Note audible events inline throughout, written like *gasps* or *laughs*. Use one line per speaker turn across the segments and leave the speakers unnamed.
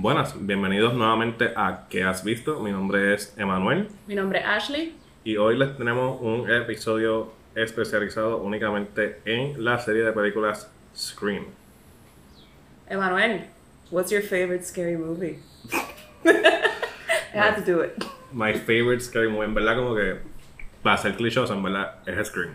Buenas, bienvenidos nuevamente a ¿Qué has visto? Mi nombre es Emanuel
Mi nombre es Ashley.
y hoy les tenemos un episodio especializado únicamente en la serie de películas Scream.
Emanuel, what's your favorite scary movie? I had to do it.
My favorite scary movie, en verdad como que para ser clichoso, en verdad es Scream.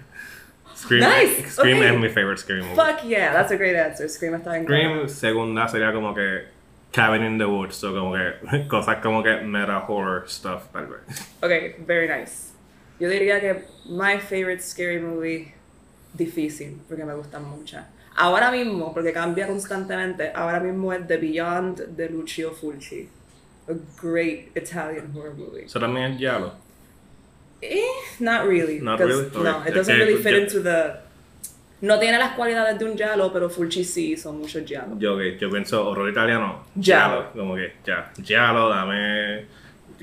Scream,
Nice,
Scream
okay.
es mi favorite scary movie.
Fuck yeah, that's a great answer. Scream está en
Scream segunda sería como que Cabin in the Woods o como que *laughs* cosas como que meta horror stuff tal vez.
Okay, very nice. Yo diría que my favorite scary movie, difícil, porque me gustan muchas. Ahora mismo, porque cambia constantemente, ahora mismo es The Beyond de Lucio Fulci. A great Italian horror movie.
Eso también es Yalo.
Eh, not really.
Not really?
No, it doesn't really fit into the. No tiene las cualidades de un giallo, pero Fulci sí son muchos giallo.
Yo, que yo pienso horror italiano.
Giallo.
Como que ya. Giallo, dame.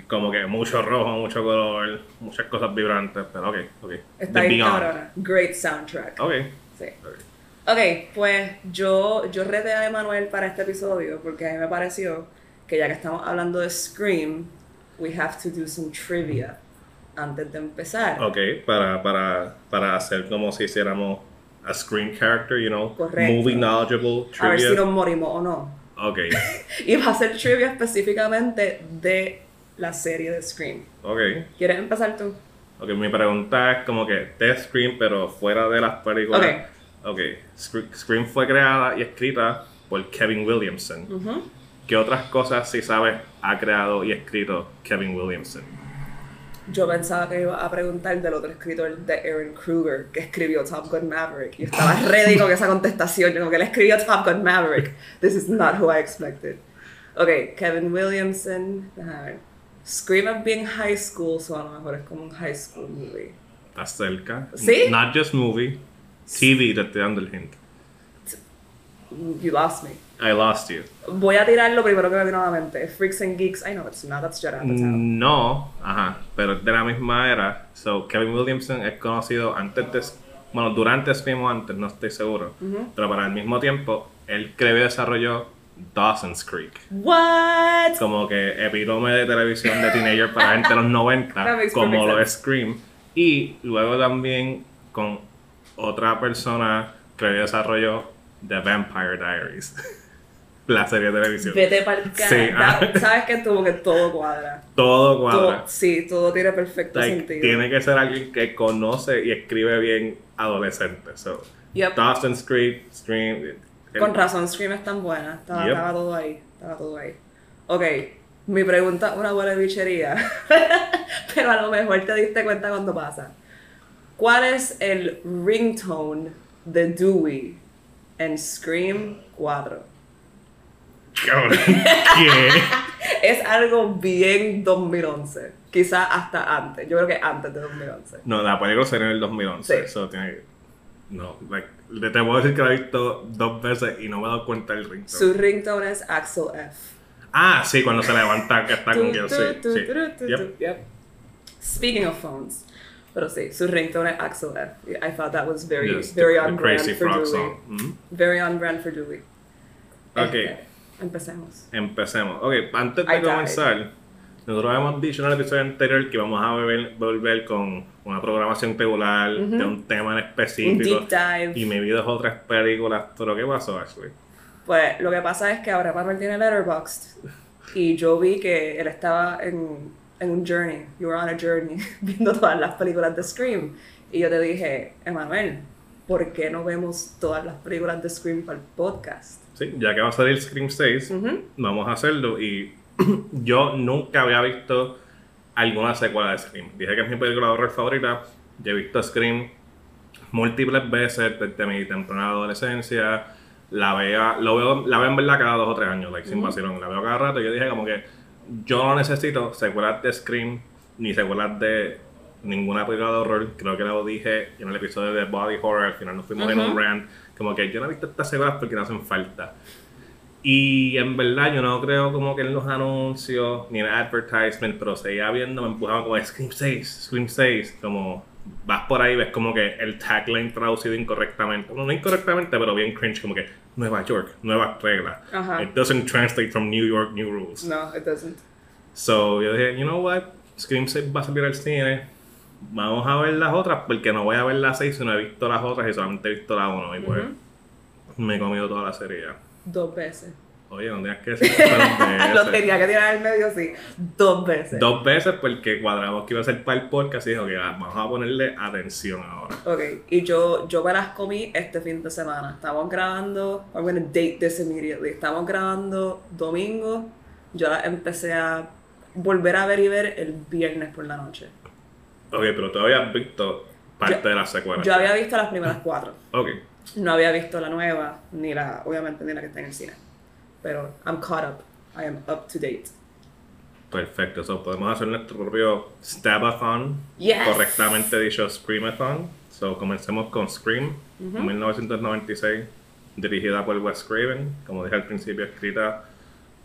Como que mucho rojo, mucho color, muchas cosas vibrantes. Pero ok, ok.
Está cabrona. Great soundtrack.
Ok.
Sí.
ok.
Ok, pues yo, yo reté a Emanuel para este episodio porque a mí me pareció que ya que estamos hablando de Scream, we have to do some trivia antes de empezar.
Ok, para, para, para hacer como si hiciéramos a screen character, you know,
Correcto.
movie knowledgeable
A ver si
trivia.
nos morimos o no.
Ok, *laughs*
Y va a ser trivia específicamente de la serie de Scream.
ok.
¿Quieres empezar tú?
Ok, mi pregunta es como que de Scream, pero fuera de las películas.
Ok.
Ok, Scre- Scream fue creada y escrita por Kevin Williamson.
Ujú.
¿Qué otras cosas, si sabes, ha creado y escrito Kevin Williamson?
Yo pensaba que iba a preguntar del otro escritor de Aaron Kruger que escribió Top Gun Maverick. Y estaba *laughs* ready con esa contestación. Como que él escribió Top Gun Maverick. This is not who I expected. Ok, Kevin Williamson. Déjame ver. Scream of being high school, so a lo mejor es como un high school movie.
¿Estás cerca?
¿Sí?
Not just movie, TV, te estoy dando el hint.
You lost me.
I lost you.
Voy a tirar lo primero que me vino a la mente. Freaks and Geeks. I know it's not. That's Judd Apatow.
No, ajá, pero es de la misma era. So, Kevin Williamson es conocido antes de. Bueno, durante Scream o antes, no estoy seguro. Pero para el mismo tiempo, él creó y desarrolló Dawson's Creek.
What?
Como que epítome de televisión de teenager para gente de los *laughs*
That
90,
makes
como lo es. Scream. Y luego también con otra persona creó y desarrolló The Vampire Diaries. *laughs* la serie de televisión.
Vete para el
Sí, ah.
Sabes que tuvo que todo cuadra.
Todo cuadra.
Todo, sí, todo tiene perfecto
Like,
sentido.
tiene que ser alguien que conoce y escribe bien adolescente. So,
Yep.
Dawson's Creek, Scream. el-
Con razón, Scream es tan buena. Estaba,
Yep.
estaba todo ahí. Estaba todo ahí. Ok, mi pregunta, una buena bichería. *laughs* Pero a lo mejor te diste cuenta cuando pasa. ¿Cuál es el ringtone de Dewey en Scream 4?
Cabrón, *laughs* ¿Qué?
Es algo bien 2011. Quizá hasta antes. Yo creo que antes de 2011.
No, la película salió en el 2011.
Sí.
So, tiene que- No, like, le- te puedo decir que la he visto dos veces y no me he dado cuenta del ringtone.
Su ringtone es Axel F.
Ah, sí, cuando se levanta que está con quien sí. sí. Yep.
Yep. Speaking of phones. Pero sí, su ringtone es Axel F. I thought that was very,
Yes,
very
the-
on
the
brand
Crazy
for Dewey.
song. Mhm.
Very on brand for Dewey.
Ok.
Este, empecemos.
Empecemos. Ok, antes
I
de
died.
comenzar, nosotros habíamos dicho en el episodio anterior que íbamos a volver, volver con una programación regular de un tema en
Un
específico.
deep dive.
Y me vi dos o tres películas. ¿Pero qué pasó, Ashley?
Pues lo que pasa es que ahora Manuel tiene Letterboxd. Y yo vi que él estaba en, en un journey. You were on a journey. *laughs* Viendo todas las películas de Scream. Y yo te dije, Emanuel, ¿por qué no vemos todas las películas de Scream para el podcast?
Sí, ya que va a salir Scream 6,
Ujú.
vamos a hacerlo. Y *clears throat* yo nunca había visto alguna secuela de Scream. Dije que es mi película de horror favorita. Yo he visto Scream múltiples veces desde mi temprana adolescencia. La veo, lo veo, la veo en verdad cada dos o tres años, like, sin vacilón. La veo cada rato y yo dije como que yo no necesito secuelas de Scream ni secuelas de ninguna película de horror. Creo que lo dije en el episodio de Body Horror. Al final nos fuimos en un rant. Como que yo no he visto estas secuelas porque no hacen falta. Y en verdad yo no creo como que en los anuncios ni en advertisement, pero seguía viendo, me empujaban como Scream 6, Scream 6, como vas por ahí, ves como que el tagline traducido incorrectamente. Bueno, no incorrectamente, pero bien cringe, como que Nueva York, nuevas reglas.
Ajá.
It doesn't translate from New York, new rules.
No, it doesn't.
So yo dije, you know what, Scream 6 va a salir al cine. Vamos a ver las otras, porque no voy a ver las 6 si no he visto las otras y solamente he visto la 1. Y pues me he comido toda la serie ya.
Dos veces.
Oye, no tenías que decir *laughs*
Lo tenía que tirar al medio, sí. Dos veces.
Dos veces porque cuadramos que iba a ser para el podcast y dijo que ah, vamos a ponerle atención ahora.
Ok, y yo, yo me las comí este fin de semana. Estamos grabando, I'm gonna date this immediately. Estamos grabando domingo. Yo las empecé a volver a ver y ver el viernes por la noche.
Ok, pero tú habías visto parte
Yo-
de la secuela.
Yo había visto las primeras cuatro.
Ok.
No había visto la nueva, ni la, obviamente, ni la que está en el cine. Pero I'm caught up. I am up to date.
Perfecto, so podemos hacer nuestro propio Stabathon,
Yes.
correctamente dicho Screamathon. So comencemos con Scream, 1996, dirigida por Wes Craven, como dije al principio, escrita,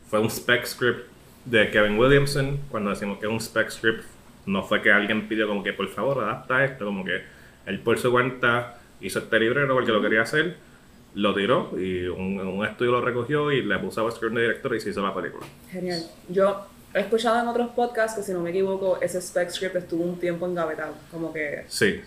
fue un spec script de Kevin Williamson. Cuando decimos que es un spec script, no fue que alguien pidió como que por favor adapta esto, como que él por su cuenta hizo este librero porque lo quería hacer, lo tiró y un, un estudio lo recogió y le puso a Wes Craven de director y se hizo la película.
Genial. Yo he escuchado en otros podcasts que, si no me equivoco, ese spec script estuvo un tiempo engavetado. Como que.
Sí.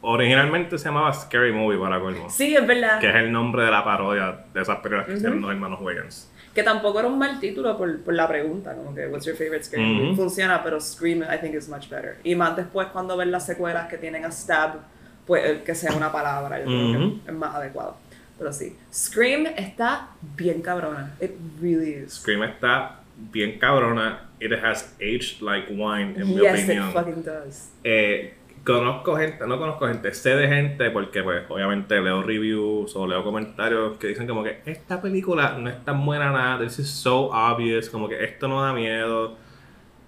Originalmente se llamaba Scary Movie para colmo.
Sí, es verdad.
Que es el nombre de la parodia de esas películas que hicieron los hermanos Wayans.
Que tampoco era un mal título por, por la pregunta, como que What's your favorite scary movie?
Ujú.
Funciona, pero Scream I think is much better. Y más después cuando ven las secuelas que tienen a Stab, pues el que sea una palabra, yo creo
Ujú.
que es más adecuado. Pero sí, Scream está bien cabrona. It really is.
Scream está bien cabrona. It has aged like wine, en mi
yes, it fucking does.
Eh, conozco gente, no conozco gente, sé de gente porque pues obviamente leo reviews o leo comentarios que dicen como que esta película no es tan buena nada, this is so obvious, como que esto no da miedo.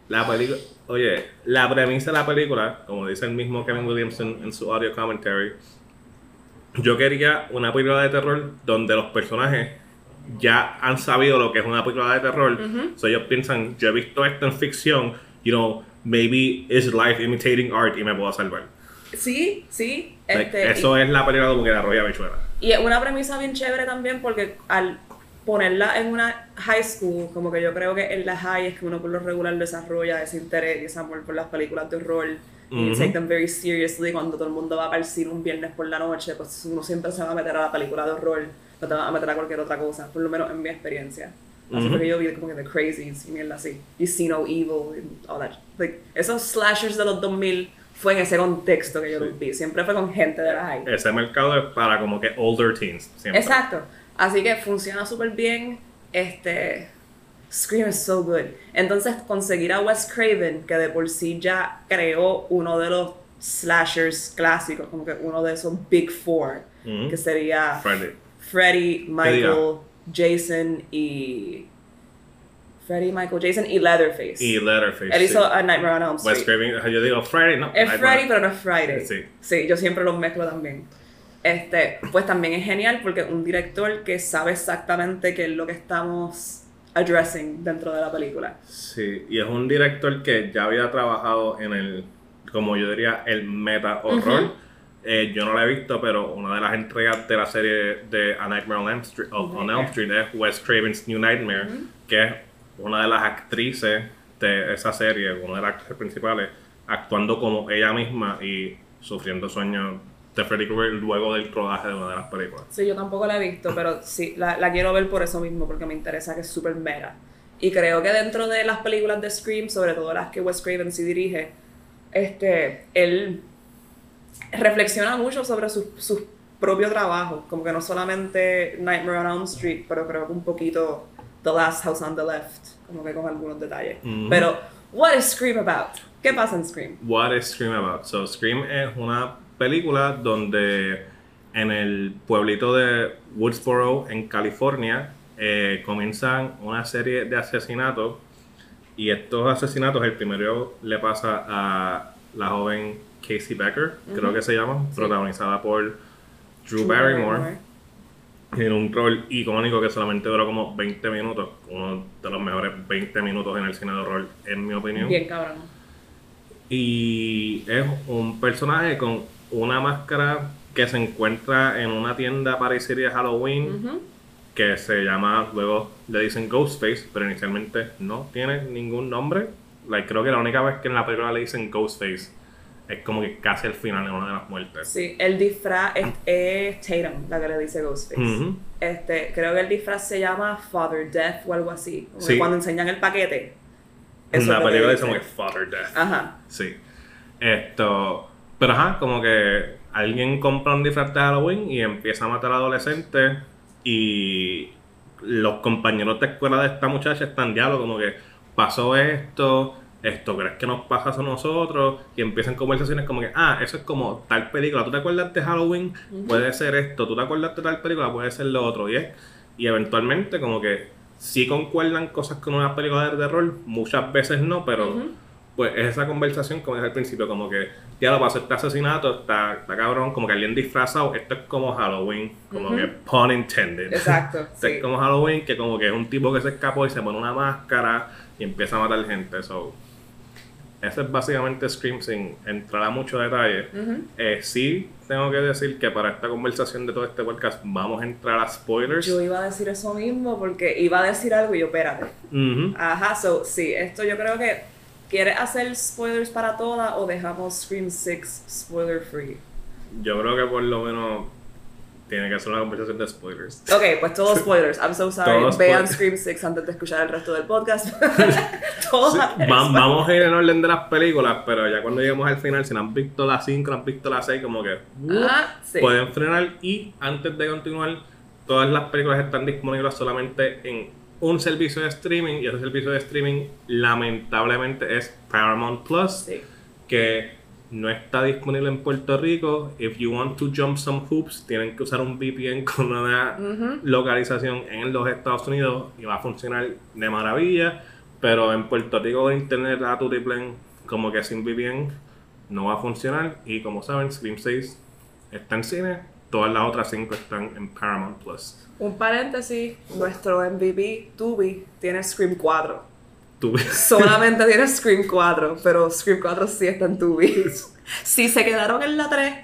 La película, oye, la premisa de la película, como dice el mismo Kevin Williamson en su audio commentary, yo quería una película de terror donde los personajes ya han sabido lo que es una película de terror. So ellos piensan, yo he visto esto en ficción, you know, maybe is life imitating art y me puedo salvar.
Sí, sí.
Like,
Este,
eso es la película como que la roya bichuela.
Y es una premisa bien chévere también porque al ponerla en una high school, como que yo creo que en la high es que uno por lo regular desarrolla ese interés y ese amor por las películas de horror y take them very seriously cuando todo el mundo va el cine un viernes por la noche, pues uno siempre se va a meter a la película de horror, no te va a meter a cualquier otra cosa, por lo menos en mi experiencia. Así
Ujú.
que yo vi como que The Crazies y mierda así, y See No Evil y all that. Like, esos slashers de los 2000 fue en ese contexto que yo los vi, siempre fue con gente de la high.
Ese mercado es para como que older teens. Siempre.
Exacto. Así que funciona súper bien. Este. Scream is so good. Entonces, conseguir a Wes Craven, que de por sí ya creó uno de los slashers clásicos, como que uno de esos Big Four,
Ujú.
que sería
Friday.
Freddy, Michael, Jason y. Freddy, Michael, Jason y Leatherface.
Y Letterface.
Él hizo
sí.
A Nightmare on Elm Street.
Wes Craven, yo digo Friday, no.
Es
Nightmare.
Friday, pero no es Friday.
Sí.
Sí, yo siempre los mezclo también. Este, pues también es genial porque un director que sabe exactamente qué es lo que estamos addressing dentro de la película.
Sí, y es un director que ya había trabajado en el, como yo diría, el meta horror. Eh, yo no lo he visto, pero una de las entregas de la serie de A Nightmare on Elm Street, on- on Elm Street es Wes Craven's New Nightmare, que es una de las actrices de esa serie, una de las actrices principales, actuando como ella misma y sufriendo sueños de Freddy Krueger luego del rodaje de una de las películas.
Sí, yo tampoco la he visto, pero sí, la, la quiero ver por eso mismo, porque me interesa que es súper mega. Y creo que dentro de las películas de Scream, sobre todo las que Wes Craven sí dirige, este, él reflexiona mucho sobre su, su propio trabajo, como que no solamente Nightmare on Elm Street, pero creo que un poquito The Last House on the Left, como que con algunos detalles.
Ujú.
Pero, what is Scream about? ¿Qué pasa en Scream?
What is Scream about? So, Scream es una película donde en el pueblito de Woodsboro, en California, eh, comienzan una serie de asesinatos. Y estos asesinatos, el primero le pasa a la joven Casey Becker, creo que se llama, protagonizada por Drew Barrymore, en un rol icónico que solamente duró como 20 minutos, uno de los mejores 20 minutos en el cine de horror, en mi opinión.
Bien cabrón.
Y es un personaje con una máscara que se encuentra en una tienda parecida de Halloween
Ujú.
que se llama, luego le dicen Ghostface, pero inicialmente no tiene ningún nombre. Like, creo que la única vez que en la película le dicen Ghostface es como que casi al final en una de las muertes.
Sí, el disfraz es, es Tatum, la que le dice Ghostface. Este, creo que el disfraz se llama Father Death o algo así.
Sí.
Cuando enseñan el paquete.
En la
que
película
dice.
dice como que Father Death.
Ajá.
Sí. Esto. Pero ajá, como que alguien compra un disfraz de Halloween y empieza a matar a adolescentes y los compañeros de escuela de esta muchacha están diablo como que pasó esto, esto crees que nos pasa a nosotros y empiezan conversaciones como que, ah, eso es como tal película, ¿tú te acuerdas de Halloween? Puede ser esto, ¿tú te acuerdas de tal película? Puede ser lo otro y es, y eventualmente como que sí concuerdan cosas con una película de terror, muchas veces no, pero pues es esa conversación como dije al principio, como que ya lo pasó este asesinato, está, está cabrón, como que alguien disfrazado, esto es como Halloween, como
Ujú.
que pun intended.
Exacto.
Esto *laughs*
sí.
es como Halloween, que como que es un tipo que se escapó y se pone una máscara y empieza a matar gente. So, ese es básicamente Scream sin entrar a mucho detalle. Eh, sí, tengo que decir que para esta conversación de todo este podcast vamos a entrar a spoilers.
Yo iba a decir eso mismo porque iba a decir algo y yo, espérate. Ajá, so, sí, esto yo creo que. ¿Quieres hacer spoilers para todas o dejamos Scream 6 spoiler free?
Yo creo que por lo menos tiene que ser una conversación de spoilers.
Ok, pues todos spoilers. I'm so sorry.
Todos
Vean
spoilers.
Scream 6 antes de escuchar el resto del podcast. *laughs* *laughs* todos
Sí, va- vamos a ir en orden de las películas, pero ya cuando lleguemos al final, si no han visto las 5, no han visto las 6, como que
Ah, sí.
pueden frenar. Y antes de continuar, todas las películas están disponibles solamente en un servicio de streaming. Y ese servicio de streaming, lamentablemente, es Paramount Plus,
Sí.
que no está disponible en Puerto Rico. If you want to jump some hoops, tienen que usar un VPN *laughs* con una
Ujú.
localización en los Estados Unidos y va a funcionar de maravilla. Pero en Puerto Rico de internet a tu plan como que sin VPN no va a funcionar. Y como saben, Scream 6 está en cine. Todas las otras 5 están en Paramount Plus.
Un paréntesis, nuestro MVP, Tubi, tiene Scream 4. Solamente tiene Scream 4, pero Scream 4 sí está en Tubi. *laughs* si se quedaron en la 3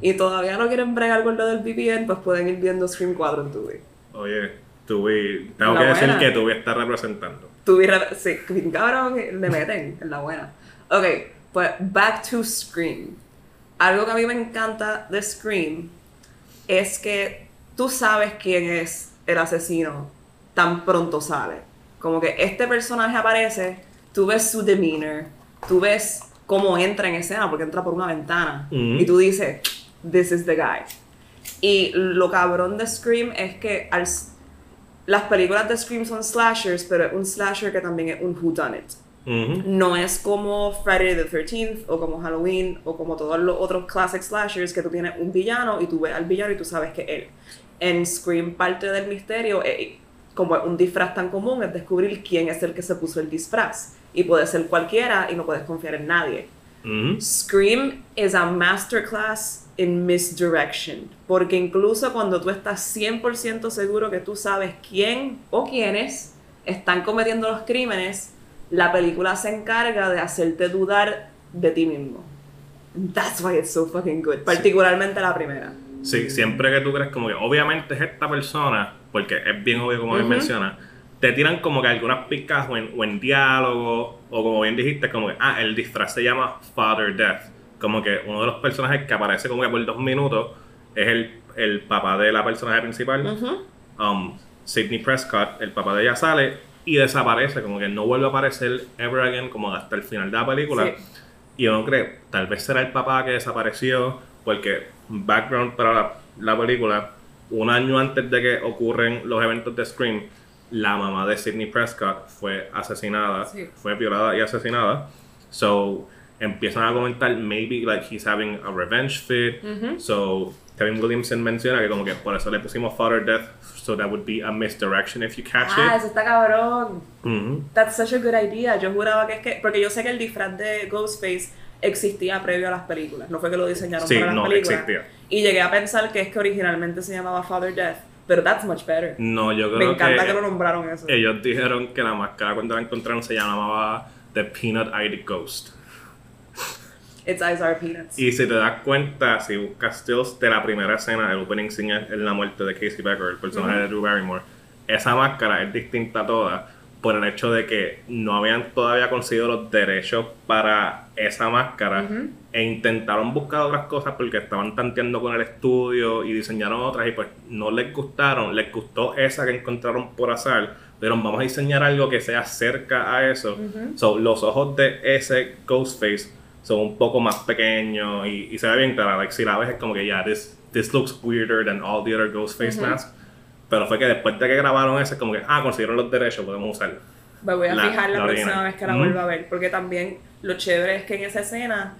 y todavía no quieren bregar con lo del VPN, pues pueden ir viendo Scream 4 en Tubi.
Oye, Tubi, tengo
La
que decir que Tubi está representando.
Tubi, sí, cabrón, le meten *laughs* en la buena. Ok, pues back to Scream. Algo que a mí me encanta de Scream es que tú sabes quién es el asesino tan pronto sale. Como que este personaje aparece, tú ves su demeanor, tú ves cómo entra en escena, porque entra por una ventana, y tú dices, this is the guy. Y lo cabrón de Scream es que al, las películas de Scream son slashers, pero es un slasher que también es un whodunit.
Ujú.
No es como Friday the 13th o como Halloween o como todos los otros classic slashers que tú tienes un villano y tú ves al villano y tú sabes que es él. En Scream parte del misterio, eh, como es un disfraz tan común, es descubrir quién es el que se puso el disfraz. Y puede ser cualquiera y no puedes confiar en nadie.
Ujú.
Scream is a masterclass in misdirection. Porque incluso cuando tú estás 100% seguro que tú sabes quién o quiénes están cometiendo los crímenes, la película se encarga de hacerte dudar de ti mismo. That's why it's so fucking good. Particularmente la primera.
Sí, siempre que tú crees como que obviamente es esta persona, porque es bien obvio como bien
Ujú.
menciona, te tiran como que algunas picas o en, o en diálogo, o como bien dijiste, como que, ah, el disfraz se llama Father Death. Como que uno de los personajes que aparece como que por dos minutos es el, el papá de la personaje principal, um, Sidney Prescott, el papá de ella sale y desaparece, como que no vuelve a aparecer ever again, como hasta el final de la película.
Sí.
Y uno cree, tal vez será el papá que desapareció, porque background para la, la película, un año antes de que ocurren los eventos de Scream, la mamá de Sidney Prescott fue asesinada,
Sí.
fue violada y asesinada. So empiezan a comentar, maybe like he's having a revenge fit. So Kevin Williamson menciona que como que por eso le pusimos Father Death, so that would be a misdirection if you catch
Ah,
it.
eso está cabrón. That's such a good idea. Yo juraba que es que. Porque yo sé que el disfraz de Ghostface existía previo a las películas. No fue que lo diseñaron
Sí,
para las
no,
películas.
existía.
Y llegué a pensar que es que originalmente se llamaba Father Death. Pero that's much better.
No, yo creo
Me encanta que,
que
lo nombraron eso.
ellos dijeron que la máscara cuando la encontraron se llamaba The Peanut Eyed Ghost.
Its eyes are peanuts.
Y si te das cuenta, si buscas stills de la primera escena, el opening scene es la muerte de Casey Becker, el personaje de Drew Barrymore, esa máscara es distinta a todas por el hecho de que no habían todavía conseguido los derechos para esa máscara e intentaron buscar otras cosas porque estaban tanteando con el estudio y diseñaron otras y pues no les gustaron, les gustó esa que encontraron por azar, pero vamos a diseñar algo que sea cerca a eso. So, los ojos de ese Ghostface son un poco más pequeños y, y se ve bien claro, like, si la ves es como que ya, this, this looks weirder than all the other Ghostface masks. Pero fue que después de que grabaron ese, como que, ah, consiguieron los derechos, podemos usarlo.
Me voy a
La-
fijar la,
la
próxima
original.
vez que la
Ujú.
vuelva a ver, porque también lo chévere es que en esa escena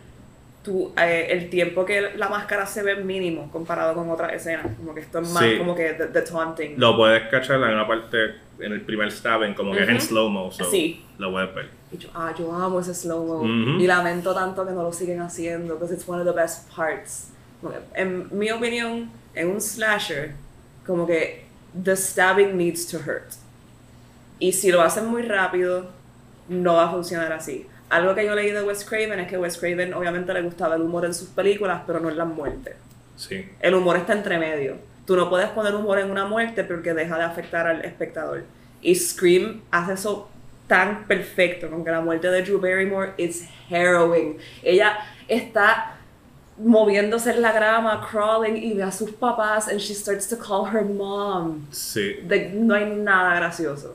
tú, eh, el tiempo que la máscara se ve mínimo comparado con otras escenas, como que esto es más
Sí.
como que the, the taunting.
Lo puedes cachar en una parte, en el primer stabbing, como que es en slow-mo, so
Sí.
lo puedes ver.
Y yo, ah, yo amo ese slow-mo y lamento tanto que no lo siguen haciendo, because it's one of the best parts. Como que, en mi opinión, en un slasher, como que the stabbing needs to hurt. Y si lo hacen muy rápido, no va a funcionar así. Algo que yo leí de Wes Craven es que Wes Craven obviamente le gustaba el humor en sus películas, pero no en las muertes.
Sí.
El humor está entre medio. Tú no puedes poner humor en una muerte porque deja de afectar al espectador. Y Scream hace eso tan perfecto, con que la muerte de Drew Barrymore is harrowing. Ella está moviéndose en la grama, crawling, y ve a sus papás, and she starts to call her mom.
Sí.
De- no hay nada gracioso.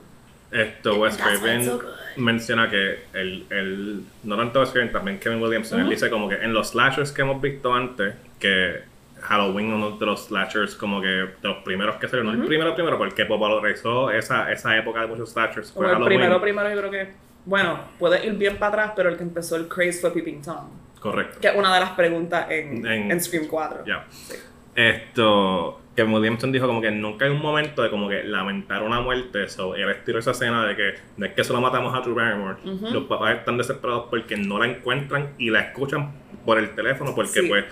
Esto, Wes Craven
so
menciona que el, el, no tanto Wes Craven, también Kevin Williamson, él
Ujú.
dice como que en los slashers que hemos visto antes, que Halloween uno de los slashers como que de los primeros que salieron, no el primero primero, porque popularizó esa, esa época de muchos slashers fue
Como el
Halloween.
primero, primero, yo creo que. Bueno, puede ir bien para atrás, pero el que empezó el craze fue Peeping Tom.
Correcto.
Que es una de las preguntas en,
En-
en Scream 4.
Ya.
Sí.
Esto, Kevin Williamson dijo como que nunca hay un momento de como que lamentar una muerte. So, él estiró esa escena de que no es que solo matamos a Drew Barrymore. Los papás están desesperados porque no la encuentran y la escuchan por el teléfono porque
Sí.
pues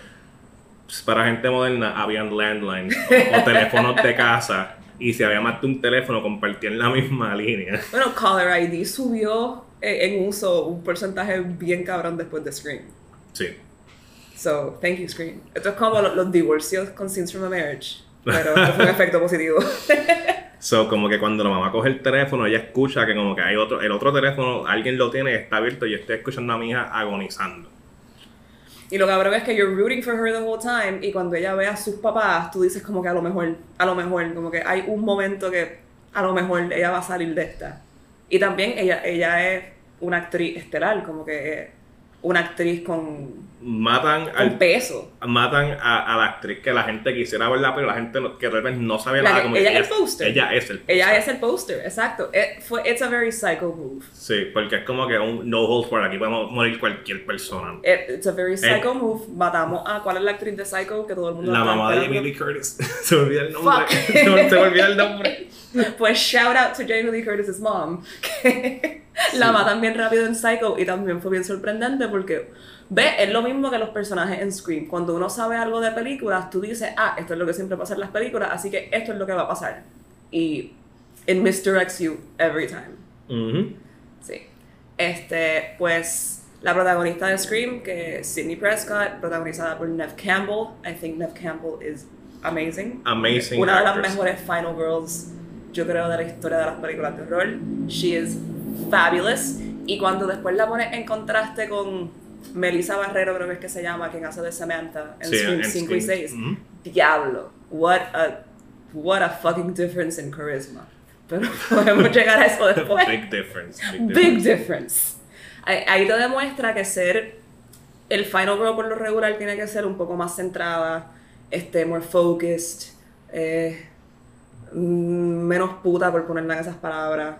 para gente moderna habían landlines o, o teléfonos de casa y si había más de un teléfono compartían la misma línea.
Bueno, Caller ID subió eh, en uso un porcentaje bien cabrón después de Scream.
Sí.
So, thank you, Scream. Esto es como los, los divorcios con Scenes from a Marriage. Pero esto fue un *laughs* efecto positivo. *laughs*
So, como que cuando la mamá coge el teléfono, ella escucha que como que hay otro, el otro teléfono, alguien lo tiene y está abierto y estoy escuchando a mi hija agonizando.
y lo cabrón es que you're rooting for her the whole time. Y cuando ella ve a sus papás, tú dices como que a lo mejor, a lo mejor, como que hay un momento que a lo mejor ella va a salir de esta. Y también ella, ella es una actriz estelar, como que una actriz con,
Matan
con
al
peso.
matan a, a la actriz que la gente quisiera verla, pero la gente no- que de repente no sabe
La
nada.
que-
como
ella
que
es el póster.
Ella es el
Ella
póster.
es el póster, exacto. Eh, fue, it's a very psycho move.
Sí, porque es como que un no holds barred, aquí podemos morir cualquier persona.
Eh, It's a very psycho move. Matamos a. ¿Cuál es la actriz de Psycho que todo el mundo
La mamá de Lee Curtis. *laughs* se me olvida el nombre. *laughs* Se me olvida el nombre. *laughs*
Pues shout out to Jamie Lee Curtis's mom, que *laughs* la matan bien rápido en Psycho y también fue bien sorprendente porque, ve, es lo mismo que los personajes en Scream. Cuando uno sabe algo de películas, tú dices, ah, esto es lo que siempre pasa en las películas, así que esto es lo que va a pasar. Y it misdirects you every time.
Ujú.
Sí. Este, pues, la protagonista de Scream, que es Sidney Prescott, protagonizada por Nev Campbell. I think Nev Campbell is amazing.
Amazing
Una de las
actress.
mejores final girls, yo creo, de la historia de las películas de horror. She is fabulous. Y cuando después la pones en contraste con Melissa Barrero, creo que es que se llama, quien hace de Samantha en
Sí,
Scream
en
5 y
Scream.
6.
Ujú.
Diablo. What a, what a fucking difference in charisma. Pero *laughs* podemos llegar a eso después.
Big difference. Big
Big
difference.
difference. Ahí, ahí te demuestra que ser el final girl por lo regular tiene que ser un poco más centrada, este, more focused, eh, mm, menos puta por ponerla en esas palabras.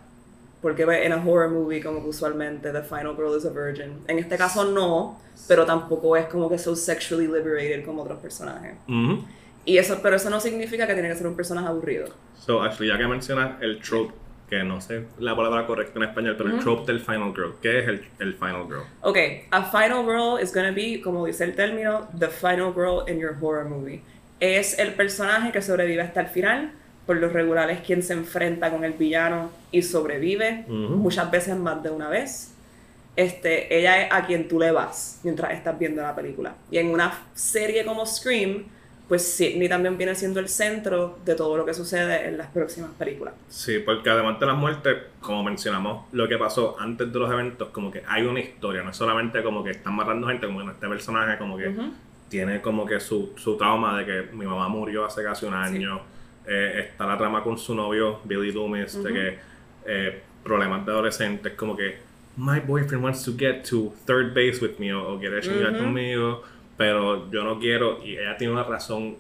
Porque en a horror movie, como que usualmente, the final girl is a virgin. En este caso no, pero tampoco es como que so sexually liberated como otros personajes.
Ujú.
Y eso, pero eso no significa que tiene que ser un personaje aburrido.
So, actually, ya que mencionas el trope, que no sé la palabra correcta en español, pero el trope del Final Girl. ¿Qué es el, el Final Girl?
Ok, a final girl is gonna be, como dice el término, the final girl in your horror movie. Es el personaje que sobrevive hasta el final. Por lo regular es quien se enfrenta con el villano y sobrevive, muchas veces más de una vez. este, ella es a quien tú le vas mientras estás viendo la película. Y en una serie como Scream, pues Sidney también viene siendo el centro de todo lo que sucede en las próximas películas.
Sí, porque además de las muertes, como mencionamos, lo que pasó antes de los eventos, como que hay una historia, no es solamente como que están matando gente, como que este personaje como que tiene como que su, su trauma de que mi mamá murió hace casi un año, eh, está la trama con su novio Billy Loomis, de que eh, problemas de adolescentes, como que my boyfriend wants to get to third base with me o, quiere chingar conmigo pero yo no quiero, y ella tiene una razón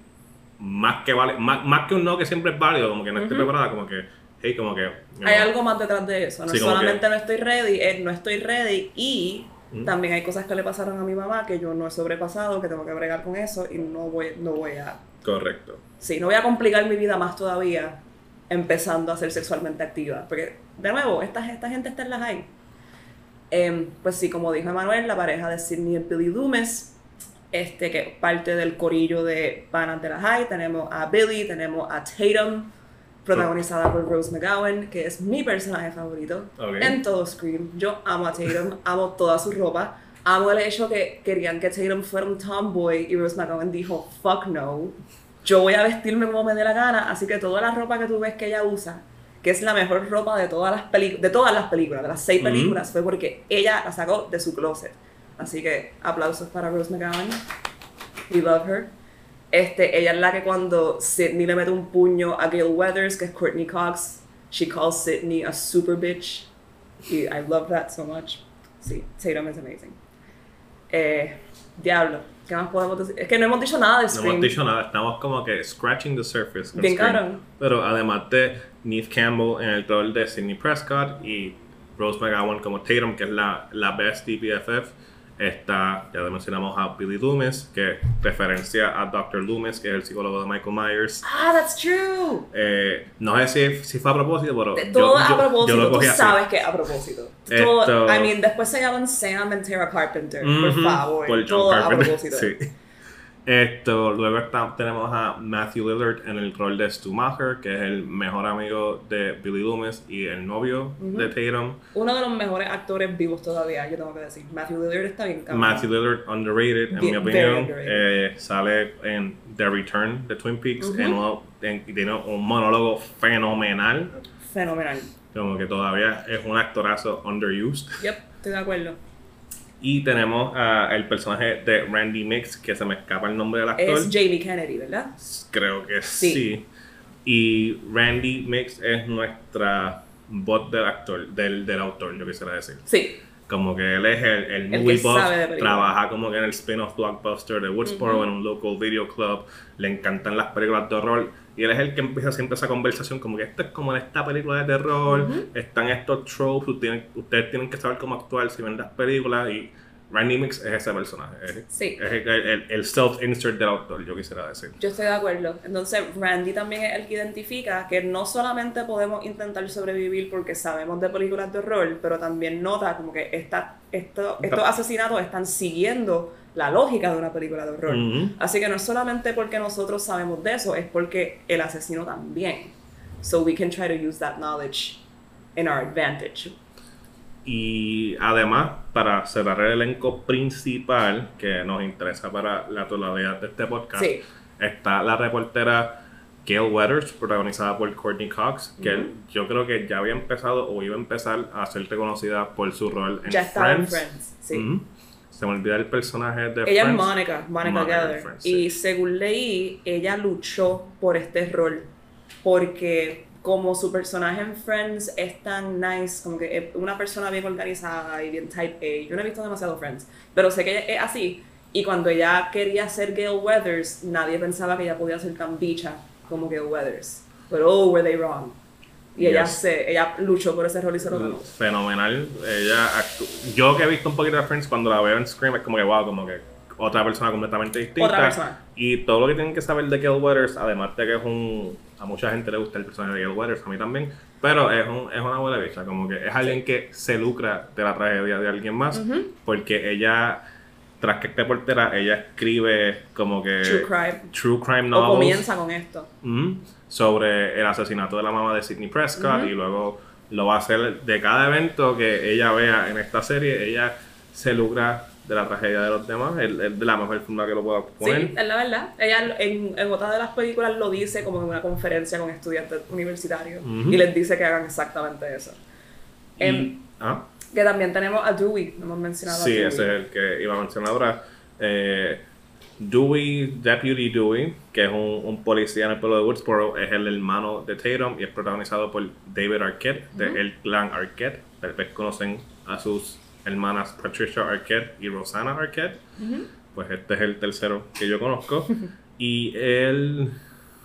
más que vale, más, más que un no que siempre es válido, como que no estoy preparada, como que, hey, como que...
Hay algo más detrás de eso, no solamente no estoy ready, es no estoy ready y también hay cosas que le pasaron a mi mamá que yo no he sobrepasado, que tengo que bregar con eso y no voy, no voy a...
Correcto.
Sí, no voy a complicar mi vida más todavía empezando a ser sexualmente activa, porque de nuevo, esta, esta gente está en las high. Em, pues sí, como dijo Emanuel, la pareja de Sidney y Billy Loomis este, que parte del corillo de Panas de la High. Tenemos a Billy, tenemos a Tatum, protagonizada por Rose McGowan, que es mi personaje favorito en todo Scream. Yo amo a Tatum, amo toda su ropa. Amo el hecho que querían que Tatum fuera un tomboy y Rose McGowan dijo, fuck no, yo voy a vestirme como me dé la gana, así que toda la ropa que tú ves que ella usa, que es la mejor ropa de todas las, de todas las películas, de las seis películas, fue porque ella la sacó de su closet. Así que aplausos para Rose McGowan. We love her. Este, ella es la que cuando Sidney le mete un puño a Gail Weathers, que es Courtney Cox, she calls Sidney a super bitch. Y I love that so much. Sí, Tatum es amazing. Eh, diablo, ¿qué más podemos decir? Es que no hemos dicho nada de Scream.
No hemos dicho nada, estamos como que scratching the surface.
Bien caro.
Pero además de Neve Campbell en el rol de Sidney Prescott y Rose McGowan como Tatum, que es la, la best DPFF Está, ya mencionamos a Billy Loomis, que referencia a Dr. Loomis, que es el psicólogo de Michael Myers.
Ah, that's true.
Eh, no sé si, si, fue a propósito, pero.
todo a propósito, tú sabes que a propósito. Todo, I mean, después se llaman Sam and Tara Carpenter, por favor. Por todo a *laughs* propósito. Sí.
Esto, luego está, tenemos a Matthew Lillard en el rol de Stu Maher, que es el mejor amigo de Billy Loomis y el novio de Tatum.
Uno de los mejores actores vivos todavía, yo tengo que decir. Matthew Lillard está bien cabrón.
Matthew Lillard, underrated, en mi opinión. Eh, sale en The Return de Twin Peaks y tiene un monólogo fenomenal.
Fenomenal.
Como que todavía es un actorazo underused.
Yep, estoy de acuerdo.
Y tenemos al personaje de Randy Mix, que se me escapa el nombre del actor.
Es Jamie Kennedy, ¿verdad?
Creo que sí. Y Randy Mix es nuestra voz del actor, del, del autor, yo quisiera decir.
Sí.
Como que él es el, el movie buff, trabaja como que en el spin-off blockbuster de Woodsboro, en un local video club, le encantan las películas de horror y él es el que empieza siempre esa conversación como que esto es como en esta película de terror, están estos tropes, ustedes tienen, que saber cómo actuar si ven las películas y Randy Mix es ese personaje, es,
sí.
es el, el, self-insert del autor, yo quisiera decir.
Yo estoy de acuerdo. Entonces, Randy también es el que identifica que no solamente podemos intentar sobrevivir porque sabemos de películas de horror, pero también nota como que esta, esto, estos asesinatos están siguiendo la lógica de una película de horror. Así que no es solamente porque nosotros sabemos de eso, es porque el asesino también. So we can try to use that knowledge in our advantage.
Y además, para cerrar el elenco principal que nos interesa para la totalidad de este podcast, está la reportera Gail Weathers, protagonizada por Courtney Cox, que yo creo que ya había empezado o iba a empezar a ser reconocida por su rol en
ya Friends. en Friends, sí.
Se me olvida el personaje de
Ella es Monica, Monica, Geller. Y según leí, ella luchó por este rol porque como su personaje en Friends es tan nice, como que es una persona bien organizada y bien type A. Yo no he visto demasiado Friends, pero sé que ella es así. Y cuando ella quería ser Gail Weathers, nadie pensaba que ella podía ser tan bicha como Gail Weathers. Pero oh, were they wrong. Y ella, se, ella luchó por ese rol y se lo ganó.
Fenomenal. Ella Yo que he visto un poquito de Friends, cuando la veo en Scream, es como que, wow, como que otra persona completamente distinta.
Otra persona.
Y todo lo que tienen que saber de Gail Weathers, además de que es un. A mucha gente le gusta el personaje de Gail Weathers, a mí también. Pero es, un, es una buena bicha, como que es alguien que se lucra de la tragedia de alguien más, porque ella tras que esté portera, ella escribe como que...
True crime.
True crime novels. O
comienza con esto.
sobre el asesinato de la mamá de Sidney Prescott y luego lo va a hacer de cada evento que ella vea en esta serie, ella se lucra de la tragedia de los demás, es, es de la mejor forma que lo pueda poner.
Sí, es la verdad. Ella en, en otra de las películas lo dice como en una conferencia con estudiantes universitarios
Ujú.
y les dice que hagan exactamente eso.
Y-
Em,
ah,
que también tenemos a Dewey, no hemos mencionado
sí,
a Dewey.
ese es el que iba a mencionar ahora. Eh, Dewey, Deputy Dewey, que es un, un policía en el pueblo de Woodsboro, es el hermano de Tatum y es protagonizado por David Arquette, de el clan Arquette. Tal vez conocen a sus hermanas Patricia Arquette y Rosanna Arquette. Pues este es el tercero que yo conozco. *laughs* y él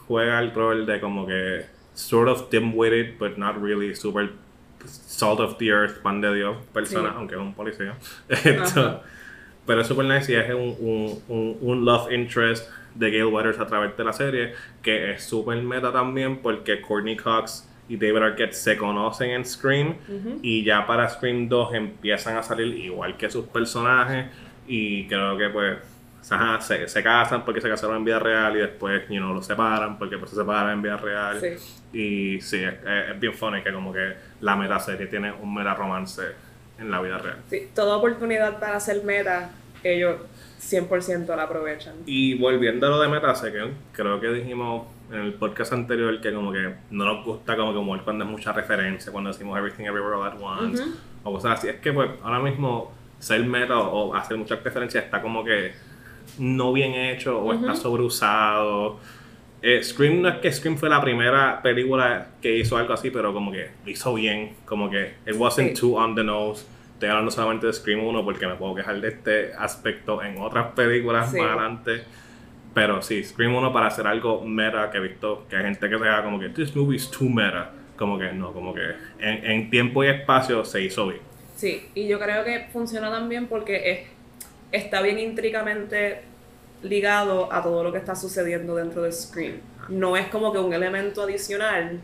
juega el rol de como que sort of dim-witted, but not really super salt of the earth, pan de Dios, persona,
Sí.
aunque es un policía. *laughs* Esto- pero es super nice y es un, un, un, un love interest de Gail Weathers a través de la serie, que es super meta también porque Courtney Cox y David Arquette se conocen en Scream y ya para Scream 2 empiezan a salir igual que sus personajes y creo que pues ajá, se, se casan porque se casaron en vida real y después you know, los separan porque pues se separan en vida real
Sí.
y sí, es, es- bien funny que como que la meta serie tiene un meta romance en la vida real.
Sí, toda oportunidad para hacer meta, ellos 100% la aprovechan.
Y volviendo a lo de Metasecond, creo que dijimos en el podcast anterior que como que no nos gusta como que humor cuando es mucha referencia, cuando decimos Everything Everywhere All At Once
Ujú.
o cosas así. Es que pues ahora mismo ser meta o, o hacer muchas referencias está como que no bien hecho o está sobreusado. Eh, Scream no es que Scream fue la primera película que hizo algo así, pero como que lo hizo bien, como que it wasn't
Sí.
too on the nose. Estoy hablando solamente de Scream 1 porque me puedo quejar de este aspecto en otras películas
Sí.
más adelante. Pero sí, Scream 1 para hacer algo meta que he visto que hay gente que se haga como que this movie is too meta. Como que no, como que en, en tiempo y espacio se hizo bien.
Sí, y yo creo que funciona también porque es, está bien intricamente ligado a todo lo que está sucediendo dentro de Scream. No es como que un elemento adicional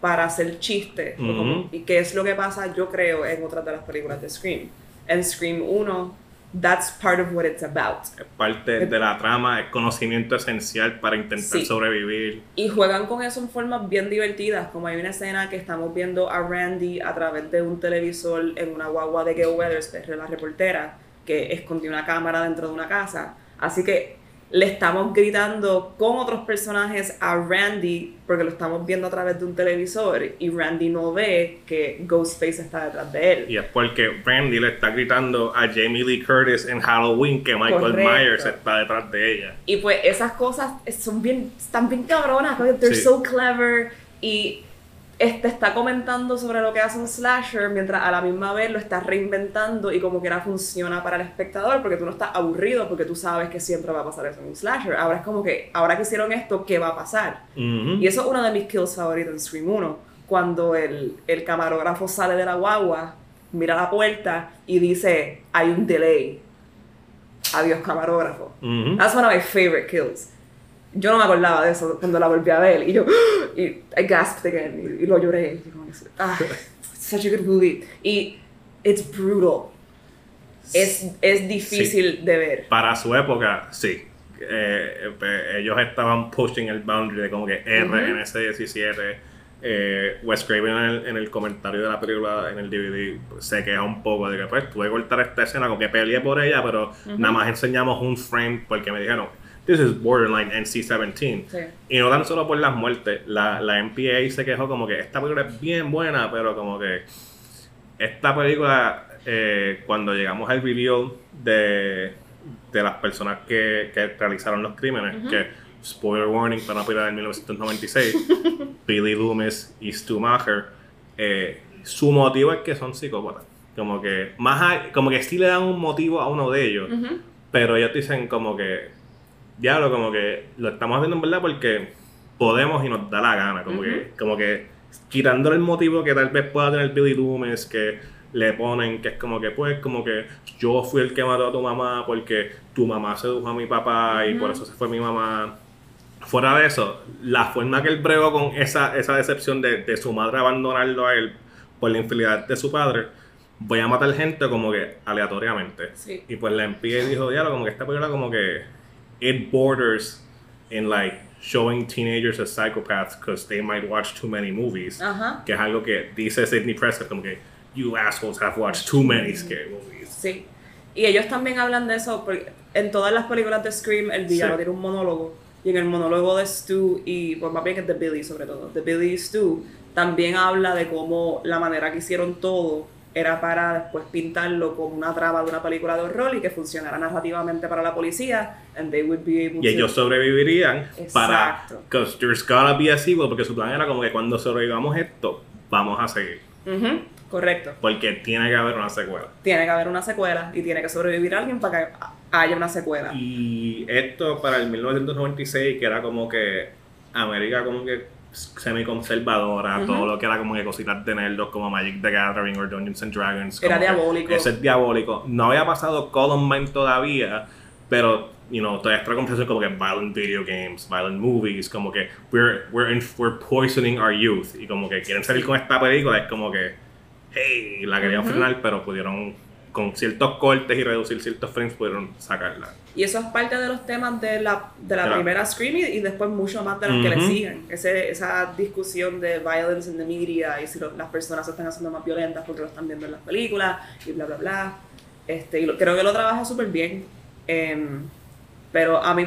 para hacer chiste. como- y que es lo que pasa, yo creo, en otras de las películas de Scream. En Scream 1, that's part of what it's about.
Es parte de la trama, es conocimiento esencial para intentar
Sí.
sobrevivir.
Y juegan con eso en formas bien divertidas, como hay una escena que estamos viendo a Randy a través de un televisor en una guagua de Gail Weathers, que es la reportera, que escondió una cámara dentro de una casa. Así que le estamos gritando con otros personajes a Randy, porque lo estamos viendo a través de un televisor, y Randy no ve que Ghostface está detrás de él.
Y es porque Randy le está gritando a Jamie Lee Curtis en Halloween que Michael
Correcto.
Myers está detrás de ella.
Y pues esas cosas son bien, están bien cabronas, they're
Sí.
so clever y este está comentando sobre lo que hace un slasher mientras a la misma vez lo está reinventando y como que era funciona para el espectador porque tú no estás aburrido porque tú sabes que siempre va a pasar eso en un slasher. Ahora es como que, ahora que hicieron esto, ¿qué va a pasar? Y eso es uno de mis kills favoritos en Scream 1, cuando el, el camarógrafo sale de la guagua, mira la puerta y dice, hay un delay. Adiós camarógrafo.
Ujú.
That's one of my favorite kills. Yo no me acordaba de eso cuando la volví a ver y yo *gasps* y I gasped again y, y lo lloré. Y como ah, *laughs* such a good movie. Y it's brutal. Es, es difícil de ver.
Para su época, sí. Eh, eh, ellos estaban pushing el boundary de como que R
Ujú.
en ese 17. Eh, Wes Craven en el, en el comentario de la película en el DVD se queja un poco de que pues tuve que cortar esta escena, como que peleé por ella, pero nada más enseñamos un frame porque me dijeron, this is borderline NC-17.
Sí.
Y no tan solo por las muertes, la, la MPA se quejó como que esta película es bien buena, pero como que esta película, eh, cuando llegamos al reveal de, de las personas que, que realizaron los crímenes, que, spoiler warning para una película del 1996, Billy Loomis y Stu Maher, eh, su motivo es que son psicópatas. Como que, más hay- como que sí le dan un motivo a uno de ellos, pero ellos dicen como que, diablo, como que lo estamos haciendo en verdad porque podemos y nos da la gana, como que, como que quitándole el motivo que tal vez pueda tener Billy Loomis, que le ponen, que es como que, pues, como que yo fui el que mató a tu mamá porque tu mamá sedujo a mi papá y por eso se fue mi mamá. Fuera de eso, la forma que él bregó con esa, esa decepción de, de su madre abandonarlo a él por la infidelidad de su padre, voy a matar gente como que aleatoriamente.
Sí.
Y pues la MPA dijo, diablo, como que esta película como que it borders in like showing teenagers as psychopaths because they might watch too many movies.
Ajá.
Que es algo que dice Sidney Prescott como que you assholes have watched too many scary movies.
Sí. Y ellos también hablan de eso porque en todas las películas de Scream el villano
Sí.
tiene un monólogo. Y en el monólogo de Stu y, pues más bien es de Billy sobre todo, de Billy y Stu, también habla de cómo la manera que hicieron todo era para después pintarlo como una trama de una película de horror y que funcionara narrativamente para la policía and they would be able
Y
to-
ellos sobrevivirían para...
Exacto.
Because there's gotta be a sequel, porque su plan era como que cuando sobrevivamos esto, vamos a seguir.
Correcto.
Porque tiene que haber una secuela.
Tiene que haber una secuela y tiene que sobrevivir alguien para que haya una secuela.
Y esto para el 1996, que era como que América como que semi-conservadora, todo lo que era como que cositas de nerdos como Magic the Gathering o Dungeons and Dragons.
Era diabólico.
Ese es diabólico. No había pasado Columbine todavía, pero, you know, toda esta conversación como que violent video games, violent movies, como que we're, we're, in- we're poisoning our youth. Y como que quieren salir con esta película, es como que, hey, la querían
Ujú.
frenar, pero pudieron, con ciertos cortes y reducir ciertos frames, pudieron sacarla.
Y eso es parte de los temas de la, de la
Claro.
primera Scream y, y después mucho más de las que le siguen. Ese, esa discusión de violence in the media y si lo- las personas se están haciendo más violentas porque lo están viendo en las películas y bla, bla, bla. Este, y lo- creo que lo trabaja súper bien. Em, pero a mí,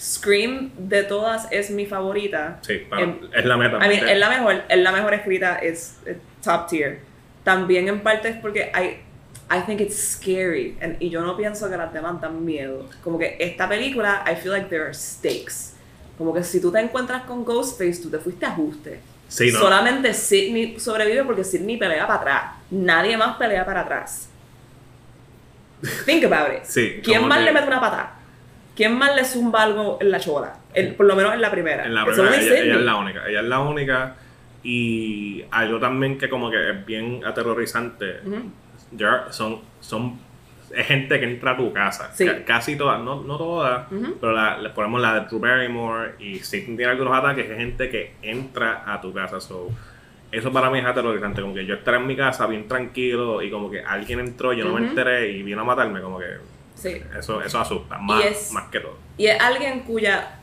Scream de todas es mi favorita.
Sí, para-
Em,
es la meta.
I mean, es la mejor, es la mejor escrita, es top tier. También en parte es porque I, I think it's scary. and- y yo no pienso que las demás dan miedo. Como que esta película, I feel like there are stakes. Como que si tú te encuentras con Ghostface, tú te fuiste a ajuste.
Sí, no.
Solamente Sidney sobrevive porque Sidney pelea para atrás. Nadie más pelea para atrás. Think about it.
Sí,
¿Quién más
que-
le mete una patada? ¿Quién más le zumba algo en la chola? El- por lo menos en la primera.
En la primera, ella, ella es la única. Ella es la única. Y algo también que como que es bien aterrorizante.
Ujú.
Ya son, son es gente que entra a tu casa.
Sí.
Casi todas, no, no todas, pero la, ponemos la de Drew Barrymore y si tiene algunos ataques, es gente que entra a tu casa. So, eso para mí es aterrorizante. Como que yo estar en mi casa bien tranquilo y como que alguien entró, yo no me enteré y vino a matarme, como que
Sí.
eso, eso asusta, más,
es-
más que todo.
Y es alguien cuya,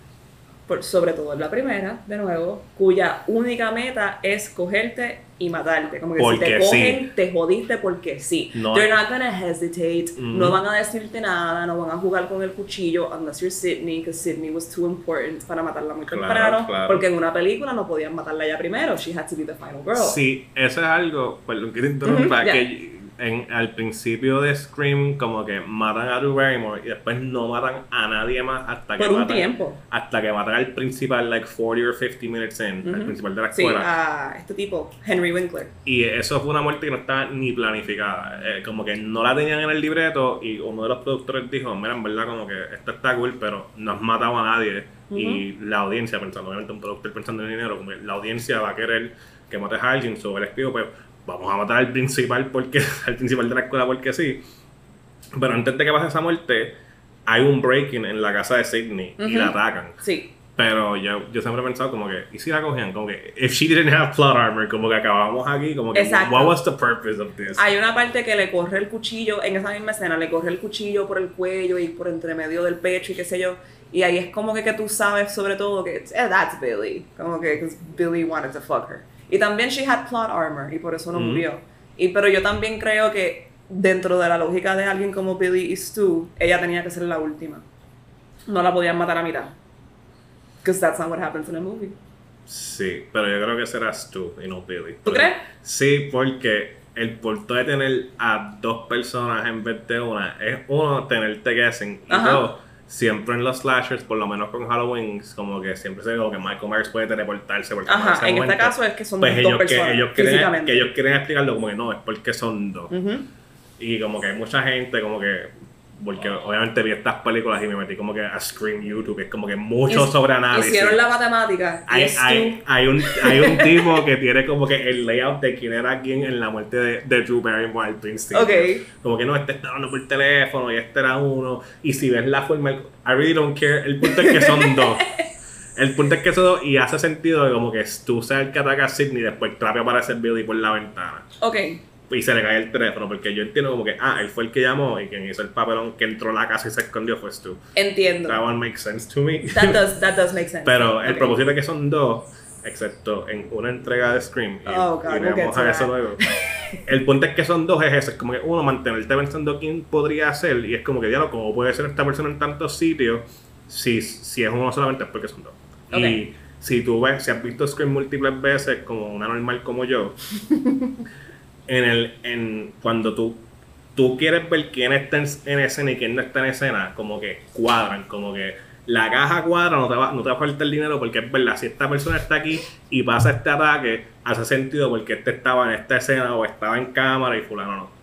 por- sobre todo en la primera, de nuevo, cuya única meta es cogerte y matarte. Como que si
Porque
te cogen,
sí.
te jodiste porque sí.
No
They're not gonna hesitate,
Ujú.
no van a decirte nada, no van a jugar con el cuchillo unless you're Sidney, because Sidney was too important para matarla muy
Claro,
temprano.
claro.
Porque en una película no podían matarla ya primero, she had to be the final girl.
Sí, eso es algo, perdón que te interrumpa,
ya.
que en, al principio de Scream como que matan a Drew Barrymore y después no matan a nadie más hasta que
Por un
matan,
tiempo.
hasta que matan al principal like 40 or 50 minutes in, al
Ujú.
principal de la
Sí,
escuela.
a este tipo, Henry Winkler.
Y eso fue una muerte que no estaba ni planificada. Eh, como que no la tenían en el libreto y uno de los productores dijo, mira, en verdad como que esto está cool, pero no has matado a nadie. Y la audiencia, pensando, obviamente un productor pensando en dinero, como que la audiencia va a querer que mates a alguien, sobre el escribo, pues vamos a matar al principal porque *laughs* al principal de la escuela porque sí. Pero antes de que pase esa muerte, hay un break-in en la casa de Sidney y la atacan.
Sí.
Pero yo, yo siempre he pensado como que, ¿y si la cogían? Como que, if she didn't have plot armor, como que acabamos aquí, como que,
Exacto.
what was the purpose of this?
Hay una parte que le corre el cuchillo, en esa misma escena, le corre el cuchillo por el cuello y por entre medio del pecho y qué sé yo. Y ahí es como que, que tú sabes sobre todo que, eh, that's Billy. Como que, 'cause Billy wanted to fuck her. Y también she had plot armor y por eso no
Ujú.
murió. Y, pero yo también creo que dentro de la lógica de alguien como Billy y Stu, ella tenía que ser la última. No la podían matar a mitad. Because that's not what happens in a movie.
Sí, pero yo creo que serás tú y no Billy.
¿Tú
Pero-
crees?
Sí, porque el punto de tener a dos personas en vez de una es uno, tenerte guessing y
Ajá.
dos, siempre en los slashers, por lo menos con Halloween, como que siempre se ve como que Michael Myers puede teleportarse porque
Ajá, en este caso es que son
pues
dos
ellos, que,
personas
ellos quieren, que ellos quieren explicarlo como que no, es porque son dos. Y como que hay mucha gente como que porque obviamente vi estas películas y me metí como que a Scream YouTube, que es como que mucho
Hic-
sobre análisis.
Hicieron la matemática.
Hay, hay, hay, un, hay un *laughs* tipo que tiene como que el layout de quién era quién en la muerte de, de Drew Barrymore al principio.
Ok.
Como que no, este está hablando por teléfono y este era uno. Y si ves la forma, I really don't care. El punto es que son *laughs* dos. El punto es que son dos y hace sentido de como que tú seas el que ataca a Sidney y después rápido aparece Billy por la ventana.
Ok,
y se le cae el teléfono, porque yo entiendo como que, ah, él fue el que llamó y quien hizo el papelón que entró a la casa y se escondió fue tú.
Entiendo.
That one makes sense to me.
That does, *laughs* that does make sense.
Pero el propósito es que son dos, excepto en una entrega de Scream, y,
Oh, God,
y
we'll to
a eso luego. *laughs* El punto es que son dos es eso, es como que uno, mantenerte pensando quién podría ser, y es como que, diablo, ¿cómo puede ser esta persona en tantos sitios? Si, si es uno solamente es porque son dos. Y si tú ves, si has visto Scream múltiples veces, como una normal como yo, *laughs* en el, en, cuando tú, tú quieres ver quién está en, en escena y quién no está en escena, como que cuadran, como que la caja cuadra, no te va, no te va a faltar el dinero porque es verdad, si esta persona está aquí y pasa este ataque, hace sentido porque este estaba en esta escena o estaba en cámara y fulano no.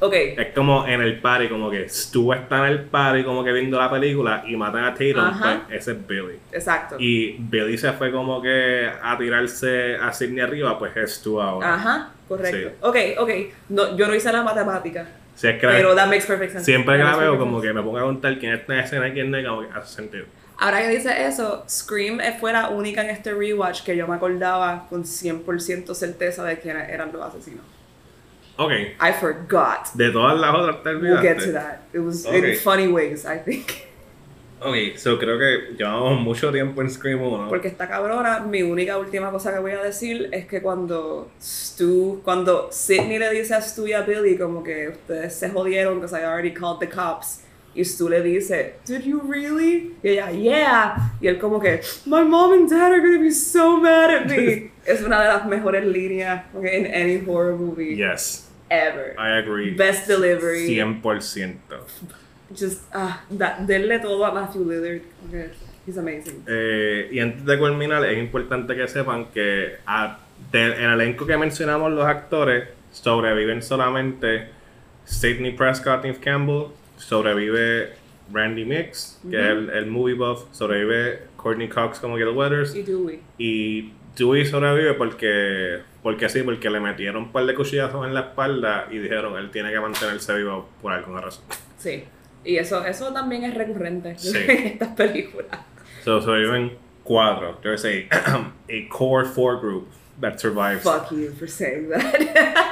Ok,
Es como en el party, como que Stu está en el party como que viendo la película y matan a Tatum,
Ajá.
pues ese es Billy.
exacto.
Y Billy se fue como que a tirarse a Sidney arriba, pues es Stu ahora.
Ajá, correcto.
Sí.
Ok, ok. No, yo no hice la matemática,
Si es que la-
pero that makes perfect sense.
siempre que la veo, como
sense.
que me pongo a contar quién está en escena y quién no, y como que hace sentido.
Ahora que dice eso, Scream fue la única en este rewatch que yo me acordaba con 100% certeza de quiénes eran los asesinos.
Ok,
I forgot.
de todas las otras te
We'll get to
olvidaste.
that. It was
Ok.
in funny ways, I think.
Ok, so creo que llevamos mucho tiempo en Scream 1.
Porque esta cabrona, mi única última cosa que voy a decir es que cuando Stu, cuando Sidney le dice a Stu y a Billy como que ustedes se jodieron because I already called the cops. Y Stu le dice, Did you really? Y ella, yeah. Y él como que, My mom and dad are gonna be so mad at me. *laughs* es una de las mejores líneas okay, in any horror movie
Yes,
ever.
I agree.
Best delivery.
100%.
Just, ah, da- denle todo a Matthew Lillard. Okay. He's amazing.
Eh, y antes de culminar, es importante que sepan que a- del el elenco que mencionamos, los actores, sobreviven solamente Sidney Prescott y Campbell, sobrevive Randy Mix, que es el, el movie buff, sobrevive Courtney Cox como Gail Weathers,
Y Dewey.
y Dewey sobrevive porque, porque sí, porque le metieron un par de cuchillazos en la espalda y dijeron, él tiene que mantenerse vivo por alguna razón.
Sí. Y eso, eso también es recurrente
Sí. *laughs*
en estas películas.
So, sobreviven cuatro. There's *clears throat* a, a core four group that survives.
Fuck you for saying that.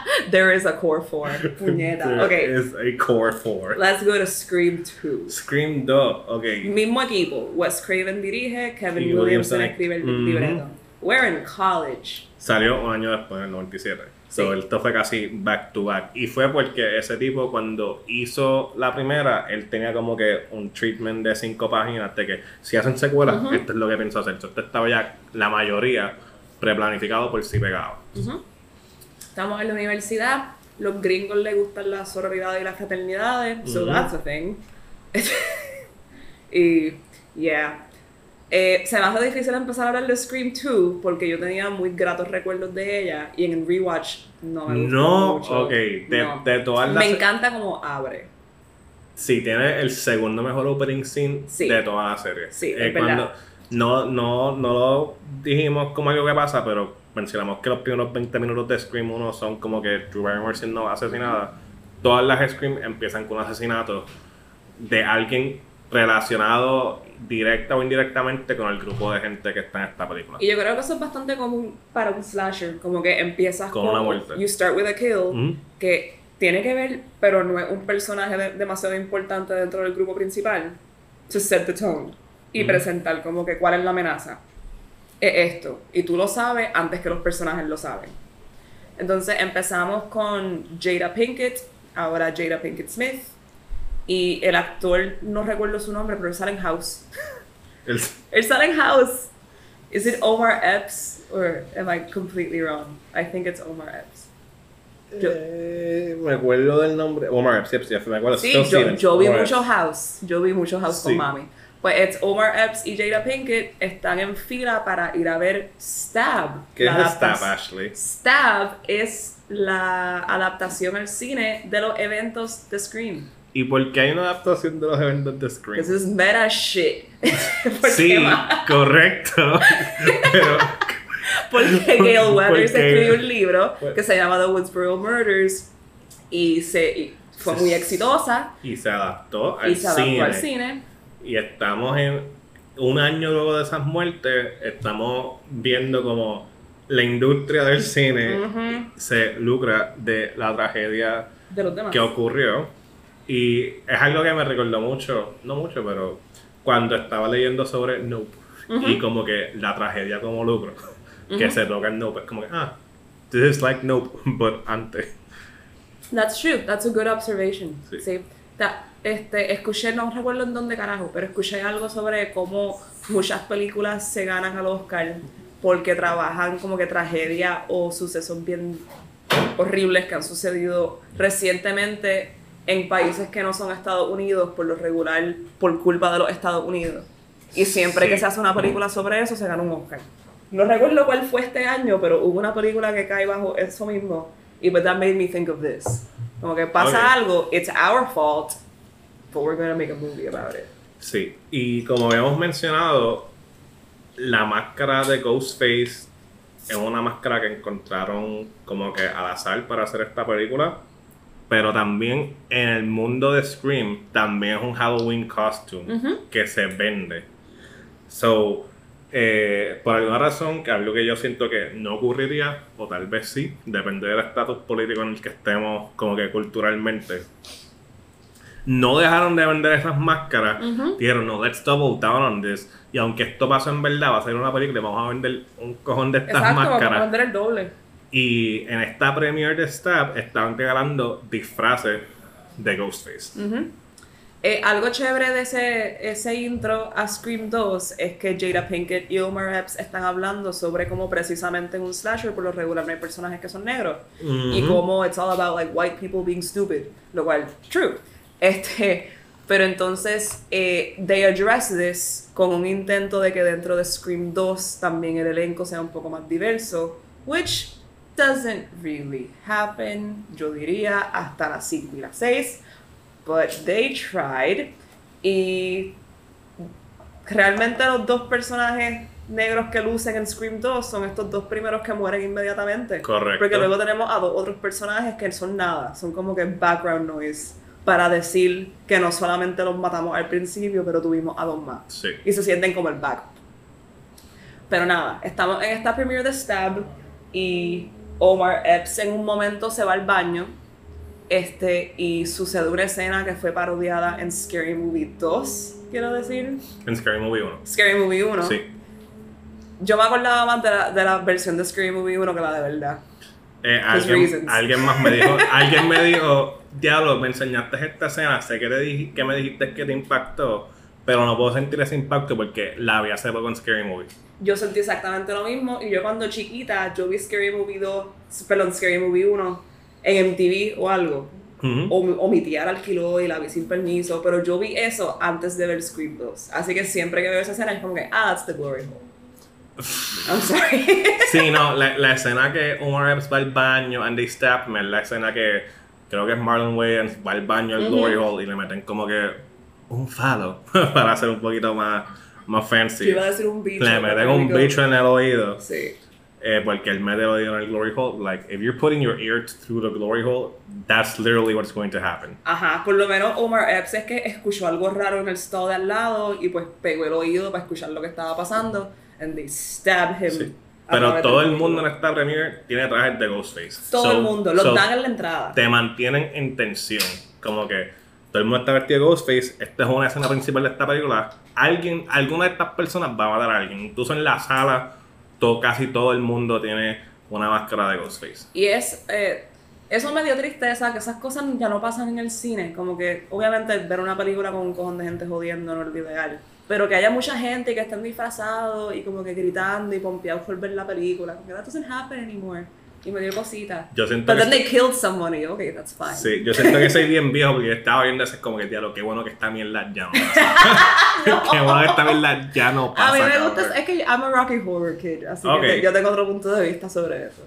*laughs* there is a core four. *laughs* Puñeta.
There
Okay.
is a core four.
Let's go to Scream 2.
Scream 2, ok.
Mismo equipo. Wes Craven dirige, Kevin
Y
Williamson escribe el libreto. We're in college.
Salió un año después, en el 97. So,
Sí.
esto fue casi back to back. Y fue porque ese tipo, cuando hizo la primera, él tenía como que un treatment de cinco páginas de que si hacen secuelas,
Ujú.
esto es lo que pienso hacer. So, esto estaba ya, la mayoría, preplanificado por si pegaba.
Ujú. Estamos en la universidad. Los gringos les gustan las sororidades y las fraternidades. So
Ujú.
that's a thing. *laughs* y, yeah. Eh, se me hace difícil empezar a hablar de Scream 2 porque yo tenía muy gratos recuerdos de ella y en el rewatch no me gustó
No,
mucho.
ok. De,
No.
de todas las.
Me encanta como abre.
Sí, tiene el segundo mejor opening scene
Sí.
de toda la serie.
Sí,
Eh,
es verdad.
no, no, no lo dijimos como algo que pasa, pero mencionamos que los primeros 20 minutos de Scream 1 son como que Drew Barrymore siendo asesinada. Todas las Scream empiezan con un asesinato de alguien relacionado directa o indirectamente con el grupo de gente que está en esta película.
Y yo creo que eso es bastante común para un slasher, como que empiezas
Con
con,
una muerte.
You start with a kill,
Ujú.
que tiene que ver, pero no es un personaje de- demasiado importante dentro del grupo principal. To set the tone. Y
Ujú.
presentar como que cuál es la amenaza. Es esto. Y tú lo sabes antes que los personajes lo saben. Entonces empezamos con Jada Pinkett, ahora Jada Pinkett Smith. Y el actor, no recuerdo su nombre, pero él sale en House. *laughs*
El-
Él sale en House. Is it Omar Epps? Or am I completely wrong? I think it's Omar Epps. Yo-
Eh, me acuerdo del nombre. Omar Epps, sí, sí, me acuerdo.
Sí, yo, vi
Omar
mucho
Epps.
House. Yo vi mucho House
Sí.
con mami. Pues it's Omar Epps y Jada Pinkett están en fila para ir a ver Stab.
¿Qué
la
es Stab, Ashley?
Stab es la adaptación al cine de los eventos de Scream.
¿Y por qué hay una adaptación de los eventos de Scream?
This is meta shit. *laughs* ¿Por
Sí, correcto. *laughs* Pero,
Porque Gail Weathers
Porque-
escribió un libro
Pues-
que se llama The Woodsboro Murders y, se, y fue muy exitosa
y se adaptó al
y se adaptó
cine.
al cine.
Y estamos en un año luego de esas muertes, estamos viendo como la industria del cine se lucra de la tragedia
De los demás.
que ocurrió. Y es algo que me recordó mucho, no mucho, pero cuando estaba leyendo sobre Nope y como que la tragedia como lucro *laughs* que se toca en Nope, es como que, ah, this is like Nope, *laughs* but antes.
That's true, that's a good observation.
Sí.
Sí. Ta- este, escuché, no recuerdo en dónde carajo, pero escuché algo sobre cómo muchas películas se ganan al Oscar porque trabajan como que tragedia o sucesos bien horribles que han sucedido recientemente en países que no son Estados Unidos por lo regular por culpa de los Estados Unidos. Y siempre
Sí.
que se hace una película sobre eso se gana un Oscar. No recuerdo cuál fue este año, pero hubo una película que cae bajo eso mismo y but that made me think of this. Como que pasa
Ok.
algo, it's our fault, but we're gonna make a movie about it.
Sí, y como habíamos mencionado, la máscara de Ghostface es una máscara que encontraron como que al azar para hacer esta película. Pero también en el mundo de Scream también es un Halloween costume que se vende. So, eh, por alguna razón, que algo que yo siento que no ocurriría, o tal vez sí, depende del estatus político en el que estemos como que culturalmente. No dejaron de vender esas máscaras, dijeron, no, let's double down on this. Y aunque esto pasó en verdad, va a ser una película vamos a vender un cojón de estas
Exacto, vamos a
máscaras.
vender el doble.
Y en esta premiere de Stab estaban regalando disfraces de Ghostface.
Eh, algo chévere de ese, ese intro a Scream 2 es que Jada Pinkett y Omar Epps están hablando sobre cómo precisamente en un slasher por lo regular no hay personajes que son negros y
Ujú.
cómo it's all about like white people being stupid, lo cual true. Este, *laughs* pero entonces eh, they address this con un intento de que dentro de Scream 2 también el elenco sea un poco más diverso, which doesn't really happen, yo diría hasta las 5 y las 6 but they tried y realmente los dos personajes negros que lucen en Scream 2 son estos dos primeros que mueren inmediatamente.
Correcto.
Porque luego tenemos a dos otros personajes que son nada, son como que background noise para decir que no solamente los matamos al principio, pero tuvimos a dos más.
Sí.
Y se sienten como el backup. Pero nada, estamos en esta premiere de Stab y Omar Epps en un momento se va al baño este, y sucede una escena que fue parodiada en Scary Movie 2, quiero decir.
En Scary Movie 1.
Scary Movie 1.
Sí.
Yo me acordaba más de la, de la versión de Scary Movie 1 que la de verdad.
Eh, alguien, alguien más me dijo, *laughs* alguien me dijo, diablo, me enseñaste esta escena, sé que, te dij- que me dijiste que te impactó, pero no puedo sentir ese impacto porque la vi hace poco en Scary Movie.
Yo sentí exactamente lo mismo y yo cuando chiquita, yo vi Scary Movie 2, perdón, Scary Movie 1 en MTV o algo.
Ujú.
o, mi- o mi tía la alquiló y la vi sin permiso, pero yo vi eso antes de ver Scream 2. Así que siempre que veo esa escena es como que, ah, that's the glory hole. I'm sorry. *laughs*
Sí, no, la, la escena que Omar Epps va al baño and they stab me la escena que creo que es Marlon Wayans va al baño al
Ujú.
Glory Hole y le meten como que un falo *laughs* para hacer un poquito más, más fancy.
Iba a decir un bicho.
Le meten un bicho en el oído.
Sí.
Eh, porque él mete el oído en el glory hole. Like, if you're putting your ear through the glory hole, that's literally what's going to happen.
Ajá, por lo menos Omar Epps es que escuchó algo raro en el stall de al lado y pues pegó el oído para escuchar lo que estaba pasando and they stabbed him.
Sí. Pero todo el mundo en esta premiere tiene trajes de Ghostface.
Todo
So-
el mundo, los
so
dan en la entrada.
Te mantienen en tensión. Como que todo el mundo está vestido de Ghostface. Esta es una escena principal de esta película. Alguien, alguna de estas personas va a matar a alguien. Incluso en la sala, todo, casi todo el mundo tiene una máscara de Ghostface.
Y es, eh, eso me dio tristeza, que esas cosas ya no pasan en el cine. Como que, obviamente, ver una película con un cojón de gente jodiendo no es lo ideal. Pero que haya mucha gente que estén disfrazados y como que gritando y pompeados por ver la película. Como que that doesn't happen anymore. Y me dio cosita.
Yo siento
But
que
then they killed someone y okay, that's fine.
Sí, yo siento que soy bien viejo porque yo estaba viendo ese como que, diablo, qué bueno que esta mierda ya no pasa. *laughs* *laughs* qué bueno que esta mierda ya no pasa.
A mí me
cabrón.
gusta, es que I'm a Rocky Horror Kid, así
Ok.
que yo tengo otro punto de vista sobre eso.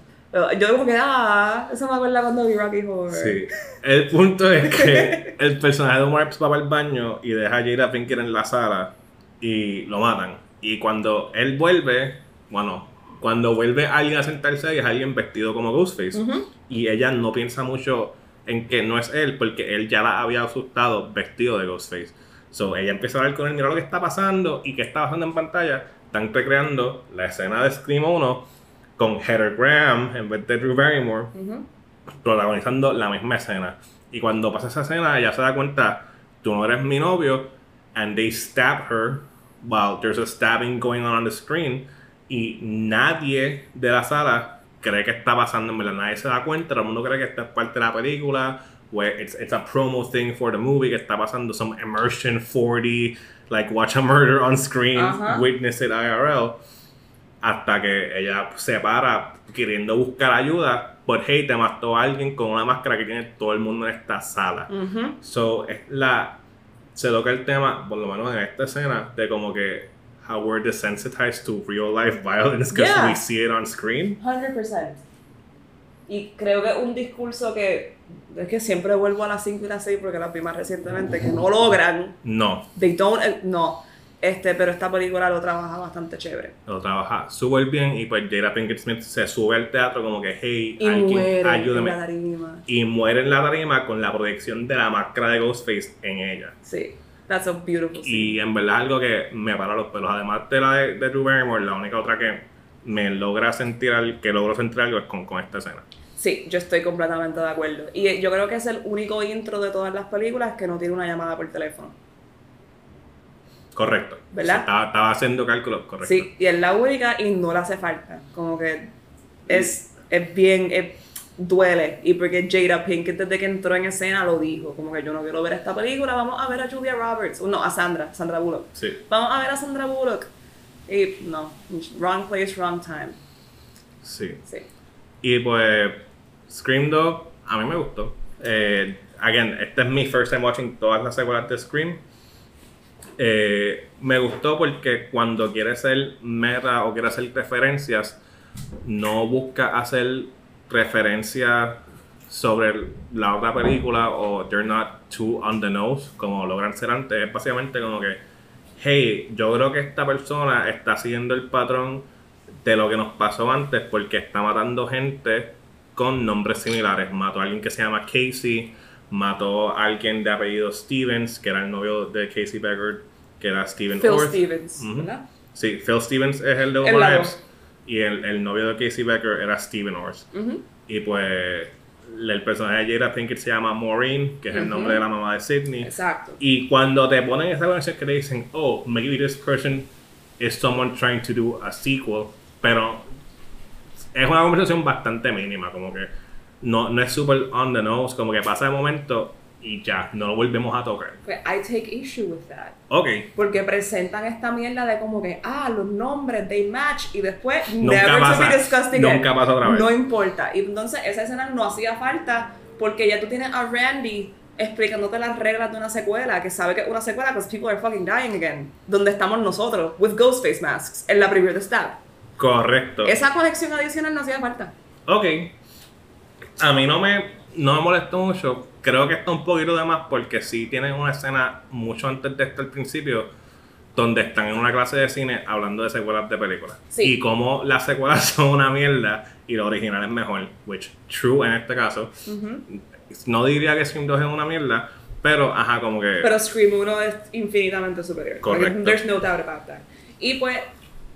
Yo como que, ah, eso me acuerda cuando vi Rocky Horror.
Sí. El punto es *laughs* que el personaje de Omar va para el baño y deja a Jada Pinkett en la sala y lo matan. Y cuando él vuelve, bueno, cuando vuelve alguien a sentarse ahí es alguien vestido como Ghostface. Y ella no piensa mucho en que no es él porque él ya la había asustado vestido de Ghostface. So ella empieza a hablar con él, mira lo que está pasando y qué está pasando en pantalla. Están recreando la escena de Scream 1 con Heather Graham en vez de Drew Barrymore, protagonizando la misma escena. Y cuando pasa esa escena, ella se da cuenta, tú no eres mi novio, and they stab her while there's a stabbing going on on the screen, y nadie de la sala cree que está pasando, en verdad, nadie se da cuenta, todo el mundo cree que esta es parte de la película, where it's, it's a promo thing for the movie, que está pasando some immersion 40, like watch a murder on screen, witness it IRL, hasta que ella se para queriendo buscar ayuda, but hey, te mató a alguien con una máscara que tiene todo el mundo en esta sala. So, es la. Se toca el tema, por lo menos en esta escena, de como que. How we're desensitized to real life *laughs* violence because
Yeah.
we see it on screen.
100%. Y creo que un discurso que es que siempre vuelvo a las 5 y las 6 porque las vi más recientemente, que no logran,
No,
they don't, eh, no, este, pero esta película lo trabaja bastante chévere.
lo trabaja súper bien y pues Jada Pinkett Smith se sube al teatro como que, hey,
Y
alguien,
muere en
ayúdame.
la tarima.
Y muere en la tarima con la proyección de la máscara de Ghostface en ella.
Sí, that's a beautiful scene.
Y en verdad algo que me para los pelos. Además de la de, de Drew Barrymore, la única otra que me logra sentir, al- que logro sentir algo es con, con esta escena.
Sí, yo estoy completamente de acuerdo. Y yo creo que es el único intro de todas las películas que no tiene una llamada por teléfono.
Correcto.
¿Verdad?
Estaba, estaba haciendo cálculos, correcto.
Sí, y es la única y no le hace falta. Como que es, es bien, es- duele. Y porque Jada Pinkett desde que entró en escena lo dijo. Como que yo no quiero ver esta película, vamos a ver a Julia Roberts. No, a Sandra, Sandra Bullock.
Sí,
Vamos a ver a Sandra Bullock. Y no, wrong place, wrong time.
sí.
Sí.
Y pues, Scream 2, a mí me gustó. Eh, again, este es mi first time watching todas las secuelas de Scream. Eh, me gustó porque cuando quiere ser meta o quiere hacer referencias, no busca hacer referencias sobre la otra película o they're not too on the nose como logran ser antes. Es básicamente como que, hey, yo creo que esta persona está siguiendo el patrón de lo que nos pasó antes porque está matando gente con nombres similares. Mató a alguien que se llama Casey, mató a alguien de apellido Stevens, que era el novio de Casey Becker, que era Steven
Phil
Orth.
Stevens.
Sí, Phil Stevens es el de. Epps, y el, el novio de Casey Becker era Steven.
Ujú.
Y pues el personaje de Jada Pinkett se llama Maureen, que es el nombre de la mamá de Sidney.
Exacto.
Y cuando te ponen esa conexión que te dicen, oh, maybe this person is someone trying to do a sequel, pero es una conversación bastante mínima, como que no, no es super on the nose, como que pasa de momento y ya, no lo volvemos a tocar.
Pues I take issue with that.
Ok,
Porque presentan esta mierda de como que, ah, los nombres, they match, y después,
Nunca
never to
pasa.
be discussed again.
Nunca pasa otra vez.
No importa. Y entonces esa escena no hacía falta porque ya tú tienes a Randy explicándote las reglas de una secuela, que sabe que es una secuela because people are fucking dying again. Donde estamos nosotros, with Ghostface masks, en la primera de Stab.
correcto.
Esa conexión adicional no hacía falta.
Ok. A mí no me, no me molestó mucho. Creo que está un poquito de más porque sí tienen una escena mucho antes de esto al principio donde están en una clase de cine hablando de secuelas de películas.
Sí.
Y como las secuelas *laughs* son una mierda y la original es mejor, which true en este caso. No diría que Scream 2 es una mierda, pero ajá, como que...
Pero Scream 1 es infinitamente superior.
Correcto.
There's no doubt about that. Y pues,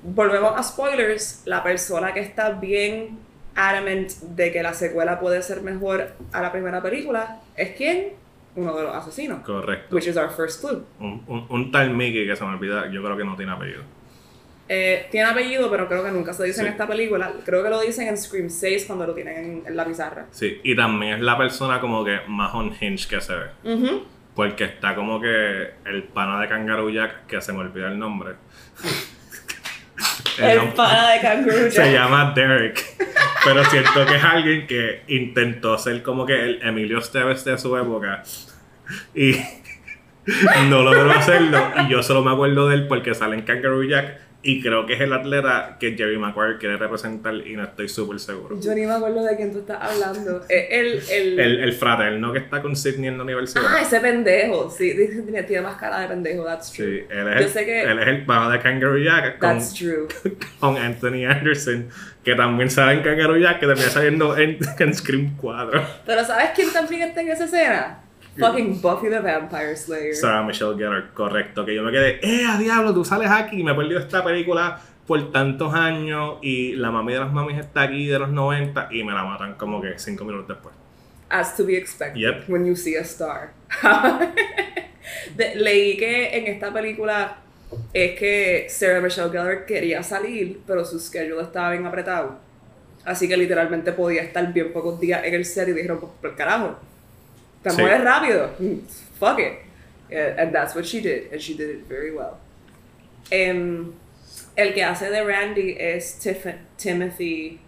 volvemos a spoilers. La persona que está bien adamant de que la secuela puede ser mejor a la primera película es quién? Uno de los asesinos.
Correcto.
Which is our first clue.
Un, un, un tal Mickey que se me olvida, yo creo que no tiene apellido.
Eh, tiene apellido, pero creo que nunca se dice en
Sí.
esta película. Creo que lo dicen en Scream 6 cuando lo tienen en, en la pizarra.
Sí, y también es la persona como que más unhinged que se ve.
Ujú.
Porque está como que el pana de Kangaroo Jack, que se me olvida el nombre. *laughs*
El pana de Kangaroo
Se llama Derek. Pero siento que es alguien que intentó ser como que el Emilio Esteves de su época. Y *laughs* no logró hacerlo. Y yo solo me acuerdo de él porque sale en Kangaroo Jack. Y creo que es el atleta que Jerry Maguire quiere representar. Y no estoy súper seguro.
Yo ni me acuerdo de quién tú estás hablando. El, el,
El, el fraterno que está con Sidney en la universidad.
Ah, ese pendejo. Sí, tiene, tiene más cara de pendejo, that's true.
Sí, él es,
Yo sé que-
él es el pana de Kangaroo Jack con,
That's true. *laughs*
con Anthony Anderson, que también sale en Kangaroo Jack, que termina saliendo en, *laughs* en Scream 4.
Pero ¿sabes quién también está en esa escena? Fucking Buffy the Vampire Slayer.
Sarah Michelle Gellar, correcto. Que yo me quedé, ¡eh, a diablo! Tú sales aquí y me he perdido esta película por tantos años y la mami de las mamis está aquí de los 90 y me la matan como que cinco minutos después.
As to be expected
Yep.
when you see a star. *laughs* Leí que en esta película es que Sarah Michelle Gellar quería salir, pero su schedule estaba bien apretado. Así que literalmente podía estar bien pocos días en el set y dijeron, pues por carajo, te
Sí.
mueres rápido, fuck it. And that's what she did, and she did it very well. Em, el que hace de Randy es Tif- Timothy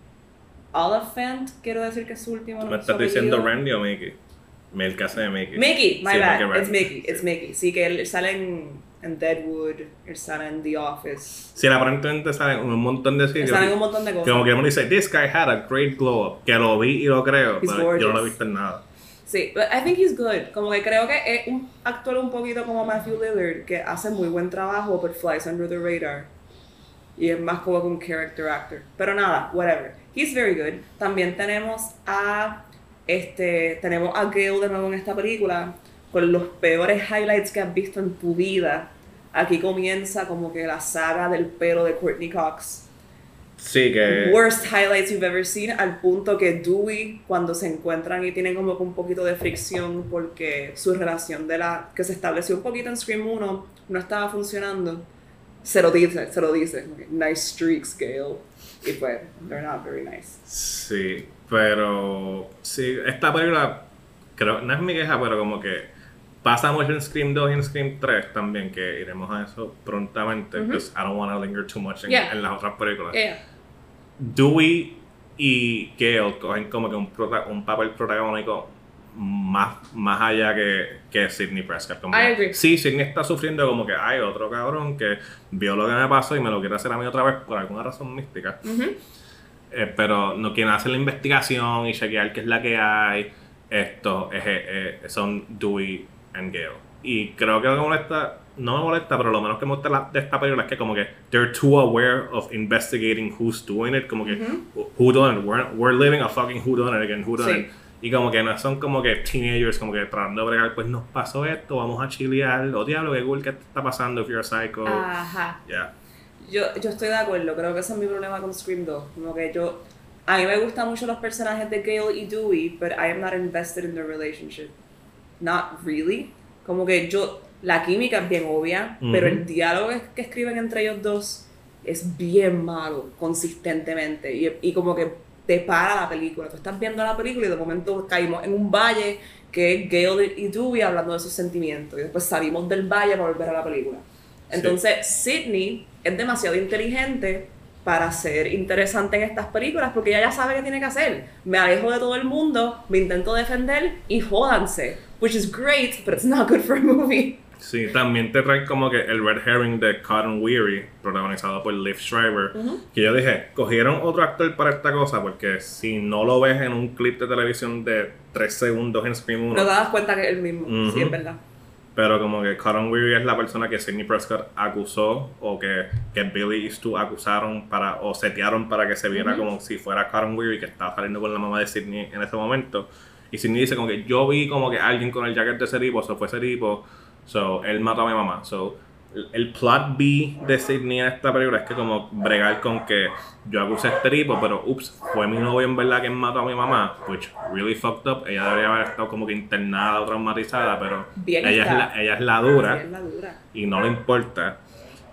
Oliphant, quiero decir que es su último
¿Me
nombre.
estás
su
diciendo. Randy o Mickey? El que hace de Mickey.
Mickey, my
Sí,
bad,
Mickey
it's. Mickey, it's Mickey. Sí, que él sale en, en Deadwood, él sale en The Office,
Sí, aparentemente salen un montón de sitios.
sale en un montón de cosas.
Como que uno dice, this guy had a great glow up. Que lo vi y lo creo,
He's
pero yo no lo he
gorgeous.
visto en nada.
Sí, I think he's good. Como que creo que es un actor un poquito como Matthew Lillard, que hace muy buen trabajo, but flies under the radar. Y es más como un character actor. Pero nada, whatever. He's very good. También tenemos a este tenemos a Gale de nuevo en esta película con los peores highlights que has visto en tu vida. Aquí comienza como que la saga del pelo de Courtney Cox.
Sí, que.
Worst highlights you've ever seen, al punto que Dewey, cuando se encuentran y tienen como un poquito de fricción porque su relación de la que se estableció un poquito en Scream 1 no estaba funcionando, se lo dice, se lo dice, nice streaks, Gale. Y pues, they're not very nice.
Sí, pero. Sí, esta película. Creo, no es mi queja, pero como que. Pasa mucho en Scream 2 y en Scream 3 también, que iremos a eso prontamente, because I don't want to linger too much en,
Yeah.
en las otras películas.
Yeah.
Dewey y Gale cogen como que un, prota- un papel protagónico más, más allá que, que Sidney Prescott. Como
I agree.
Sí, Sidney está sufriendo como que hay otro cabrón que vio lo que me pasó y me lo quiere hacer a mí otra vez por alguna razón mística. Eh, pero no quieren hacer la investigación y chequear qué es la que hay. Esto es, eh, eh, son Dewey Y creo que que molesta, no me molesta, pero lo menos que me gusta de esta película es que como que they're too aware of investigating who's doing it, como que who done it, we're, we're living a fucking who done it again, who done
Sí.
it. Y como que no son como que teenagers, como que tratando de bregar, pues nos pasó esto, vamos a chilear, o diablo, qué cool que está pasando if you're a psycho.
Ajá.
Yeah.
Yo, yo estoy de acuerdo, creo que ese es mi problema con Scream 2. Como que yo. A mí me gustan mucho los personajes de Gale y Dewey, but I am not invested in their relationship. Not really. Como que yo. La química es bien obvia, pero el diálogo que, escriben entre ellos dos es bien malo, consistentemente. Y, y como que te para la película. Tú estás viendo la película y de momento caímos en un valle que es Gale y Dewey hablando de sus sentimientos. Y después salimos del valle para volver a la película. Entonces, Sidney es demasiado inteligente para ser interesante en estas películas porque ella ya sabe qué tiene que hacer. Me alejo de todo el mundo, me intento defender y jódanse. Which is great, but it's not good for a movie.
Sí, también te trae como que el Red Herring de Cotton Weary, protagonizado por Liv Schreiber. Que yo dije, cogieron otro actor para esta cosa, porque si no lo ves en un clip de televisión de 3 segundos en Scream 1,
No te das cuenta que es el mismo. Sí, es verdad.
pero como que Cotton Weary es la persona que Sidney Prescott acusó, o que, que Billy y Stu acusaron para, o setearon para que se viera como si fuera Cotton Weary que estaba saliendo con la mamá de Sidney en ese momento. Y Sidney dice como que yo vi como que alguien con el jacket de ese tipo, so fue ese tipo, so él mató a mi mamá. So, el- plot B de Sidney en esta película es que como bregar con que yo acusé a este tipo, pero ups, fue mi novio en verdad quien mató a mi mamá, which really fucked up. Ella debería haber estado como que internada o traumatizada, pero
Bien
ella es, la, ella es la dura
la
y no le importa.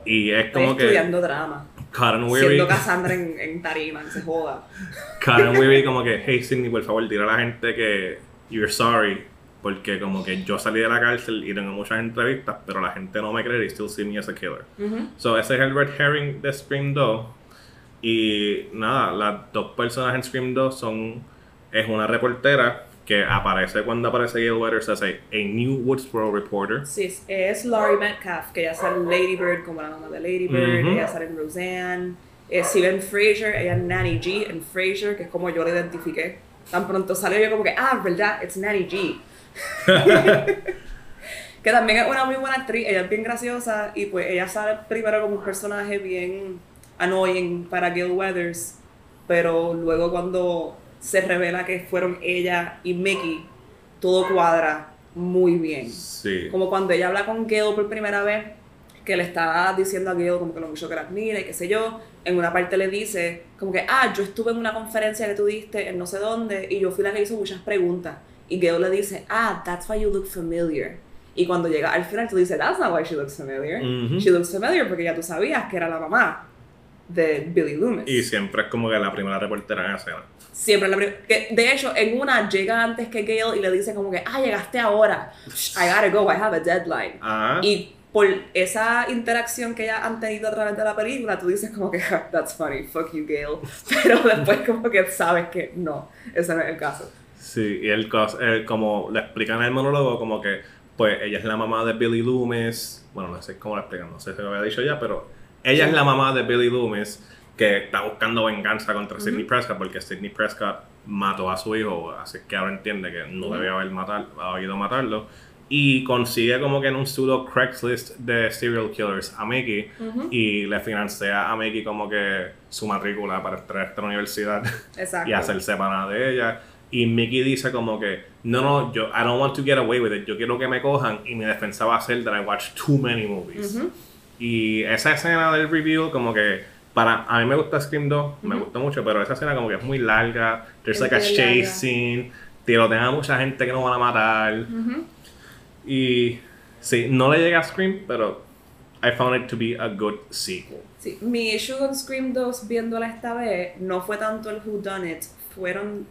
Y es
Estoy
como que
estudiando drama.
Karen Weary,
Siendo Cassandra en, en tarima, que se joda.
Karen Weary como que, hey Sidney, por favor, dile a la gente que you're sorry. Porque como que yo salí de la cárcel y tengo muchas entrevistas, pero la gente no me cree y still see me as a killer.
Ujú.
So ese es el Red Herring de Scream 2. Y nada, las dos personas en Scream 2 son. Es una reportera que aparece cuando aparece Gail Weathers as a, New Woodsboro reporter.
Sí, es- Laurie Metcalf, que ella sale en Lady Bird como la mamá de Lady Bird,
Ujú.
ella sale en Roseanne, es Steven Fraser, ella es Nanny G en Fraser, que es como yo la identifiqué. Tan pronto salió yo como que, ah, verdad, it's Nanny G. *laughs* *laughs* que también es una muy buena actriz, ella es bien graciosa y pues ella sale primero como un personaje bien annoying para Gail Weathers, pero luego cuando se revela que fueron ella y Mickey, todo cuadra muy bien.
Sí.
Como cuando ella habla con Gail por primera vez, que le está diciendo a Gale como que lo mucho que la admira y qué sé yo. En una parte le dice como que, ah, yo estuve en una conferencia que tú diste en no sé dónde y yo fui la que hizo muchas preguntas. Y Gale le dice, ah, that's why you look familiar. Y cuando llega al final tú dices, that's not why she looks familiar. She looks familiar porque ya tú sabías que era la mamá de Billy Loomis.
Y siempre es como que la primera reportera en la escena.
Siempre la prim- que De hecho, en una llega antes que Gale y le dice como que, ah, llegaste ahora. I gotta go, I have a deadline.
Ah,
Y por esa interacción que ya han tenido a través de la película, tú dices como que, "Ja, that's funny, fuck you, Gale. *laughs* Pero después como que sabes que no, ese no es el caso.
sí, y él, cos- él como le explican en el monólogo, como que, pues ella es la mamá de Billy Loomis. Bueno, no sé cómo lo explican, no sé si lo había dicho ya, pero ella es la mamá de Billy Loomis que está buscando venganza contra Sidney Prescott porque Sidney Prescott mató a su hijo, así que ahora entiende que no
Ujú.
debía haber matar, haber ido a matarlo. Y consigue como que en un pseudo Craigslist de serial killers a Mickey y le financia a Mickey como que su matrícula para entrar a esta universidad *laughs*
Exacto.
y hacerse pana de ella. Y Mickey dice como que, no, no, yo, I don't want to get away with it, yo quiero que me cojan y mi defensa va a ser that I watch too many movies.
Ujú.
Y esa escena del review como que, para, a mí me gusta Scream 2, me gustó mucho, pero esa escena como que es muy larga, there's
Es
like a scene, tirotean a mucha gente que no van a matar.
Ujú.
Y sí, no le llega a Scream, pero I found it to be a good sequel.
Sí, mi issue con Scream 2 viéndola esta vez no fue tanto el Who Done It, fueron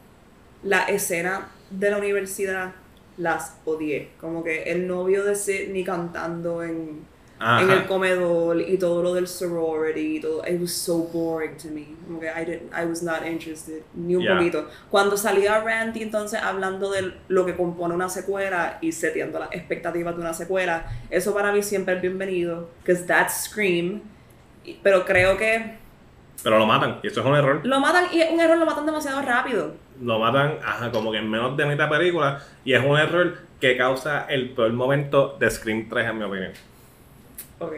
la escena de la universidad, las odié. Como que el novio de Sidney cantando en,
Ajá.
en el comedor y todo lo del sorority y todo, it was so boring to me. Como que I, didn't, I was not interested, ni un
Yeah.
poquito. Cuando salía Randy entonces hablando de lo que compone una secuela y seteando las expectativas de una secuela, eso para mí siempre es bienvenido, because that's Scream. Pero creo que
Pero lo matan, y eso es un error.
lo matan, y es un error, lo matan demasiado rápido.
Lo matan, ajá, como que en menos de mitad película, y es un error que causa el peor momento de Scream 3, en mi opinión.
Ok.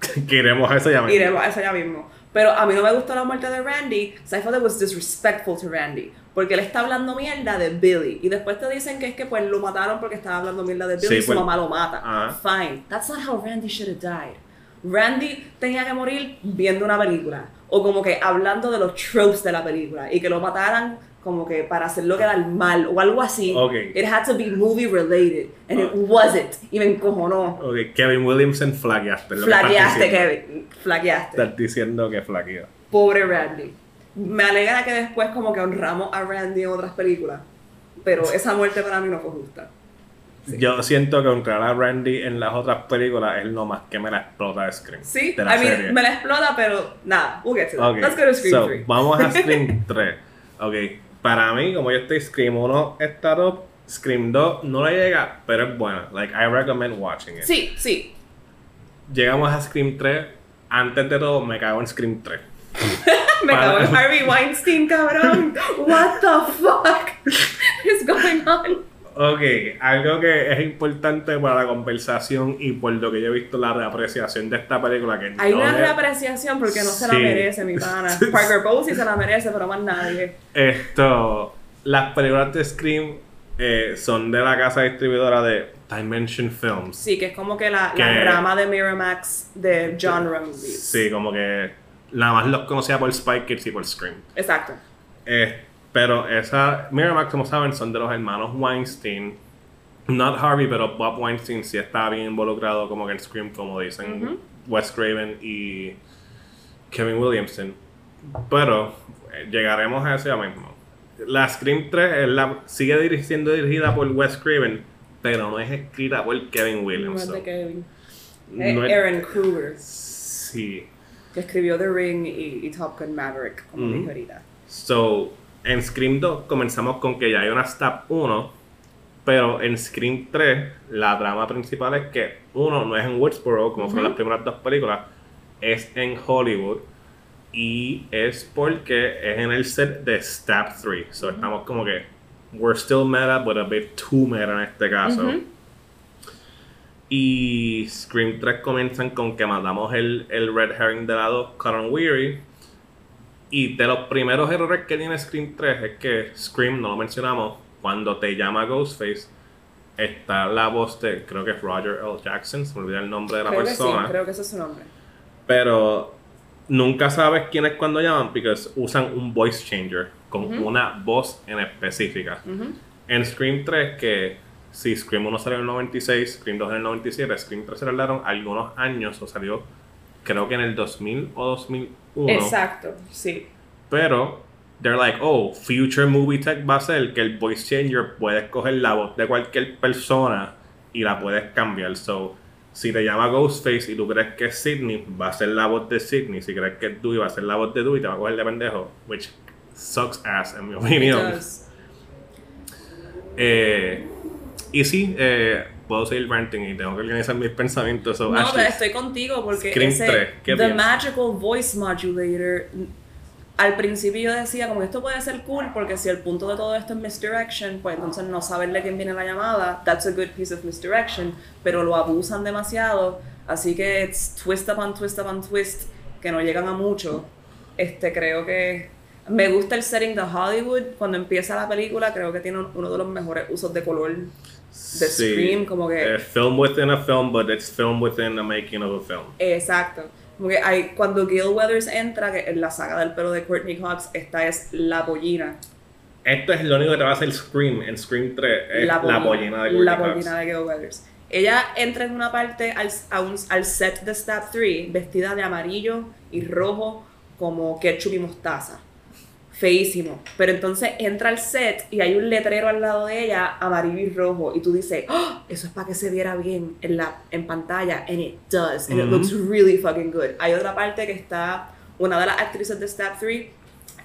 *laughs*
que iremos a eso ya mismo.
Iremos a eso ya mismo. Pero a mí no me gustó la muerte de Randy. So I thought it was disrespectful to Randy. Porque él está hablando mierda de Billy. Y después te dicen que es que pues lo mataron porque estaba hablando mierda de Billy
Sí,
y su
pues-
mamá lo mata.
Ajá.
Fine. That's not how Randy should have died. Randy tenía que morir viendo una película. O como que hablando de los tropes de la película. Y que lo mataran como que para hacerlo quedar mal o algo así.
Ok.
It had to be movie related. And it wasn't. Y me encojonó.
Ok, Kevin Williamson flaqueaste.
Flaqueaste. Kevin. Flaqueaste.
Estás diciendo que flaquea.
Pobre Randy. Me alegra que después como que honramos a Randy en otras películas. Pero esa muerte para mí no fue justa. Sí.
Yo siento que honrar a Randy en las otras películas es lo más que me la explota de Scream.
Sí,
de la
I mean, me la explota, pero nada, we'll get to that. Let's go to Scream
so,
3.
Vamos a *laughs* Scream 3. Ok, para mí, como yo estoy, Scream 1 está top, Scream 2 no le llega, pero es buena. Like, I recommend watching it.
Sí, sí.
Llegamos a Scream 3. Antes de todo, me cago en Scream 3. *laughs*
Me cago en Harvey Weinstein, cabrón. *laughs* What the fuck is going on?
Ok, algo que es importante para la conversación y por lo que yo he visto la reapreciación de esta película que
Hay
no
una reapreciación porque no se la merece, mi pana. *laughs* Parker Posey se la merece, pero más nadie.
Esto, las películas de Scream eh, son de la casa distribuidora de Dimension Films.
Sí, que es como que la, la
Que-
rama de Miramax de genre movies.
Sí, como que nada más los conocía por Spy Kids y por Scream.
Exacto.
Eh, pero esa, Miramax, como saben, son de los hermanos Weinstein. Not Harvey, pero Bob Weinstein sí está bien involucrado como que en Scream, como dicen. Wes Craven y Kevin Williamson. Pero eh, llegaremos a eso ya mismo. La Scream 3 es la, sigue siendo dirigida por Wes Craven, pero no es escrita por Kevin
No es
Williamson.
de Kevin.
No
Eh,
es-
Aaron Kruger,
Sí.
que escribió The Ring y, y Top Gun Maverick, como ahorita.
So, en Scream 2 comenzamos con que ya hay una Stab 1, pero en Scream 3 la trama principal es que uno no es en Woodsboro, como fueron
Ujú.
las primeras dos películas, es en Hollywood y es porque es en el set de Stab 3. So, estamos como que we're still meta, but a bit too meta en este caso.
Ujú.
Y Scream 3 comienzan con que matamos el, el Red Herring de lado, Coron Weary. Y de los primeros errores que tiene Scream 3 es que Scream, no lo mencionamos, cuando te llama Ghostface, está la voz de, creo que es Roger L. Jackson, se me olvida el nombre de la
creo que sí,
persona.
creo que ese es su nombre.
Pero nunca sabes quién es cuando llaman porque usan un voice changer con una voz en específica. En Scream 3, que si Scream 1 salió en el 96, Scream 2 en el 97, Scream 3 se tardaron algunos años o salió creo que en el 2000 o 2001.
Exacto, sí.
Pero they're like, oh, future movie tech va a ser que el voice changer puede escoger la voz de cualquier persona y la puedes cambiar. So, si te llama Ghostface y tú crees que es Sidney, va a ser la voz de Sidney. Si crees que es Dewey, va a ser la voz de Dewey y te va a coger de pendejo. Which sucks ass, en mi opinión. Eh, y sí, eh, puedo seguir ranting y tengo que organizar mis pensamientos. So,
no,
Ashley,
pero estoy contigo porque ese
3, ¿qué
The
piensas?
Magical Voice Modulator al principio yo decía como que esto puede ser cool porque si el punto de todo esto es misdirection, pues entonces no saberle quién viene la llamada, that's a good piece of misdirection, pero lo abusan demasiado, así que it's twist upon twist upon twist que no llegan a mucho. Este creo que me gusta el setting de Hollywood cuando empieza la película, creo que tiene uno de los mejores usos de color de
sí,
Scream, como que
eh, film within a film, but it's film within the making of a film.
Exacto. Porque hay, cuando Gil Weathers entra, que en la saga del pelo de Courtney Cox, esta es la pollina.
Esto es lo único que te va a hacer Scream en Scream 3, es la, pollina de Courtney
La
Cox.
pollina de Gil Weathers. Ella entra en una parte al, a un- al set de Stab 3 vestida de amarillo y rojo como ketchup y mostaza. Feísimo. Pero entonces entra al set y hay un letrero al lado de ella, amarillo y rojo. Y tú dices, "Oh, eso es para que se viera bien en, la, en pantalla. And it does. And it looks really fucking good. Hay otra parte que está una de las actrices de Stab 3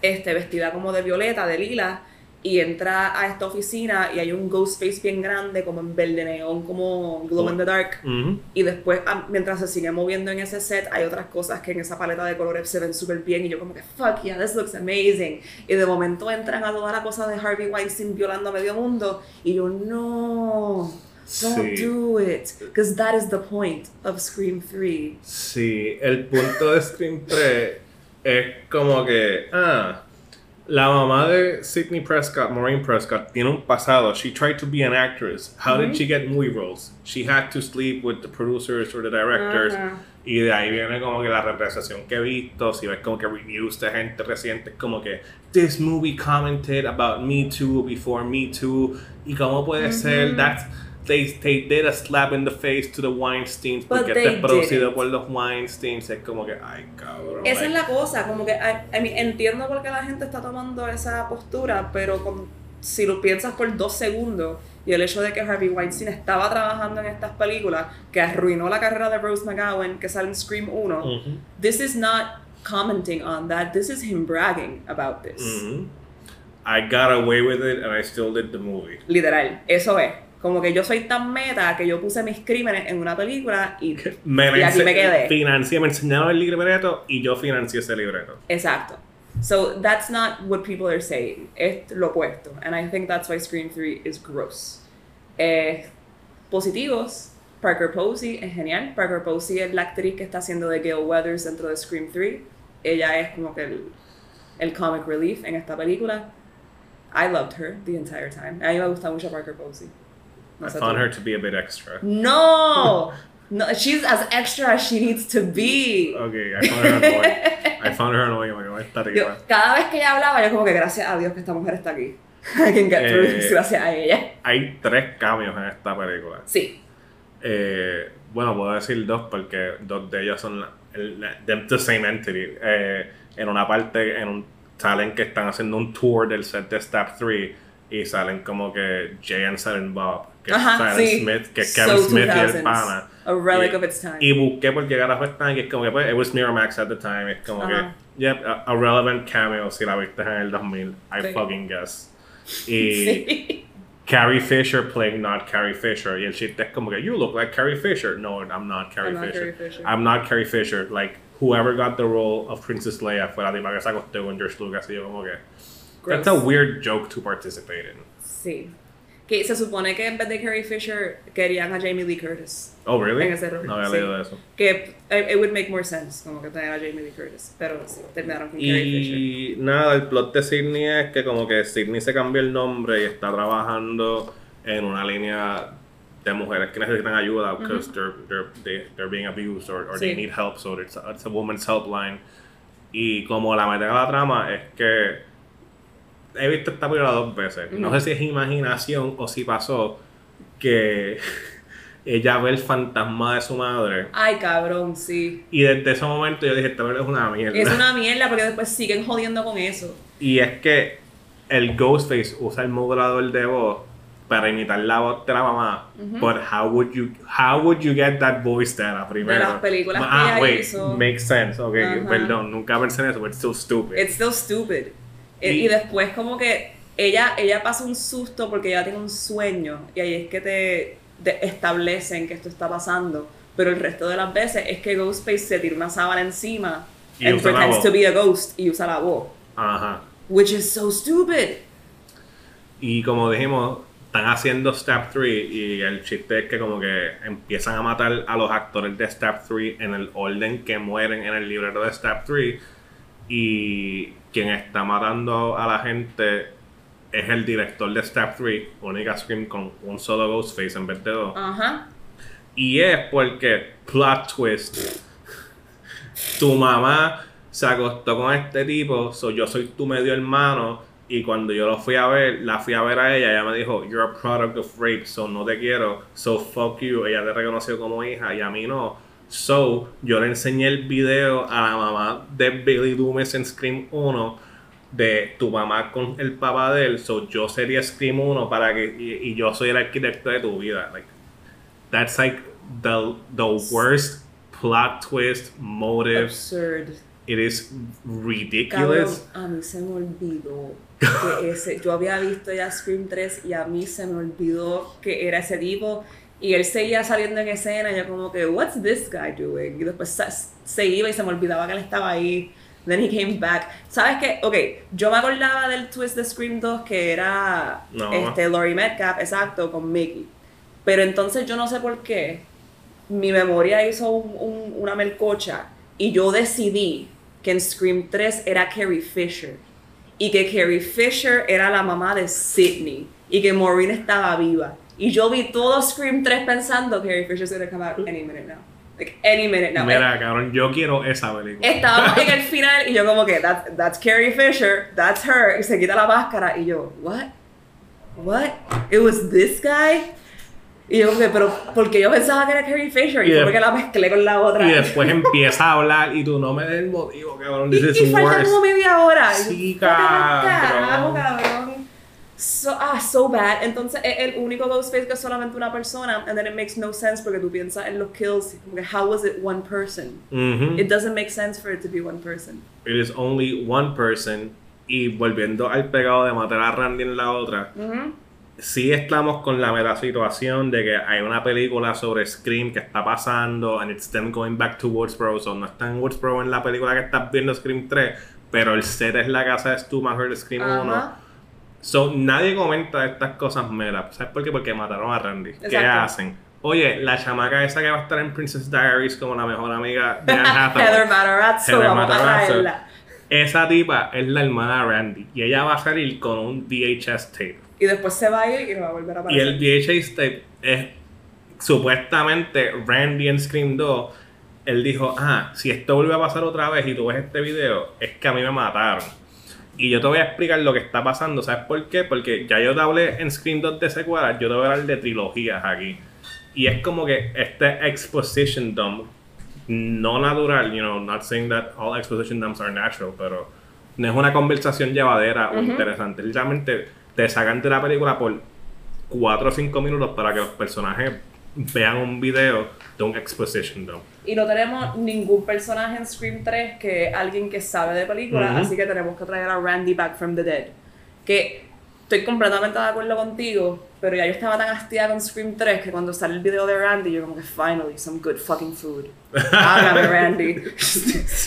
este, vestida como de violeta, de lila, y entra a esta oficina y hay un ghost face bien grande, como en verde neón, como glow in the dark.
Ujú.
Y después, ah, mientras se sigue moviendo en ese set, hay otras cosas que en esa paleta de colores se ven súper bien. Y yo, como que, fuck yeah, this looks amazing. Y de momento entran a toda la cosa de Harvey Weinstein violando a medio mundo. Y yo, no, don't
Sí.
do it. Because that is the point of Scream 3.
Sí, el punto de Scream 3 es como que, ah, la mamá de Sidney Prescott, Maureen Prescott, tiene un pasado. She tried to be an actress. How did she get movie roles? She had to sleep with the producers or the directors.
Ajá.
Y de ahí viene como que la representación que he visto. Si ves como que reviews de gente reciente, como que this movie commented about Me Too before Me Too. Y cómo puede ser, that's, they, they did a slap in the face to the Weinsteins porque este es producido por los Weinsteins. Es como que, ay cabrón.
Esa es la cosa, como que I- I mean, entiendo por qué la gente está tomando esa postura, pero con- si lo piensas por dos segundos y el hecho de que Harvey Weinstein estaba trabajando en estas películas que arruinó la carrera de Rose McGowan que sale en Scream 1,
Ujú,
this is not commenting on that, this is him bragging about this.
I got away with it and I still did the movie.
Literal, eso es. Como que yo soy tan meta que yo puse mis crímenes en una película y...
Me,
Y aquí me quedé.
Financié, me enseñaron el libreto y yo financié ese libreto.
Exacto. So that's not what people are saying. Es lo opuesto. And I think that's why Scream 3 is gross. Eh, positivos. Parker Posey es genial. Parker Posey es la actriz que está haciendo de Gail Weathers dentro de Scream 3. Ella es como que el, el comic relief en esta película. I loved her the entire time. A mí me gusta mucho Parker Posey.
I found her to be a bit extra.
No! no! She's as extra as she needs to be.
Okay, I found her annoying. *laughs* I found her annoying. Like, "Ay, esta
Yo,
tipa".
cada vez que ella hablaba, yo como que gracias a Dios que esta mujer está aquí. *laughs* I can get through
Eh,
gracias a ella.
Hay tres cambios en esta película.
Sí.
Eh, bueno, puedo decir dos porque dos de ellos son la, la- the, the same entity. Eh, en una parte, en un, salen que están haciendo un tour del set de Stab 3 y salen como que Jay and Silent Bob, que
Ajá, sí.
Smith, que
So
Kevin Smith y
2000s.
el pana.
A relic
Y-
of its time.
Y busqué por llegar a Festán, que es como que pues, it was Miramax at the time. Es como
Ajá.
que, yep, a, a relevant cameo si la viste en el 2000. I
Sí.
fucking guess. *laughs* Y
Sí.
Carrie Fisher playing not Carrie Fisher. Y el chiste es como que, you look like Carrie Fisher. No, I'm not Carrie,
I'm not
Fisher.
Carrie Fisher.
I'm not Carrie Fisher. Like, whoever got the role of Princess Leia fue la tipa que se acostó con George Lucas. Y yo como que, that's a
Gross.
weird joke to participate in.
Sí. Que se supone que en vez de Carrie Fisher querían a Jamie Lee Curtis.
Oh, really?
En ese rol,
No había
sí.
leído de eso.
Que eh, it would make more sense, como que tener a Jamie Lee Curtis. Pero sí, terminaron con Carrie Fisher.
Y nada, el plot de Sidney es que como que Sidney se cambió el nombre y está trabajando en una línea de mujeres que necesitan ayuda because they're, they're, they- they're being abused or, or they
Sí.
need help, so it's a, it's a woman's helpline. Y como la meten a la trama es que he visto esta película dos veces. No sé si es imaginación o si pasó que *laughs* ella ve el fantasma de su madre.
Ay, cabrón, sí.
Y desde ese momento yo dije, esta película es una mierda.
Es una mierda porque después siguen jodiendo con eso.
Y es que el Ghostface usa el modulador de voz para imitar la voz de la mamá. But how would you how would you get that voice there primero?
las películas que
ah,
ella
wait,
hizo.
makes sense. Okay,
Ajá.
perdón, nunca pensé en eso, but it's so stupid.
It's still stupid. E-
Y-
Y, después como que ella, ella pasa un susto porque ella tiene un sueño y ahí es que te, te establecen que esto está pasando. Pero el resto de las veces es que Ghostface se tira una sábana encima
Y
and
usa la
pretends
voz.
to be a ghost y usa la voz.
Ajá.
Which is so stupid.
Y como dijimos, están haciendo Step 3 y el chiste es que como que empiezan a matar a los actores de Step 3 en el orden que mueren en el libreto de Step 3 y quien está matando a la gente es el director de Step 3, única Scream con un solo Ghostface en vez de dos.
Ajá.
Y es porque, plot twist, tu mamá se acostó con este tipo, so yo soy tu medio hermano, y cuando yo lo fui a ver, la fui a ver a ella, ella me dijo, you're a product of rape, so no te quiero, so fuck you, ella te reconoció como hija, y a mí no. So, yo le enseñé el video a la mamá de Billy Loomis en Scream 1 de tu mamá con el papá de él, so yo sería Scream 1 para que, y, y yo soy el arquitecto de tu vida. Like, that's like the the worst plot twist motive.
Absurd.
It is
Cabrón,
ridiculous.
a mí se me olvidó que ese, yo había visto ya Scream 3 y a mí se me olvidó que era ese tipo y él seguía saliendo en escena yo como que, what's this guy doing? Y después se iba y se me olvidaba que él estaba ahí. Then he came back. ¿Sabes qué? Ok, yo me acordaba del twist de Scream 2 que era
No.
este, Laurie Metcalf, exacto, con Mickey. Pero entonces yo no sé por qué mi memoria hizo un- un- una melcocha y yo decidí que en Scream 3 era Carrie Fisher y que Carrie Fisher era la mamá de Sidney y que Maureen estaba viva. Y yo vi todo Scream 3 pensando Carrie Fisher's gonna come out any minute now. Like, any minute now.
Mira, cabrón, yo quiero esa película.
Estábamos en *laughs* el final y yo como que, that, that's Carrie Fisher, that's her, y se quita la máscara y yo, what? What? It was this guy? Y yo como que, pero porque yo pensaba que era Carrie Fisher y,
Y
porque la mezclé con la otra.
Y después empieza a hablar y tú no me des el motivo, cabrón.
Y,
This
y
is
falta como media hora.
Sí, cabrón.
carajo, cabrón. So, ah, so bad. Entonces es el único Ghostface que es solamente una persona. And then it makes no sense porque tú piensas en los kills. como How was it one person?
Ujú.
It doesn't make sense for it to be one person.
It is only one person. Y volviendo al pegado de matar a Randy en la otra,
Ujú.
sí estamos con la mera situación de que hay una película sobre Scream que está pasando and it's them going back to Woodsboro. So no está en Woodsboro en la película que estás viendo Scream 3, pero el set es la casa de Stu Maher de Scream 1. So nadie comenta estas cosas meras. ¿Sabes por qué? Porque mataron a Randy. ¿Qué hacen? Oye, la chamaca esa que va a estar en Princess Diaries como la mejor amiga de Anne *laughs* Hathaway.
Heather Matarazzo,
Heather Matarazzo. Esa tipa es la hermana de Randy y ella va a salir con un VHS tape.
Y después se va a ir y no va a volver a
Y
aparecer.
el VHS tape es supuestamente Randy en Scream 2. Él dijo, ah, si esto vuelve a pasar otra vez y tú ves este video, es que a mí me mataron. Y yo te voy a explicar lo que está pasando. ¿Sabes por qué? Porque ya yo te hablé en Scream 2 de secuelas, yo te voy a hablar de trilogías aquí. Y es como que este exposition dump, no natural, you know, not saying that all exposition dumps are natural, pero no es una conversación llevadera o interesante. Literalmente te sacan de la película por 4 o 5 minutos para que los personajes vean un video de un exposition dump.
Y no tenemos ningún personaje en Scream 3 que alguien que sabe de películas,
Ujú.
así que tenemos que traer a Randy back from the dead. Que estoy completamente de acuerdo contigo, pero ya yo estaba tan hastiada con Scream 3 que cuando sale el video de Randy, yo como que finally, some good fucking food. *laughs* Hágame, Randy.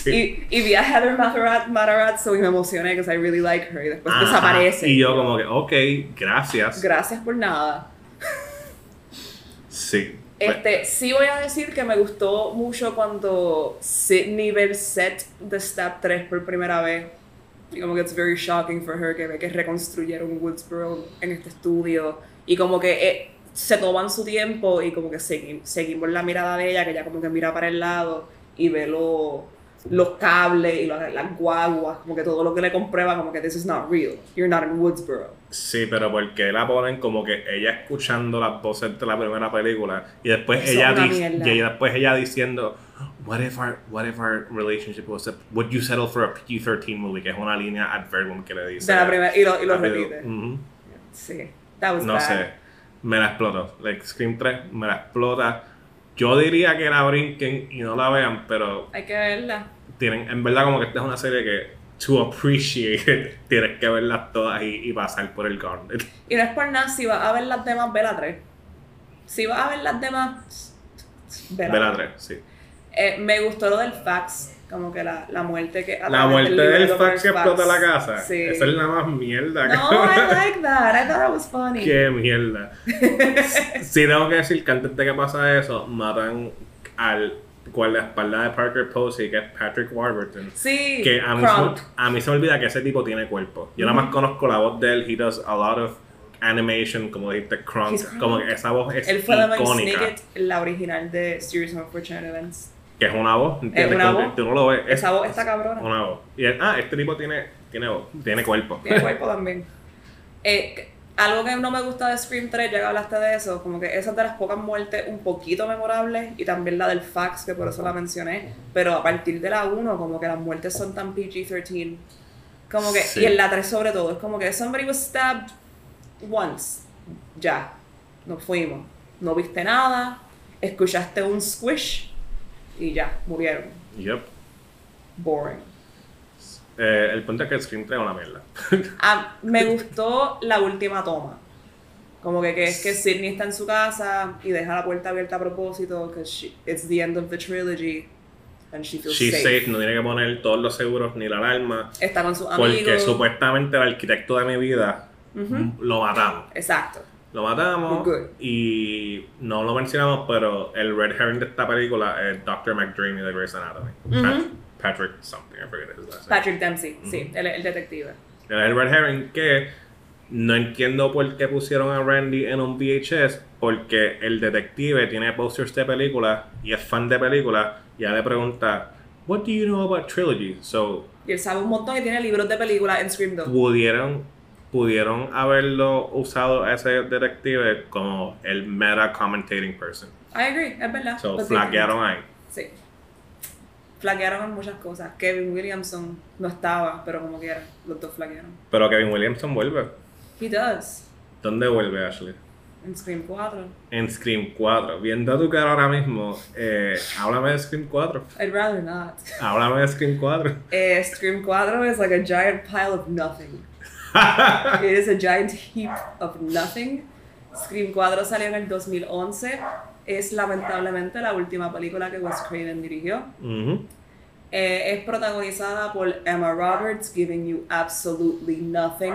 y, y vi a Heather Matarazzo Matarazzo y me emocioné because I really like her y después
Ajá.
desaparece.
Y yo como que, ok, gracias.
Gracias por nada.
Sí.
Este, sí voy a decir que me gustó mucho cuando Sydney ve el set de Step 3 por primera vez. Y como que it's very shocking for her que ve que reconstruyeron Woodsboro en este estudio. Y como que eh, se toman su tiempo y como que segui- seguimos la mirada de ella, que ella como que mira para el lado y ve lo- los cables y las guaguas, como que todo lo que le comprueba, como que this is not real, you're not in Woodsboro.
Sí, pero porque la ponen como que ella escuchando las voces de la primera película y después
Eso
ella y después ella diciendo what if our what if our relationship was a, would you settle for a PG-13 movie que es una línea adverbium que le dice
De la primera, y lo, y lo repite. Sí, that was
no
bad.
sé me la explotó like Scream 3 me la explota yo diría que la brinquen y no la vean pero
Hay que verla.
Tienen en verdad como que esta es una serie que to appreciate *laughs* tienes que verlas todas y, y pasar por el gauntlet
Y no es por nada, si vas a ver las demás, ve la 3. Si vas a ver las demás, ve
la 3 sí
Eh, me gustó lo del fax, como que la, la muerte que...
La muerte del fax que explota la casa.
Sí.
Esa es la más mierda.
No. I *laughs* like that. I thought it was funny.
Qué mierda. *laughs* sí, tengo que decir que antes de que pasa eso, matan al guardaespaldas de Parker Posey, que es Patrick Warburton.
Sí,
Que a mí, se, a mí se me olvida que ese tipo tiene cuerpo. Yo nada más conozco la voz de él. He does a lot of animation, como dijiste, Kronk. Como que esa voz es
Él fue
icónica.
Snicket, la original de Series of Unfortunate Events.
Que es una voz, ¿entiendes?
una
Como que
voz.
Tú no lo ves. es
Esa voz está cabrona.
Una voz. Y él, ah, este tipo tiene, tiene voz, tiene cuerpo.
Tiene cuerpo *laughs* también. Eh, algo que no me gusta de Scream 3, ya que hablaste de eso, como que esa es de las pocas muertes un poquito memorables y también la del fax, que por eso la mencioné. Pero a partir de la 1, como que las muertes son tan PG-13. Como que,
Sí.
y en la 3 sobre todo, es como que somebody was stabbed once. Ya. Nos fuimos. No viste nada, escuchaste un squish y ya, murieron.
Yep.
Boring.
Eh, el punto es que Scream 3 es una mierda. *laughs*
Ah, me gustó la última toma. Como que, que es que Sidney está en su casa y deja la puerta abierta a propósito, que it's the end of the trilogy and she feels
She's
safe.
safe, no tiene que poner todos los seguros ni la alarma.
Está con sus
Porque
amigos.
supuestamente el arquitecto de mi vida
Ujú.
lo matamos.
Exacto.
Lo matamos y no lo mencionamos, pero el red herring de esta película es Dr. McDreamy de Grey's Anatomy.
Ujú.
Pat- Patrick something, I forget his last name.
Patrick Dempsey, sí, el, el detective.
Es el red herring que no entiendo por qué pusieron a Randy en un VHS, porque el detective tiene posters de películas y es fan de películas y ya le pregunta, What do you know about trilogy? So,
Y él sabe un montón y tiene libros de películas en Scream 2.
pudieron pudieron haberlo usado a ese detective como el meta commentating person.
I agree, es verdad.
So,
sí,
flaquearon ahí.
Sí. Flaquearon en muchas cosas. Kevin Williamson no estaba, pero como quiera, los dos flaquearon.
Pero Kevin Williamson vuelve.
He does.
¿Dónde vuelve Ashley?
En Scream 4.
En Scream 4. Viendo tu cara ahora mismo, eh, háblame de Scream 4.
I'd rather not.
Háblame de Scream 4.
Eh, Scream 4 is like a giant pile of nothing. *laughs* It is a giant heap of nothing. Scream 4 salió en el 2011. Es lamentablemente la última película que Wes Craven dirigió. Eh, es protagonizada por Emma Roberts, giving you absolutely nothing,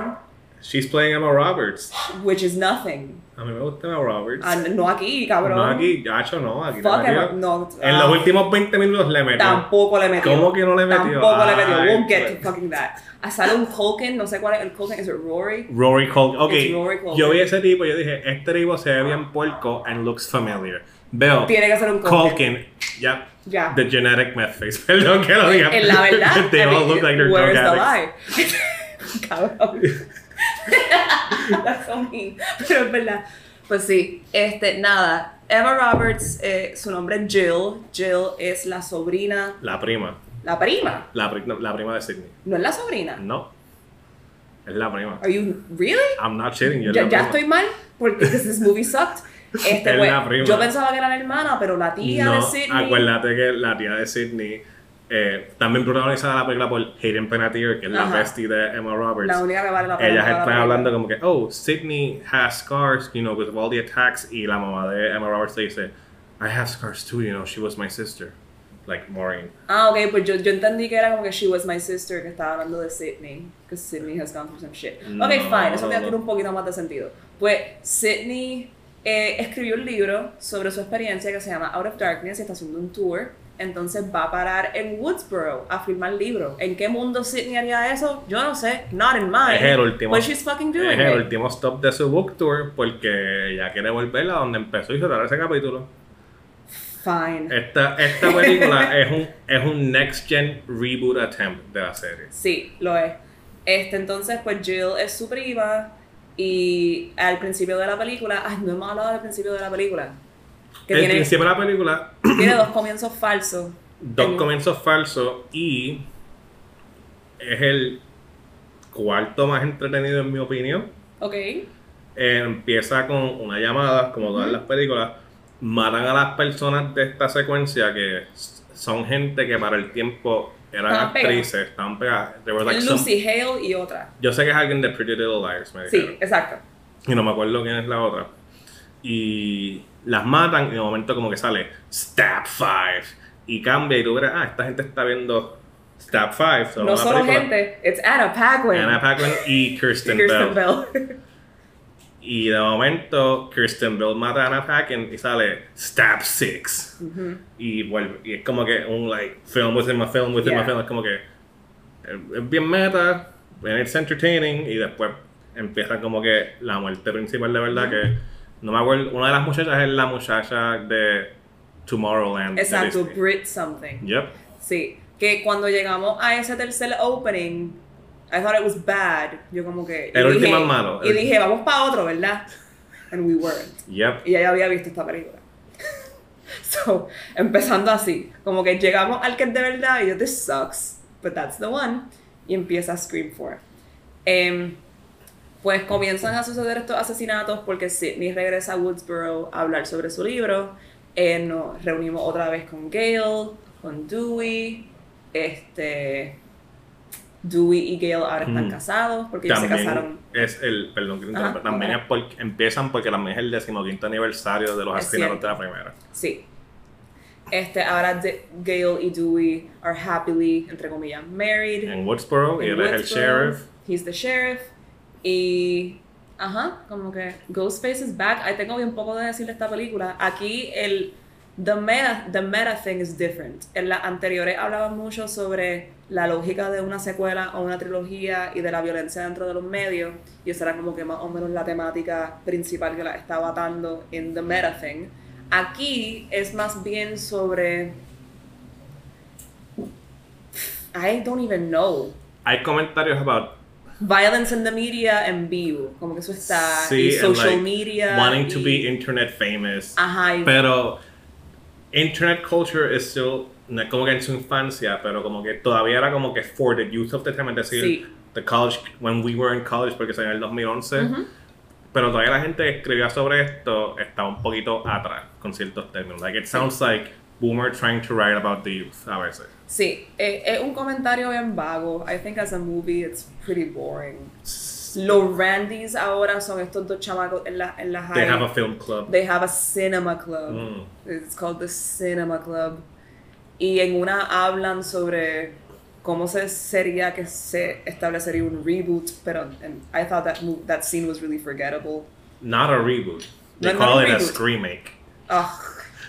She's playing Emma Roberts.
which is nothing.
A mí me gusta Emma Roberts.
Ah, no aquí, cabrón.
no aquí, gacho, no. Aquí
Fuck Emma- no,
En
ah,
los últimos 20 minutos le metió.
Tampoco le metió.
¿Cómo que no le metió?
Tampoco le metió.
Ay,
We'll get
pues.
to fucking that. Ah, Sale un Culkin, no sé cuál es el Culkin, ¿es Rory?
Rory Culkin. Ok,
Rory
yo vi ese tipo y yo dije, este tipo se ve bien puerco and looks familiar. Veo
Tiene que ser un Culkin.
Culkin, ya,
Ya.
the genetic meth face. *laughs* Perdón que lo diga.
En la verdad, *laughs*
They all look like they're drug
the
addicts.
lie? *laughs* Cabrón. *laughs* So mean. Pero es verdad. Pues sí, este, nada. Emma Roberts, eh, su nombre es Jill. Jill es la sobrina,
La prima.
la prima.
La, pri- la prima de Sidney.
No es la sobrina.
No. Es la prima.
Are you really?
I'm not shitting you. es
Ya,
la
ya
prima.
estoy mal porque this movie sucked. *laughs* Este,
Es
pues,
la prima.
yo pensaba que era la hermana, pero la tía de
No,
Sidney.
acuérdate que la tía de Sidney eh, también protagonizada la película por Hayden Panettiere, que es la
Ajá.
bestie de Emma Roberts.
La única que vale la pena.
Ellas
la
están hablando como que, oh, Sidney has scars, you know, because of all the attacks. Y la mamá de Emma Roberts le dice, I have scars too, you know, she was my sister. Like Maureen.
Ah, ok, pues yo, yo entendí que era como que she was my sister, que estaba hablando de Sydney, because Sydney has gone through some shit.
No,
ok, fine, eso
no.
tiene un poquito más de sentido. Pues Sydney eh, escribió un libro sobre su experiencia que se llama Out of Darkness y está haciendo un tour entonces va a parar en Woodsboro a filmar libros. ¿En qué mundo Sidney haría eso? Yo no sé. Not in mine.
Es el último.
But she's fucking doing
es el
it.
último stop de su book tour porque ella quiere volver a donde empezó y cerrar ese capítulo.
Fine.
Esta, esta película *laughs* es un, es un next gen reboot attempt de la serie.
Sí, lo es. Este, entonces, pues Jill es su prima y al principio de la película, ay, no hemos hablado del principio de la película. Que
el
tiene,
principio de la película,
tiene dos *clears throat* comienzos falsos.
dos
En-
comienzos falsos y es el cuarto más entretenido en mi opinión.
Ok.
Empieza con una llamada, como todas las películas, matan a las personas de esta secuencia que son gente que para el tiempo eran
Estaban pegadas.
actrices, estaban pegadas. Some-
Lucy Hale y otra.
yo sé que es alguien de Pretty Little Liars, me
Sí,
dijeron.
exacto.
Y no me acuerdo quién es la otra. Y las matan y de momento como que sale Stab 5 y cambia y tú ves, ah, esta gente está viendo Stab 5.
No solo gente, it's Anna Paquin.
Anna Paquin y
y
Kirsten, Bell.
Bell.
Y de momento Kirsten Bell mata a Anna Paquin y sale Stab 6. y, vuelve, y es como que un like film within my film within
Yeah.
my film. Es como que es es bien meta, and it's entertaining y después empieza como que la muerte principal de verdad que no me acuerdo, una de las muchachas es la muchacha de Tomorrowland. de
Exacto,
Disney.
Brit something.
Yep.
Sí, que cuando llegamos a ese tercer opening, I thought it was bad. Yo como que...
El último es malo.
Y dije, vamos para otro, ¿verdad? And we weren't.
Yep.
Y ella había visto esta película. *laughs* so, empezando así, como que llegamos al que es de verdad y yo, this sucks, but that's the one. Y empieza Scream 4. Em, pues comienzan a suceder estos asesinatos porque Sidney regresa a Woodsboro a hablar sobre su libro. Eh, nos reunimos otra vez con Gail, con Dewey. Este. Dewey y Gail ahora están
Mm.
casados porque ellos se casaron.
También es el, perdón, que
Ajá,
también es porque empiezan porque también es el decimoquinto aniversario de los
Es
asesinatos de la primera.
Sí. Este, ahora de- Gail y Dewey are happily, entre comillas, married.
En Woodsboro, y él es el sheriff.
He's the sheriff. Y. Ajá, como que Ghostface is back. Ahí tengo bien poco de decir de esta película. Aquí el. The meta, the meta thing is different. En las anteriores hablaban mucho sobre la lógica de una secuela o una trilogía y de la violencia dentro de los medios. Y esa era como que más o menos la temática principal que la estaba atando en The Meta Thing. Aquí es más bien sobre. I don't even know.
Hay comentarios about
Violence in the media en vivo. Como que eso está.
Sí,
y social
like,
media.
wanting to be internet famous.
Ajá. y-
Pero internet culture is still no es como que en su infancia, pero como que todavía era como que for the youth of the time, es decir,
Sí.
the college when we were in college porque salió en el 2011.
Ujú.
Pero todavía la gente que escribía sobre esto estaba un poquito atrás con ciertos términos. Like it sounds like boomer trying to write about the youth a veces.
Sí, eh, es un comentario bien vago. I think as a movie it's pretty boring. Los Randys ahora son estos dos chamacos en la, en la high.
They have a film club.
They have a cinema club.
Mm.
It's called the Cinema Club. Y en una hablan sobre cómo se sería que se establecería un reboot, pero and I thought that that scene was really forgettable.
Not a reboot. They
No,
call it a remake.
Ugh,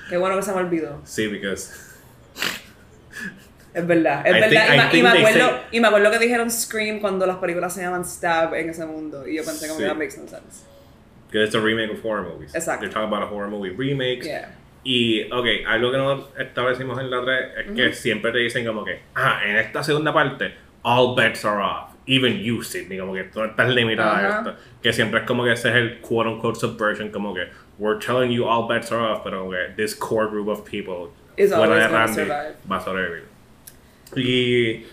qué bueno que se me olvidó.
Sí, because
Es verdad, es
I
verdad.
think-
y, me- y me acuerdo,
say-
y me acuerdo que dijeron Scream cuando las películas se llaman Stab en ese mundo. Y yo pensé como
Sí.
que that makes no sense.
because it's a remake of horror movies.
Exacto.
They're talking about a horror movie remakes.
Yeah.
Y, ok, algo que no establecimos en la 3 es que siempre te dicen como que, ah, en esta segunda parte, all bets are off. Even you, Sidney, como que tú estás limitada a
Ajá.
esto. Que siempre es como que ese es el quote unquote subversion, como que, we're telling you all bets are off, pero como que this core group of people,
Is always gonna survive.
va a sobrevivir. Y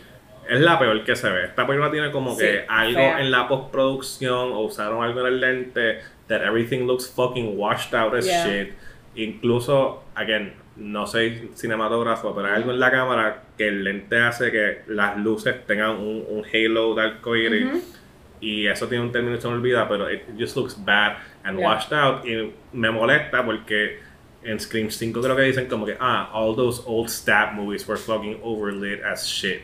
es la peor que se ve. Esta película tiene como
Sí,
que algo
fea.
en la postproducción o usaron algo en el lente that everything looks fucking washed out as
Yeah.
shit. Incluso, again, no soy cinematógrafo, pero hay algo en la cámara que el lente hace que las luces tengan un, un halo de arcoíris. Y eso tiene un término que se me olvida, pero it just looks bad and
Yeah.
washed out. Y me molesta porque en Scream 5 creo que dicen como que, ah, all those old stab movies were fucking overlit as shit.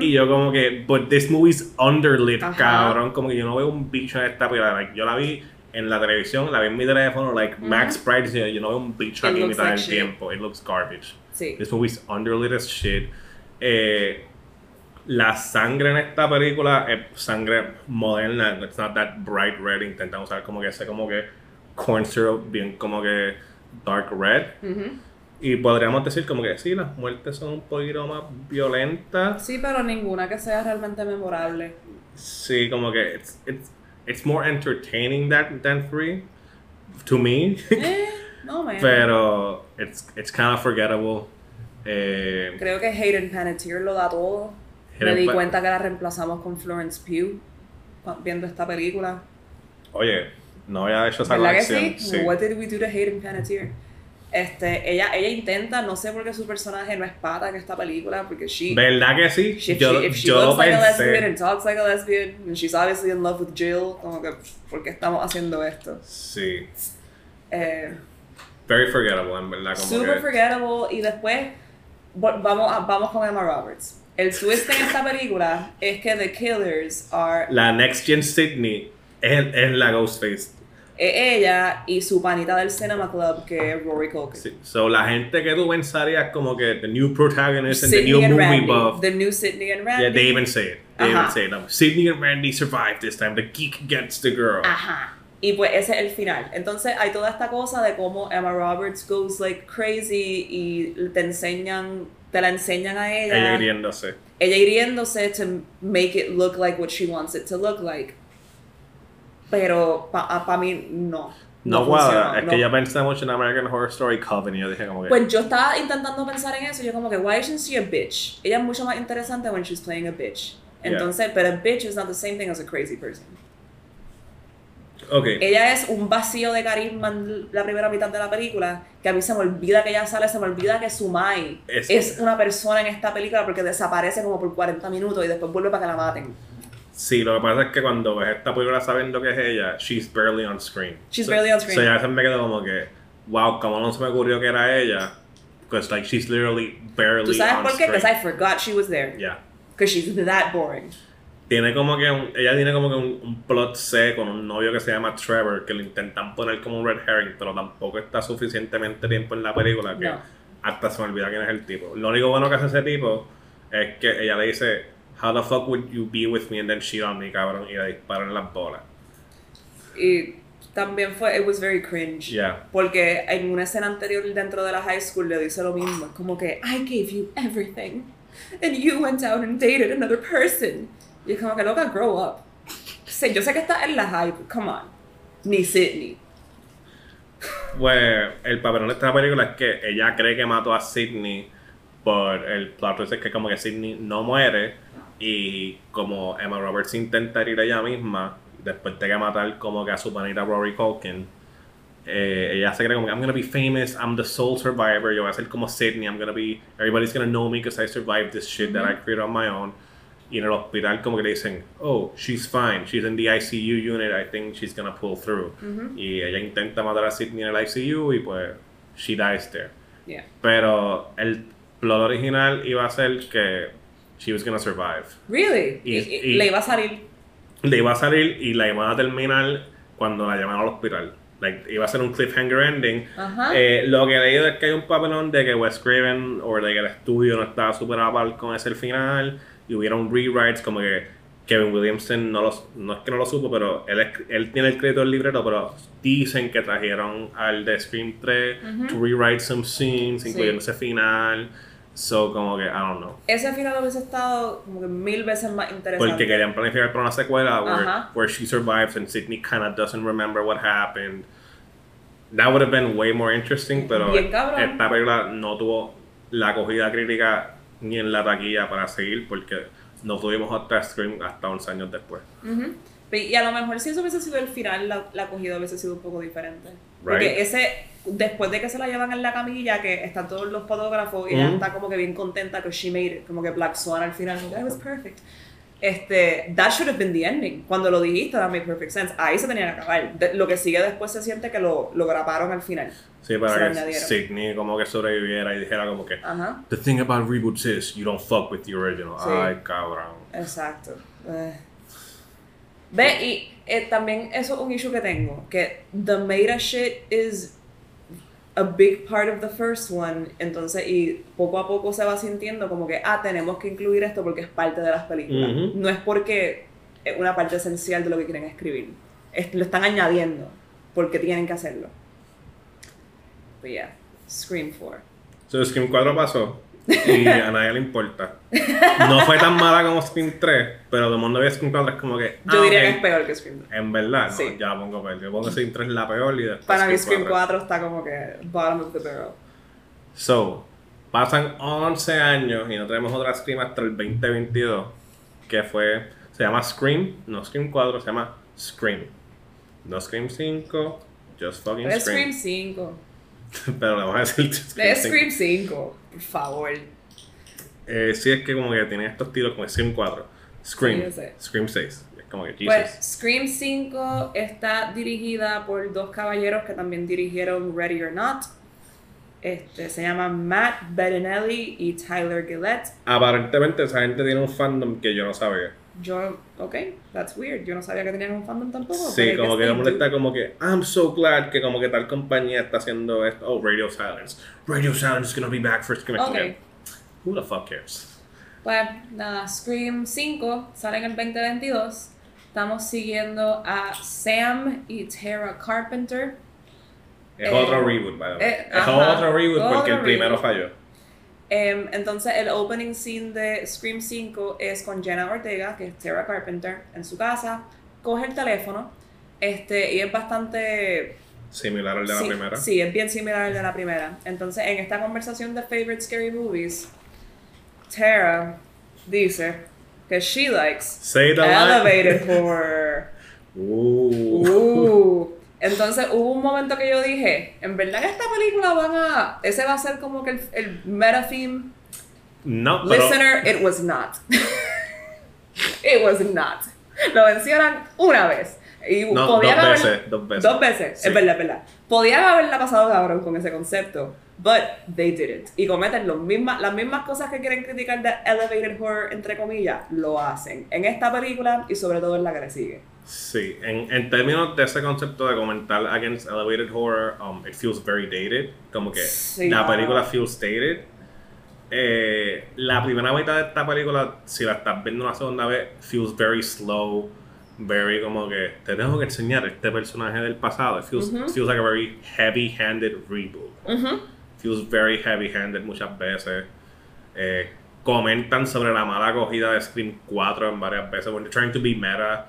Y yo como que, but this movie's underlit,
Ajá.
cabrón. Como que yo no veo un bicho en esta película. Like, yo la vi en la televisión, la vi en mi teléfono, like Max Price, yo no veo un bicho
It
aquí
looks
mitad
like
del
shit.
tiempo. It looks garbage.
Sí.
This movie's underlit as shit. Eh, la sangre en esta película es sangre moderna. It's not that bright red. Intentan usar como que ese como que corn syrup bien como que dark red.
Ujú.
Y podríamos decir como que sí, las muertes son un poquito más violentas.
Sí, pero ninguna que sea realmente memorable.
Sí, como que it's, it's, it's more entertaining that, than free. To me.
Eh, *laughs* no, man.
Pero it's, it's kind of forgettable. Eh,
Creo que Hayden Panettiere lo da todo. Me di cuenta que la reemplazamos con Florence Pugh viendo esta película.
Oye, no había hecho esa
¿Verdad que
conexión.
sí? What did we do to Hayden Panettiere? Este, ella, ella intenta, no sé por qué su personaje no es pata en esta película, porque she,
¿Verdad que sí?
she- if
yo
she, if she
yo
looks like a lesbian and talks like a lesbian, and she's obviously in love with Jill, como que, ¿por qué estamos haciendo esto?
Sí.
Eh,
Very forgettable, en verdad. Como
super
que,
forgettable, y después vamos, a- vamos con Emma Roberts. El twist en esta película es que the killers are
La Next Gen Sydney es, es la Ghostface.
Eh, ella y su panita del Cinema Club, que es Rory Culkin.
Sí. So, la gente que tú pensarías como que the new protagonist and the
Sydney
new
and
movie
Randy.
buff.
The new Sydney and Randy.
Yeah, they even say it. They even say it. Um, Sydney and Randy survived this time. The geek gets the girl.
Ajá. Y pues ese es el final. Entonces hay toda esta cosa de cómo Emma Roberts goes like crazy y te enseñan, te la enseñan a ella.
Ella hiriéndose.
ella hiriéndose to make it look like what she wants it to look like. Pero para pa mí no.
No,
funciona,
guada, es
no.
que yo pensé mucho en American Horror Story Coven y yo dije como que...
Pues yo estaba intentando pensar en eso. Yo como que, why isn't she a bitch? Ella es mucho más interesante when she's playing a bitch.
Yeah.
Entonces, pero a bitch is not the same thing as a crazy person.
ok.
Ella es un vacío de carisma en la primera mitad de la película, que a mí se me olvida que ella sale, se me olvida que Sumai
Es-
es, una persona en esta película porque desaparece como por 40 minutos y después vuelve para que la maten.
Sí, lo que pasa es que cuando ves esta película sabiendo que es ella, she's barely on screen.
She's
So-
barely on screen.
So ya se me quedó como que, wow, como no se me ocurrió que era ella. Because like she's literally barely
¿Tú sabes
on
por qué?
screen.
Because I forgot she was there.
Yeah.
Because she's that boring.
Tiene como que un, ella tiene como que un, un plot C con un novio que se llama Trevor, que lo intentan poner como un red herring, pero tampoco está suficientemente tiempo en la película que
No.
hasta se me olvida quién es el tipo. Lo único bueno que hace ese tipo es que ella le dice, How the fuck would you be with me and then cheat on me, cabrón? Y le disparan las bolas.
Y también fue, it was very cringe.
Yeah.
Porque en una escena anterior dentro de la high school le dice lo mismo. Es como que, I gave you everything. And you went out and dated another person. Y es como que, loca, grow up. Sé, yo sé que estás en la high, but come on. Ni Sydney.
Pues el papelón de esta película es que ella cree que mató a Sidney por el plot es que como que Sidney no muere y como Emma Roberts intenta ir ella misma después de que matar como que a su panita Rory Culkin eh, ella se cree como que I'm gonna be famous I'm the sole survivor yo voy a ser como Sidney I'm gonna be everybody's gonna know me because I survived this shit that I created on my own. Y en el hospital como que le dicen oh she's fine she's in the ICU unit I think she's gonna pull through. Y ella intenta matar a Sidney en el ICU y pues she dies there.
Yeah.
pero el plot original iba a ser que she was gonna survive
Really?
Y-
Y- y-
y-
le iba a salir.
le iba a salir y la iban a terminar cuando la llamaron al hospital like, iba a ser un cliffhanger ending
Ajá.
Eh, lo que he leído es que hay un papelón de que Wes Craven o de que el estudio no estaba súper a par con ese el final y hubieron rewrites como que Kevin Williamson no, los, no es que no lo supo pero él, es- él tiene el crédito del libreto pero dicen que trajeron al de Scream 3 to rewrite some scenes
Sí.
incluyendo ese final so como que I don't know
Ese final hubiese estado como que mil veces más interesante.
porque querían planificar para una secuela where,
Ajá.
where she survives and Sidney kind of doesn't remember what happened. That would have been way more interesting, pero
Bien cabrón.
esta película no tuvo la acogida crítica ni en la taquilla para seguir porque no tuvimos otra Scream hasta 11 años después.
Ujú. Pe- Y a lo mejor si eso hubiese sido el final, la, la acogida hubiese sido un poco diferente.
Right.
Porque ese, después de que se la llevan en la camilla, que están todos los fotógrafos y ella
Ujú.
está como que bien contenta que she made it, como que Black Swan al final, that was perfect. Este, that should have been the ending. Cuando lo dijiste, that made perfect sense. Ahí se tenía que acabar. De- lo que sigue después se siente que lo, lo graparon al final.
Sí,
Se
para
lo
que. Sidney como que sobreviviera y dijera como que
Ajá,
The thing about reboots is you don't fuck with the original.
Sí.
Ay, cabrón.
exacto. Eh. Ve, y eh, también eso es un issue que tengo, que the meta shit is a big part of the first one, entonces, y poco a poco se va sintiendo como que, ah, tenemos que incluir esto porque es parte de las películas.
Ujú.
No es porque es una parte esencial de lo que quieren escribir. Es- lo están añadiendo porque tienen que hacerlo. But yeah, Scream 4.
So, Scream 4 pasó y a nadie le importa. No fue tan mala como Scream 3, pero todo el mundo ve Scream 4 es como que.
Yo
ah,
diría
ok.
que es peor que Scream 2.
En verdad, no,
Sí.
ya pongo peor. Yo pongo Scream 3 la peor y después.
Para mí Scream 4 está como que bottom of the barrel.
So, pasan 11 años y no tenemos otra Scream hasta el 2022, que fue, se llama Scream, no Scream 4, se llama Scream. No Scream 5, just fucking
Es
Scream.
Scream 5. *laughs*
Pero le vamos a decir Scream
Es
5.
Scream 5, por favor.
Eh, sí, es que como que tiene estos tiros como Scream 4, Scream,
Sí.
Scream 6. Es como que Jesus.
Pues Scream 5 está dirigida por dos caballeros que también dirigieron Ready or Not. Este, se llaman Matt Bettinelli y Tyler Gillette.
Aparentemente esa gente tiene un fandom que yo no sabía.
Yo, ok, that's weird. Yo no sabía que tenían un fandom tampoco.
Sí, como que
do.
está como que I'm so glad que como que tal compañía está haciendo esto. Oh, Radio Silence. Radio Silence is gonna be back for Scream.
Ok.
Who the fuck cares?
Pues nada, Scream 5 sale en el 2022. Estamos siguiendo a Sam y Tara Carpenter.
Es
Eh,
otro reboot, by the way.
eh,
es
ajá,
otro reboot porque
otro
el primero
reboot.
falló.
Em, entonces, el opening scene de Scream 5 es con Jenna Ortega, que es Tara Carpenter, en su casa. Coge el teléfono este, y es bastante.
Similar al de la
sí,
primera.
Sí, es bien similar al de la primera. Entonces, en esta conversación de Favorite Scary Movies, Tara dice que she likes
Say the
elevated horror.
Uh. *laughs*
Uh. Entonces hubo un momento que yo dije, en verdad que esta película van a... Ese va a ser como que el, el meta theme.
No, pero
Listener, it was not. *laughs* it was not. Lo mencionan una vez. Y
No,
podían
dos
haber-
veces, dos veces.
Dos veces,
Sí.
es verdad, es verdad. Podían haberla pasado cabrón con ese concepto, but they didn't. Y cometen los mismas, las mismas cosas que quieren criticar de elevated horror, entre comillas, lo hacen. En esta película y sobre todo en la que le sigue.
Sí, en, en términos de ese concepto de comentar against elevated horror, um, it feels very dated. Como que
Sí.
la película feels dated. Eh, la primera mitad de esta película, si la estás viendo una segunda vez, feels very slow. Very como que te tengo que enseñar este personaje del pasado. It feels, feels like a very heavy-handed reboot. Feels very heavy-handed muchas veces. Eh, comentan sobre la mala acogida de Scream 4 en varias veces. When they're trying to be meta,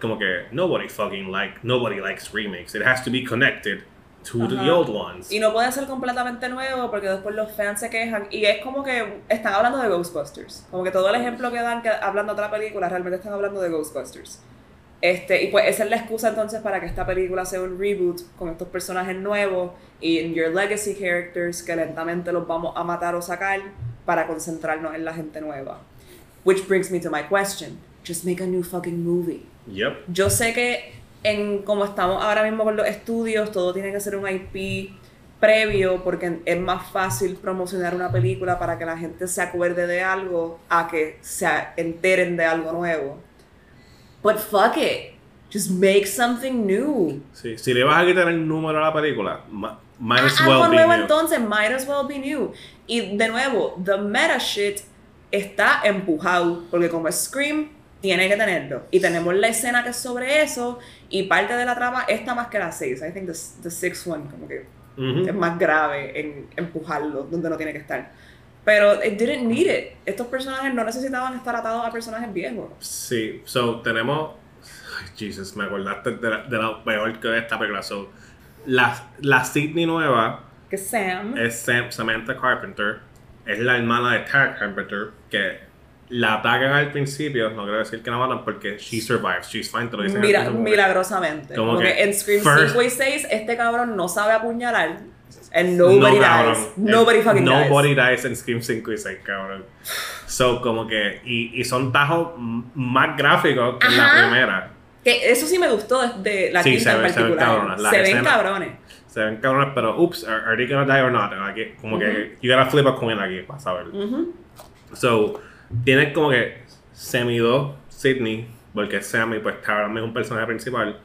como que nobody fucking like, nobody likes remakes. It has to be connected to the
Ajá.
old ones.
Y no puede ser completamente nuevo porque después los fans se quejan. Y es como que están hablando de Ghostbusters. Como que todo el ejemplo que dan que hablando de otra película, realmente están hablando de Ghostbusters. Este, y pues esa es la excusa entonces para que esta película sea un reboot con estos personajes nuevos y en your legacy characters que lentamente los vamos a matar o sacar para concentrarnos en la gente nueva. Which brings me to my question. Just make a new fucking movie.
Yep.
Yo sé que en como estamos ahora mismo con los estudios, todo tiene que ser un IP previo porque es más fácil promocionar una película para que la gente se acuerde de algo a que se enteren de algo nuevo. But fuck it. Just make something new.
Sí, si le vas a quitar el número a la película, might as well
algo
be
nuevo
new.
entonces, might as well be new. Y de nuevo, the meta shit está empujado, porque como es Scream, tiene que tenerlo. Y tenemos la escena que es sobre eso, y parte de la trama está más que la 6. I think the, the sixth one, como que
Ujú.
es más grave en empujarlo donde no tiene que estar. Pero it didn't need it. Estos personajes no necesitaban estar atados a personajes viejos.
Sí, so tenemos. Ay, Jesus, me acordaste de, la- de lo peor que esta película. So, la, la Sydney nueva
Que Sam.
es Sam- Samantha Carpenter, es la hermana de Tara Carpenter, que la atacan al principio, no quiero decir que la matan porque she survives, she's fine, te lo dicen
Mira, milagrosamente.
Como
Como,
que
que, en Scream
first-
5 y 6, este cabrón no sabe apuñalar. And nobody
No, cabrón.
dies. Nobody
Eh,
fucking
Nobody
dies.
dies en Scream 5 y 6, cabrón. So, como que. Y, y son tajos más gráficos que en la primera.
Que eso sí me gustó de, la
Sí,
quinta
se
en
ve- se ven
particular.
Las
Se ven cabrones.
Se ven cabrones, pero ups, are, are they gonna die or not? Aquí, como que. You gotta flip a coin aquí para saber.
Ujú.
So, tienes como que semi-2 Sydney porque Sammy, pues Taram es un personaje principal.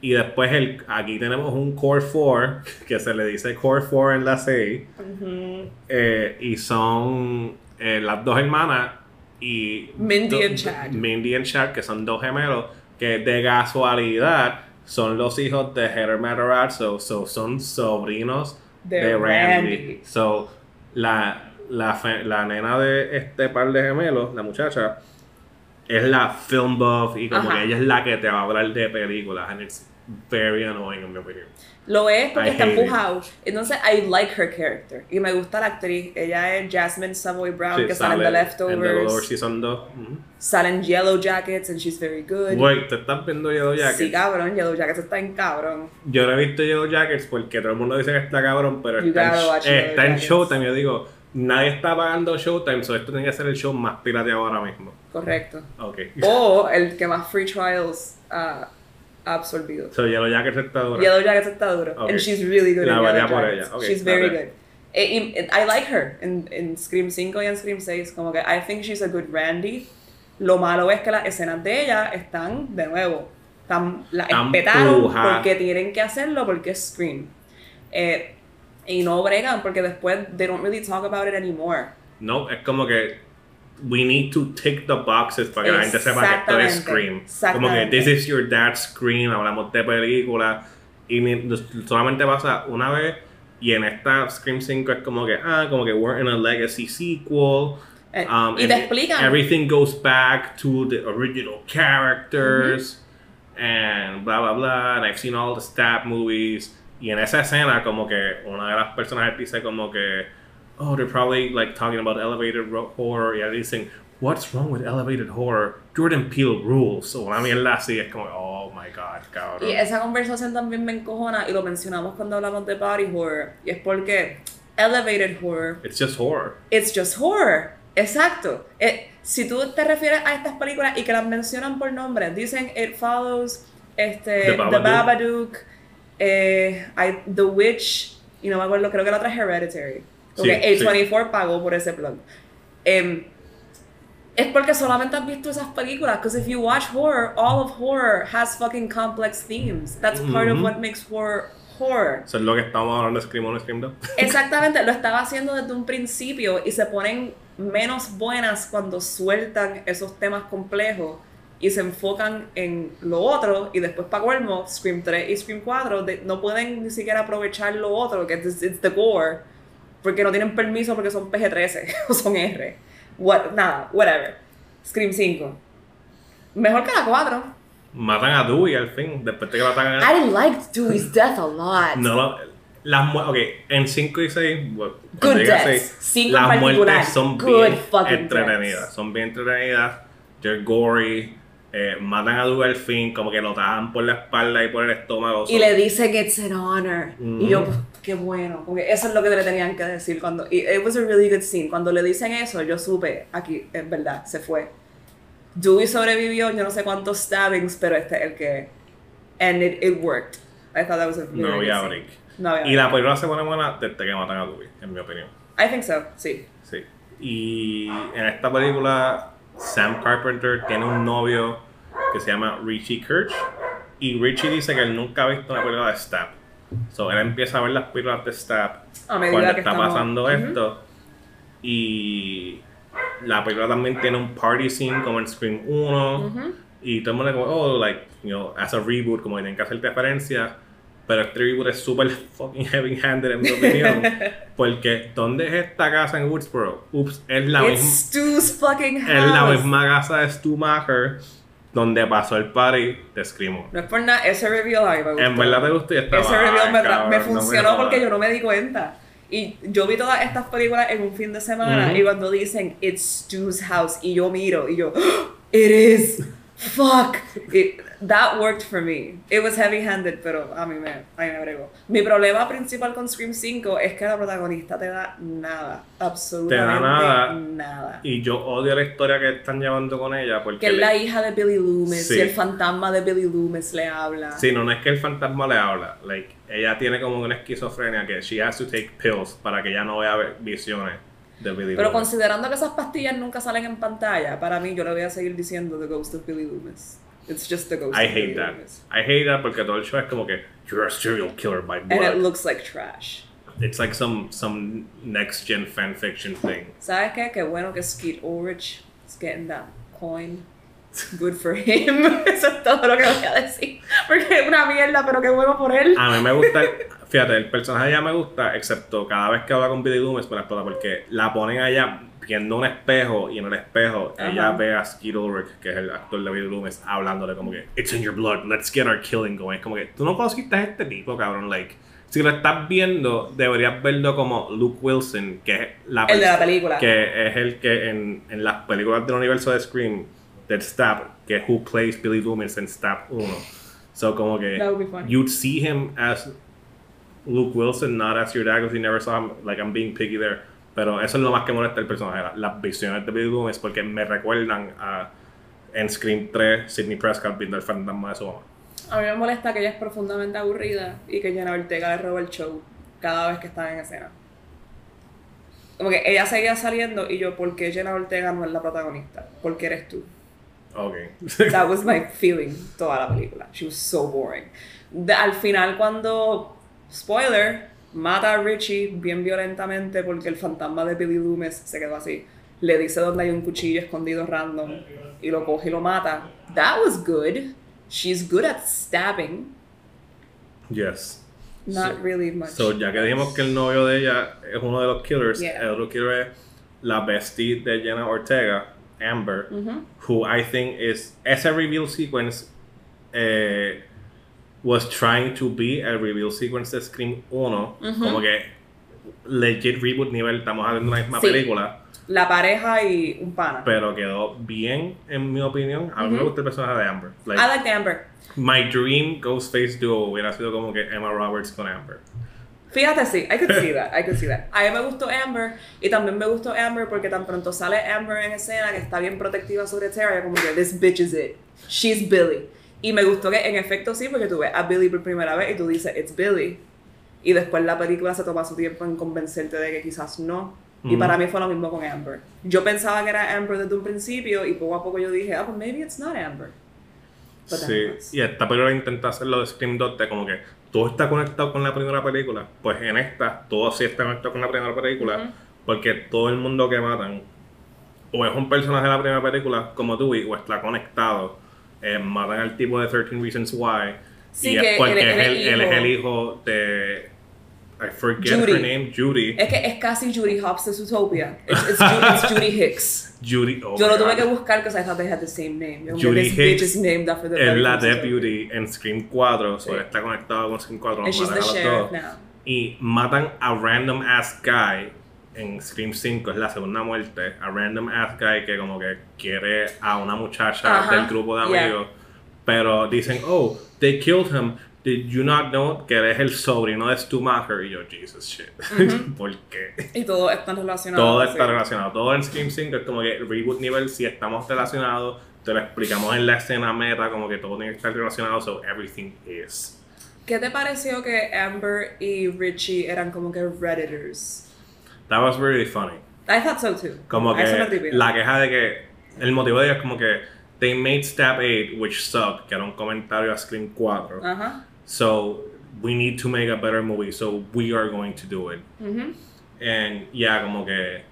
Y después el, aquí tenemos un Core 4, *laughs* que se le dice Core 4 en la serie. Eh, y son eh, las dos hermanas y...
Mindy and Chad.
Mindy and Chad, que son dos gemelos, que de casualidad son los hijos de Heather Matarazzo, so son sobrinos
De
de, Randy.
Randy.
So, la, la, fe- la nena de este par de gemelos, la muchacha, es la film buff y como
Ajá.
que ella es la que te va a hablar de películas. And it's very annoying, en mi opinión.
Lo es porque
I
está
it.
empujado. Entonces, I like her character. Y me gusta la actriz. Ella es Jasmine Savoy Brown,
Sí,
que sale en The
en
Leftovers.
Leftovers Season 2. Ujú.
Sale en Yellow Jackets, and she's very good.
Wait, ¿te estás viendo Yellow Jackets?
Sí, cabrón. Yellow Jackets está en cabrón.
Yo no he visto Yellow Jackets porque todo el mundo dice que está cabrón, pero
You
está, en, está en. Showtime. Yo digo, nadie está pagando Showtime, so esto tiene que ser el show más pirateado ahora mismo.
Correcto.
Ok.
O el que más free trials ha ha absorbido.
So Yellow Jackets está dura.
Yellow Jackets está duro.
Ok.
And she's really good
La
Yellow
por ella.
She's very good. Eh, I like her en, en Scream 5 y en Scream 6. Como que I think she's a good Randy. Lo malo es que las escenas de ella están, de nuevo, tan, la
Tan
espetaron porque tienen que hacerlo porque es Scream. Eh, y no bregan porque después they don't really talk about it anymore.
No, es como que we need to tick the boxes para que la gente sepa que esto es Scream. Como que this is your dad's Scream, hablamos de películas y solamente pasa una vez y en esta Scream 5 es como que, ah, como que we're in a legacy sequel.
Eh,
um,
y te explican.
Everything goes back to the original characters and bla bla bla. And I've seen all the stab movies. Y en esa escena, como que una de las personas dice como que, oh, they're probably like talking about elevated ro- horror. Y ahí dicen, what's wrong with elevated horror? Jordan Peele rules. O una mierda así, es como, oh my god, cabrón.
Y esa conversación también me encojona y lo mencionamos cuando hablamos de body horror. Y es porque elevated horror,
It's just horror.
it's just horror. Exacto. Eh, si tú te refieres a estas películas y que las mencionan por nombre, dicen It Follows, este,
The
The
Babadook.
Eh, I- The Witch, y no me acuerdo, creo que la otra es Hereditary. Porque
Sí,
A24 pagó por ese plug. Em, es porque solamente has visto esas películas. Because if you watch horror, all of horror has fucking complex themes. That's part of what makes horror horror.
Eso es lo que estamos hablando de Scream 1 y Scream 2.
Exactamente, lo estaba haciendo desde un principio y se ponen menos buenas cuando sueltan esos temas complejos y se enfocan en lo otro y después para colmo, Scream 3 y Scream 4 de- no pueden ni siquiera aprovechar lo otro, que es it's the gore, porque no tienen permiso porque son PG-13 *laughs* o son R. What, nada, whatever. Scream 5. Mejor que la 4.
Matan a Dewey al fin, después de que matan a...
I liked Dewey's death a lot.
No, lo- las ok, en 5 y 6,
Good deaths.
seis,
Cinco en
las muertes son
good
bien entretenidas,
deaths.
son bien entretenidas, they're gory, eh, matan a Dewey al fin, como que lo tajan por la espalda y por el estómago.
Y
so-
le dicen it's an honor. Y yo, pues, qué bueno. Porque eso es lo que le tenían que decir cuando. Y it was a really good scene. Cuando le dicen eso, yo supe, aquí, es verdad, se fue. Dewey sobrevivió, yo no sé cuántos stabbings, pero este es el que. And it, it worked. I thought that was a really
no
good
había break.
No había
Y la
break.
película se pone buena desde que matan a Dewey, en mi opinión.
I think so, sí.
Sí. Y en esta película, Sam Carpenter tiene un novio que se llama Richie Kirch. Y Richie dice que él nunca ha visto una película de Stab. So él empieza a ver las películas de Stab
A
cuando
que
está
estamos-
pasando esto. Y la película también tiene un party scene como en Scream 1.
Ujú.
Y todo el mundo como, oh, like, you know, as a reboot, como que tienen que hacer referencia. Pero este reboot es súper fucking heavy-handed en mi opinión. *laughs* porque, ¿dónde es esta casa en Woodsboro? Ups, es la
It's
misma.
Stu's fucking house.
Es la misma casa de Stu Macher donde pasó el party de Scream 1.
No es por nada, ese reveal a mí me gustó.
En verdad te gustó y estaba.
Ese reveal me,
"Ay, cabrón,
me
no
funcionó
jodas".
porque yo no me di cuenta. Y yo vi todas estas películas en un fin de semana
Ujú.
y cuando dicen It's Stu's house y yo miro y yo "Oh, It is Fuck It- That worked for me It was heavy handed pero a mí me, a mí me bregó Mi problema principal con Scream 5 es que la protagonista te da nada Absolutamente
nada.
nada
Y yo odio la historia que están llevando con ella porque.
Que es
le-
la hija de Billy Loomis
Sí.
y el fantasma de Billy Loomis le habla
Sí, no, no es que el fantasma le habla. Like, ella tiene como una esquizofrenia que she has to take pills para que ella no vea visiones de Billy
Pero
Loomis.
considerando que esas pastillas nunca salen en pantalla, para mí yo le voy a seguir diciendo The Ghost of Billy Loomis. It's just the ghost.
I hate that. I hate that porque todo el show es como que you're a serial killer by
And it
blood.
looks like trash.
It's like some some next gen fan fiction thing.
¿Sabes qué? Qué bueno que Skeet Ulrich is getting that coin. Good for him. *laughs* Eso es todo lo que voy a decir. Porque es una mierda, pero qué bueno por él.
A mí me gusta, fíjate, el personaje ya me gusta, excepto cada vez que habla con Billy Loomis explota porque la ponen allá viendo un espejo y en el espejo
Ajá.
ella ve a Skeet Ulrich, que es el actor de Billy Loomis, hablándole como que It's in your blood, let's get our killing going. Es como que tú no conociste a este tipo, cabrón. Like, si lo estás viendo, deberías verlo como Luke Wilson, que es la
El de la película.
Que es el que en, en las películas del universo de Scream, de Stab, que es who plays Billy Loomis en Stab 1. So, como que you'd see him as Luke Wilson, not as your dad, because you never saw him. Like, I'm being picky there. Pero eso es lo más que molesta el personaje, la- las visiones de Billy Loomis, porque me recuerdan a en Scream 3, Sidney Prescott viendo el fantasma de su mamá.
A mí me molesta que ella es profundamente aburrida y que Jenna Ortega le roba el show cada vez que está en escena. Como que ella seguía saliendo y yo, ¿por qué Jenna Ortega no es la protagonista? ¿Por qué eres tú?
Ok. *laughs*
That was my feeling toda la película. She was so boring. De- al final cuando, spoiler, mata a Richie bien violentamente porque el fantasma de Billy Loomis se quedó así. Le dice dónde hay un cuchillo escondido random y lo coge y lo mata. That was good. She's good at stabbing.
yes.
Not
So-
really much.
So, ya que dijimos que el novio de ella es uno de los killers,
Yeah.
el otro killer es la bestie de Jenna Ortega, Amber,
Ujú.
who I think is, ese reveal sequence eh, was trying to be el reveal sequence de Scream 1, como que legit reboot nivel, estamos haciendo una misma
Sí.
película,
La pareja y un pana.
pero quedó bien, en mi opinión. A mí me
Ujú.
gusta el personaje de Amber. Like,
I like Amber.
my dream Ghostface duo hubiera sido como que Emma Roberts con Amber.
Fíjate, sí, I could see that, I could see that. A mí me gustó Amber y también me gustó Amber porque tan pronto sale Amber en escena que está bien protectiva sobre Tara, como que this bitch is it, she's Billy. Y me gustó que en efecto sí, porque tú ves a Billy por primera vez y tú dices, it's Billy. Y después la película se toma su tiempo en convencerte de que quizás no. Y para mí fue lo mismo con Amber. Yo pensaba que era Amber desde un principio y poco a poco yo dije, ah, pues maybe it's not Amber. But then
Sí, y esta película intenta hacerlo de Scream 2 de como que todo está conectado con la primera película. Pues en esta, todo sí está conectado con la primera película. Porque todo el mundo que matan, o es un personaje de la primera película, como tú, o está conectado. Eh, matan al tipo de 13 Reasons Why.
Sí,
y
que
es porque
él- él
es el, él es
hijo.
el hijo de. I forget
Judy.
her name, Judy.
Es que es casi Judy Hopps de Zootopia. It's, it's, Ju- it's Judy Hicks.
Judy, oh
Yo lo tuve
God.
que buscar because I thought they had the same name. Yo,
Judy Hicks
is named after the
Es la deputy en Scream 4, so
Sí.
él está conectado con Scream 4.
And she's the sheriff now.
Y matan a random ass guy en Scream 5, es la segunda muerte. A random ass guy que como que quiere a una muchacha del grupo de
yeah.
amigos. Pero dicen, oh, they killed him. Did you not know que eres el sobrino de Stu Macher? Y yo, Jesus shit. *laughs* ¿Por qué?
Y todo está relacionado.
Todo
sí.
está relacionado. Todo en Scream 5 es como que reboot nivel, si estamos relacionados, te lo explicamos en la escena meta, como que todo tiene que estar relacionado, so everything is.
¿Qué te pareció que Amber y Richie eran como que Redditors?
That was really funny.
I thought so too.
Como
A eso me
que
tripió.
la queja de que el motivo de ellos es como que they made Stab 8 which sucked, que era un comentario a Scream 4.
Ajá.
So we need to make a better movie, so we are going to do it.
Ujú.
And yeah, como que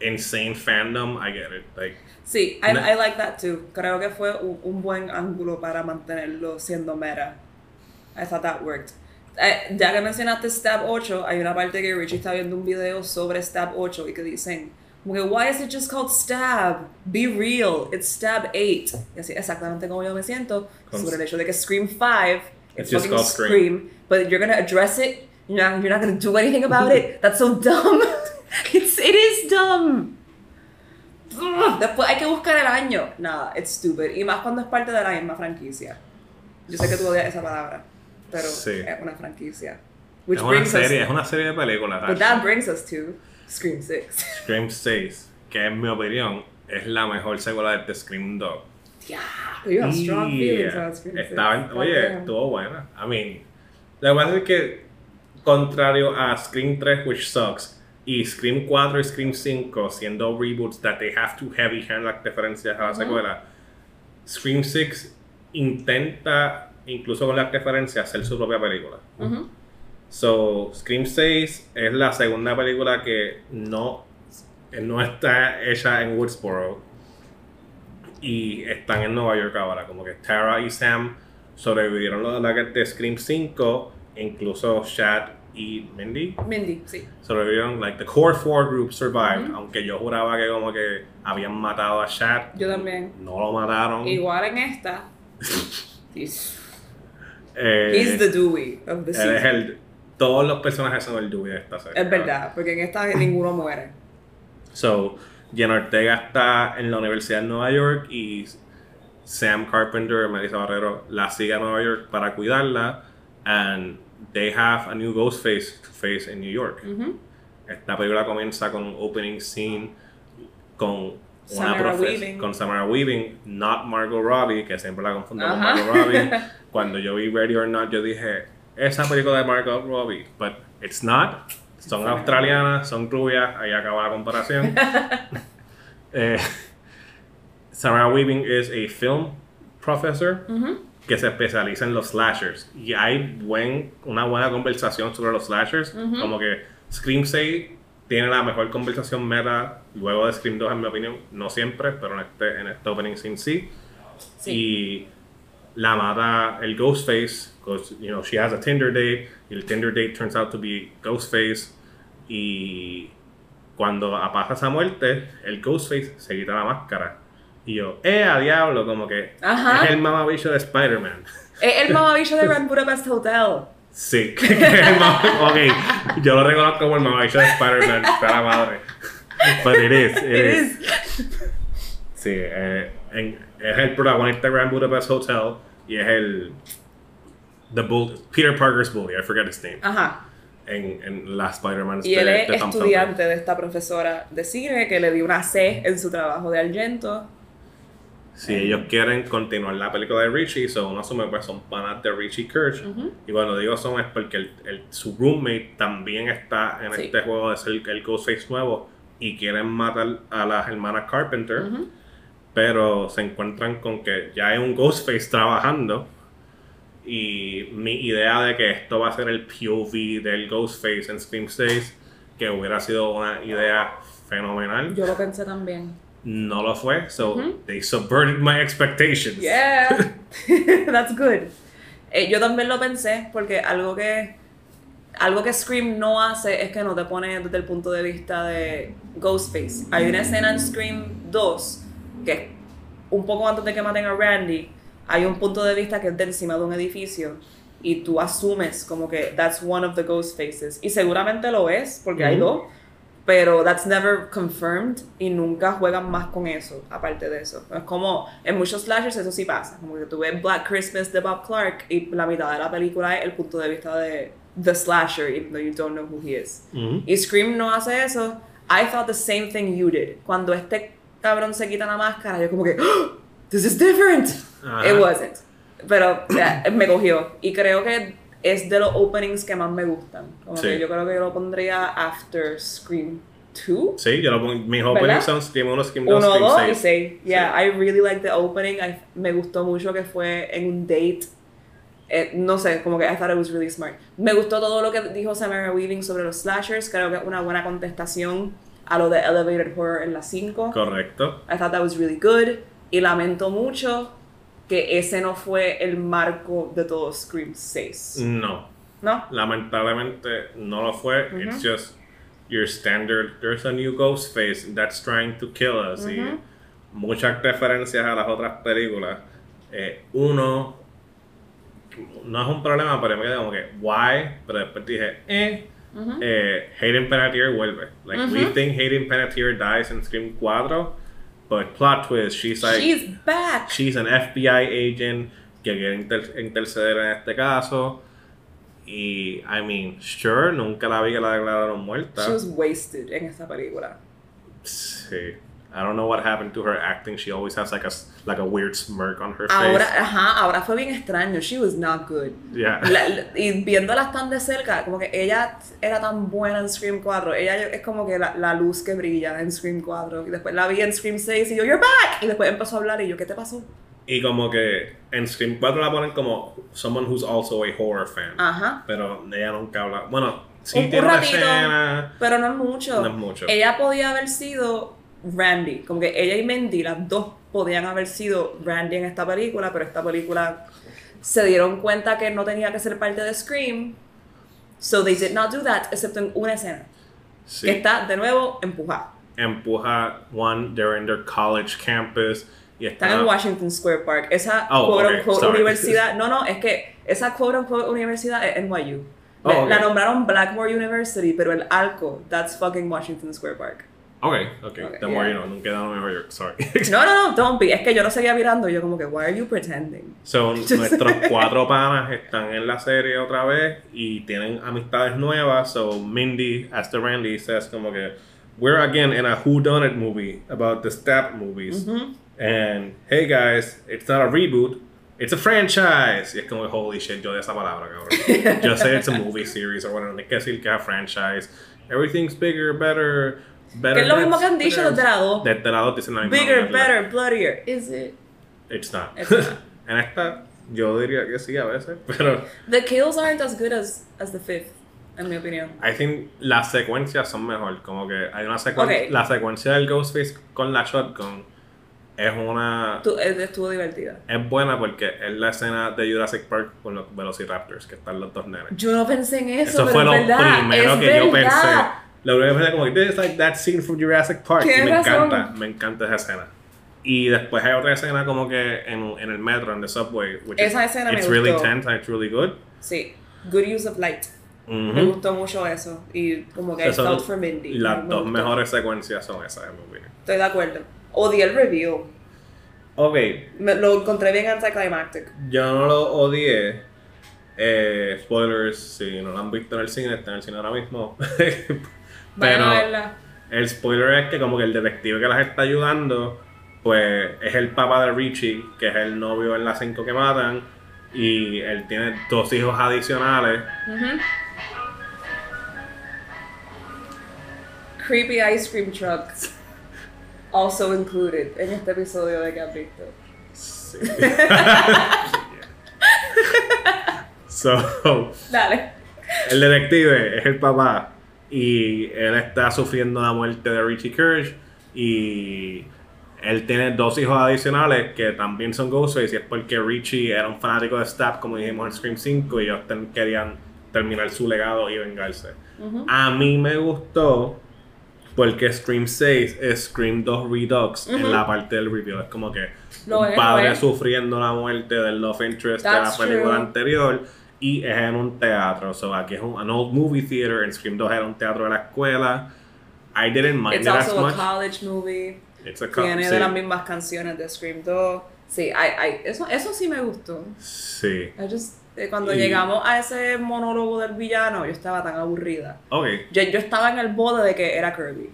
insane fandom, I get it. Like
Sí, I,
No.
I like that too. Creo que fue un, un buen ángulo para mantenerlo siendo meta. I thought that worked. Eh, ya que mencionaste Stab 8, hay una parte que Richie está viendo un video sobre Stab 8 y que dicen, como que, why is it just called Stab? Be real, it's Stab 8. Y así exactamente como yo me siento
Con-
sobre el hecho de que Scream 5,
It's just called Scream.
Scream, but you're gonna address it, you're not, you're not gonna do anything about it. *laughs* That's so dumb. *laughs* it's, it is dumb. Después hay que buscar el año. Nada, it's stupid. Y más cuando es parte de la misma franquicia. Yo sé que tú odias esa palabra, pero
Sí.
es una franquicia. Which
es una serie, es
us,
una serie de películas.
but that brings us to Scream 6. *laughs*
Scream 6, que en mi opinión es la mejor secuela de Scream 2.
yeah, you have strong feelings about Scream 6.
Estaba en- oye, estuvo buena. I mean, lo que pasa es que, contrario a Scream 3, which sucks, y Scream 4 y Scream 5, siendo reboots that they have to heavy hand las referencias a la secuela, Scream 6 intenta, incluso con las referencias, hacer su propia película. So, Scream 6 es la segunda película que no, no está hecha en Woodsboro y están en Nueva York ahora. Como que Tara y Sam sobrevivieron los ataques de Scream 5, incluso Shad y Mindy
Mindy, sí.
sobrevivieron. Like the core four group survived, aunque yo juraba que como que habían matado a Shad.
Yo también.
No lo mataron.
Igual en esta. *laughs*
Eh,
he's the Dewey of the
él es
season.
el, todos los personajes son el Dewey de esta serie.
Es verdad, porque en esta ninguno muere.
So, Jenna Ortega está en la Universidad de Nueva York y Sam Carpenter, Melissa Barrero, la sigue a Nueva York para cuidarla. And they have a new Ghostface to face in New York.
Ujú.
Esta película comienza con un opening scene con una
Samara Weaving.
con Samara Weaving, not Margot Robbie, que siempre la confundo con. Margot Robbie. *laughs* Cuando yo vi Ready or Not, yo dije, esa película de Margot Robbie, but it's not. Son australianas, son rubias, ahí acaba la comparación. *laughs* eh, Samara Weaving is a film professor
Ujú.
que se especializa en los slashers. Y hay buen, una buena conversación sobre los slashers.
Ujú.
Como que Scream 6 tiene la mejor conversación meta luego de Scream 2, en mi opinión. No siempre, pero en este, en este opening scene sí.
Sí.
Y la mata el Ghostface. Because, you know, she has a Tinder date. Y el Tinder date turns out to be Ghostface. Y cuando pasa esa muerte, el Ghostface se quita la máscara. Y yo, ¡eh, a diablo! Como que
Ajá.
es el mamabicho de Spider-Man.
Es el mamabicho de *laughs* Grand Budapest Hotel.
Sí, *laughs* que ok, yo lo reconozco como el mamabicho de Spider-Man, está la madre. It is. is. Sí, eh, en- es el protagonista de Grand Budapest Hotel y es el the bull, Peter Parker's bully, I forget his name,
Ajá.
en, en la Spider-Man
Y él es
Tom
estudiante de esta profesora de cine que le dio una C en su trabajo de Argento.
Si ellos quieren continuar la película de Richie, so uno asume pues son panas de Richie Kirsch. Y cuando digo son es porque el, el- su roommate también está en
Sí.
este juego de ser el Ghostface nuevo y quieren matar a las hermanas Carpenter, pero se encuentran con que ya hay un Ghostface trabajando. Y mi idea de que esto va a ser el POV del Ghostface en Scream 6, que hubiera sido una idea fenomenal,
Yo lo pensé también.
No lo fue. So
Ujú.
they subverted my expectations.
Yeah, *laughs* *laughs* that's good. Eh, yo también lo pensé porque algo que algo que Scream no hace es que no te pone desde el punto de vista de Ghostface. Hay una escena en Scream 2 que un poco antes de que maten a Randy, hay un punto de vista que es de encima de un edificio y tú asumes como que that's one of the Ghostfaces y seguramente lo es porque hay
Ujú.
dos, pero that's never confirmed y nunca juegan más con eso, aparte de eso. Es como en muchos slashers eso sí pasa, como que tú ves Black Christmas de Bob Clark y la mitad de la película es el punto de vista de the slasher, even though you don't know who he is.
Ujú.
Y Scream no hace eso. I thought the same thing you did. Cuando este cabrón se quita la máscara, yo como que, "Oh, this is different.
Ajá.
It wasn't. Pero sea, me cogió. Y creo que es de los openings que más me gustan. Como
Sí.
que yo creo que yo lo pondría after Scream 2.
Sí, yo lo pongo. Mis
¿Verdad?
openings son Scream 1, Scream 2,
Uno,
Scream
dos y
6.
seis. Yeah, I really like the opening. I- me gustó mucho que fue en un date. Eh, no sé, como que I thought it was really smart. Me gustó todo lo que dijo Samara Weaving sobre los slashers. Creo que es una buena contestación a lo de Elevated Horror en la 5.
Correcto.
I thought that was really good. Y lamento mucho que ese no fue el marco de todo Scream 6.
No.
¿No?
Lamentablemente no lo fue. It's just your standard. There's a new Ghostface that's trying to kill us. Y muchas referencias a las otras películas. Eh, uno, no es un problema, pero me quedé como que, why? Pero después dije, eh.
Ujú.
eh, Hayden Panettiere vuelve. Like, we think Hayden Panettiere dies in Scream 4, but plot twist, she's like,
She's back.
she's an FBI agent que quiere inter- interceder en este caso. Y, I mean, sure, nunca la vi que la declararon muerta.
She was wasted en esta película.
Sí. I don't know what happened to her acting. She always has like a, like a weird smirk on her
Ahora,
face.
ajá, ahora fue bien extraño. She was not good.
Yeah.
La- la- y viéndolas tan de cerca, como que ella era tan buena en Scream 4. Ella es como que la, la luz que brilla en Scream 4. Y después la vi en Scream 6 y yo, you're back. Y después empezó a hablar y yo, ¿qué te pasó?
Y como que en Scream 4 la ponen como someone who's also a horror fan.
Ajá.
Pero ella nunca habla. Bueno, sí
Un- un
tiene una
ratito.
escena.
Pero no es mucho.
No es mucho.
Ella podía haber sido Randy. Como que ella y Mandy, las dos podían haber sido Randy en esta película, pero esta película se dieron cuenta que no tenía que ser parte de Scream. So they did not do that, excepto en una escena.
Sí.
Que está de nuevo empujada.
Empuja one, they're in their college campus. Y
Están
está,
en Washington Square Park. Esa
Oh,
quote
okay,
unquote universidad. No, no, es que esa quote unquote universidad es NYU.
Oh, okay.
La nombraron Blackmore University, pero el arco, that's fucking Washington Square Park.
Ok, ok.
Okay,
The more
yeah.
you know. Nunca he dado Nueva York, sorry. *laughs*
No, no, no, don't be. Es que yo lo seguía mirando y yo como que, why are you pretending?
Son *laughs* nuestros cuatro panas están en la serie otra vez y tienen amistades nuevas. So Mindy, as the Randy, says como que we're again in a Who Done It movie about the stab movies. And hey guys, it's not a reboot. It's a franchise. Y es como, holy shit, yo de esa palabra, cabrón. yo sé it's a movie series o bueno, no hay que decir que es a franchise. Everything's bigger, better, better.
Que es lo mismo que han dicho
better.
desde la dos.
Desde la dos dicen la misma
Bigger,
mierda.
better, bloodier. Is it?
It's not.
It's not. *laughs*
en esta, yo diría que sí a veces, *laughs* pero
The kills aren't as good as, as the fifth, en mi opinión.
I think las secuencias son mejor. Como que hay una secuencia.
Ok.
La secuencia del Ghostface con la shotgun es una.
Tu- es- estuvo divertida.
Es buena porque es la escena de Jurassic Park con los Velociraptors, que están los dos nenes.
Yo no pensé en eso,
Eso
pero
fue lo
es verdad.
primero
es
que yo pensé. Primero que pensé como que this is like that scene from Jurassic Park. Y me
razón.
encanta, me encanta esa escena. Y después hay otra escena como que en, en el metro, en the subway. Which
Esa
is,
escena me
it's really
gustó.
tense and it's really good.
Sí. Good use of light. Me gustó mucho eso. Y como que I
Eso-
felt for Mindy.
Las
Me
dos
gustó.
mejores secuencias son esas, en mi opinión.
Estoy de acuerdo. Odié el review.
Ok,
Me- lo encontré bien anticlimactic.
yo no lo odié. Eh, spoilers, si no lo han visto en el cine, está en el cine ahora mismo. *laughs* Pero el spoiler es que como que el detective que las está ayudando, pues es el papá de Richie, que es el novio en las cinco que matan. Y él tiene dos hijos adicionales.
Creepy ice cream trucks. *laughs* Also included en este episodio de que has visto.
Sí. *laughs* so,
Dale.
El detective es el papá y él está sufriendo la muerte de Richie Kirsch y él tiene dos hijos adicionales que también son Ghostface y es porque Richie era un fanático de Stab como dijimos en Scream 5 y ellos ten- querían terminar su legado y vengarse. A mí me gustó porque Scream 6 es Scream 2 Redux en la parte del review. Es como que
Lo
un padre sufriendo la muerte del love interest
That's
de la película
true.
anterior y es en un teatro. So aquí es un an old movie theater. En Scream 2 era un teatro de la escuela. I didn't mind
It's
it as
also a
much.
college movie.
It's a co-
Tiene
sí,
de las mismas canciones de Scream 2. Sí, I, I- eso, eso sí me gustó.
Sí.
I just- eh, cuando
Y-
llegamos a ese monólogo del villano, yo estaba tan aburrida.
Ok.
Yo, yo estaba en el bode de que era Kirby.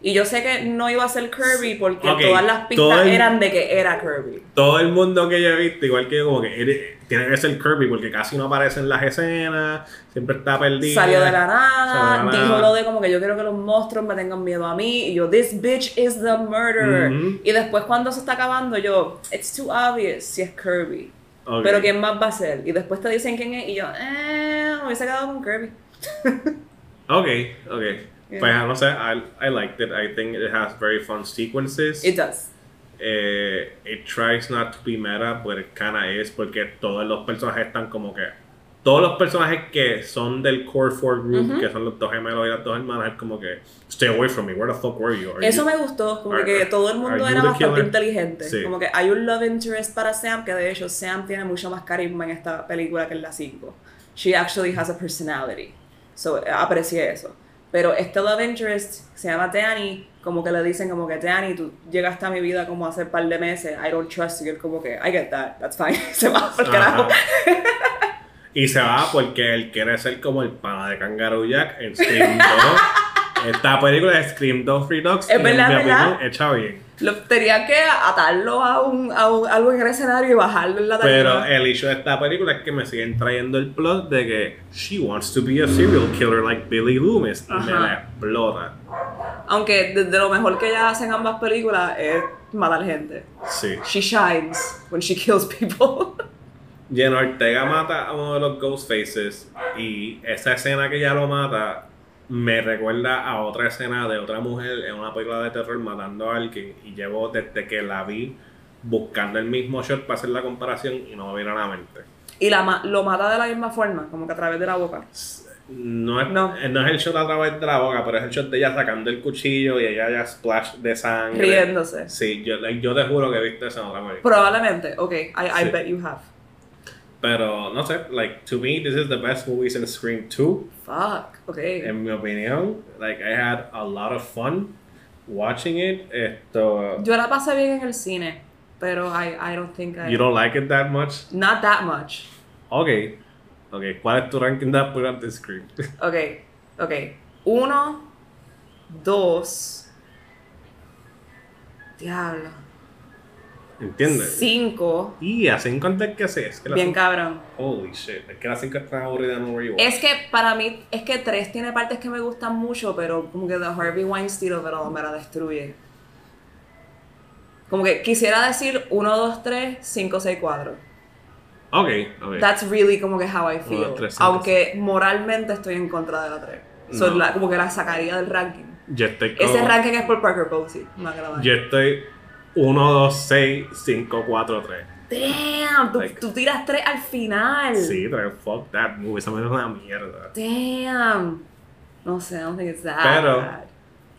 Y yo sé que no iba a ser Kirby porque todas las pistas
el-
eran de que era Kirby.
Todo el mundo que yo he visto, igual que yo, como que tiene que ser Kirby porque casi no aparece en las escenas, siempre está perdido.
Salió de la nada,
Salió de la
dijo
nada.
lo de como que yo quiero que los monstruos me tengan miedo a mí. Y yo, this bitch is the murderer.
Ujú.
Y después cuando se está acabando, yo, it's too obvious si es Kirby. Pero ¿quién más va a ser? Y después te dicen quién es y yo, eh, me hubiese quedado con Kirby. *laughs*
Ok, ok.
Yeah.
Pues no sé, I, I liked it. I think it has very fun sequences.
It does.
eh, it tries not to be meta, but it kinda is, porque todos los personajes están como que. Todos los personajes que son del Core 4 Group,
Ujú.
que son los dos gemelos y las dos hermanas, es como que. Stay away from me, where the fuck were you? Are
Eso
you-
me gustó, como
are-
que todo el mundo era bastante inteligente.
Sí.
Como que hay un love interest para Sam, que de hecho Sam tiene mucho más carisma en esta película que en la 5. She actually has a personality. So, aprecié eso. Pero este love interest se llama Danny, como que le dicen como que Danny, tú llegaste a mi vida como hace un par de meses, I don't trust you. Y él como que, I get that, that's fine. *laughs* se va por carajo.
Y se va porque él quiere ser como el pana de Kangaroo Jack en Scream *laughs* 2. Esta película es Scream 2 Redux.
Es
y
verdad,
en mi
¿verdad?
opinión, hecha bien.
Lo, tenía que atarlo a, un, a un- algo en el escenario y bajarlo en la
Pero
tarima.
el hecho de esta película es que me siguen trayendo el plot de que she wants to be a serial killer like Billy Loomis. Y me
Ajá.
la explota.
Aunque desde lo mejor que ellas hacen ambas películas es matar gente.
Sí.
She shines when she kills people.
Jen Ortega mata a uno de los Ghostfaces y esa escena que ella lo mata me recuerda a otra escena de otra mujer en una película de terror matando a alguien y llevo desde que la vi buscando el mismo shot para hacer la comparación y no me viene a la mente.
y la lo mata de la misma forma, como que a través de la boca.
No es,
No.
no es el shot a través de la boca, pero es el shot de ella sacando el cuchillo y ella ya splash de sangre.
Riéndose.
Sí, yo, yo te juro que he visto esa otra película.
Probablemente, ok, I, I
Sí.
bet you have.
Pero no sé, like to me this is the best movies in Scream 2.
Fuck, ok.
En mi opinión, like I had a lot of fun watching it. Esto,
Yo la pasé bien en el cine, pero I, I don't think I...
you don't like it that much.
Not that much.
Okay. Okay, ¿cuál es tu ranking de película de Scream? *laughs*
Ok, ok. Uno, dos... Diablo.
¿Entiendes?
Cinco.
Y a 5 antes que 6. Es que
Bien
cinco-
cabrón.
Holy shit, es que las 5 están aburridas no you
Es que para mí, es que tres tiene partes que me gustan mucho, pero como que The Harvey Weinstein of it me la destruye. Como que quisiera decir 1, 2, 3, 5, 6, 4.
Ok, ok.
That's really como que how I feel.
tres, cinco,
Aunque moralmente estoy en contra de la 3. So, la- como que la sacaría del ranking.
Yo estoy como...
Ese ranking es por Parker Posey.
Yo estoy 1, 2, 6, 5, 4, 3.
Damn, tú,
Like-
tú tiras 3 al final.
Sí, pero fuck that movie, esa es una mierda.
Damn. No sé, I don't think it's that
Pero-
bad.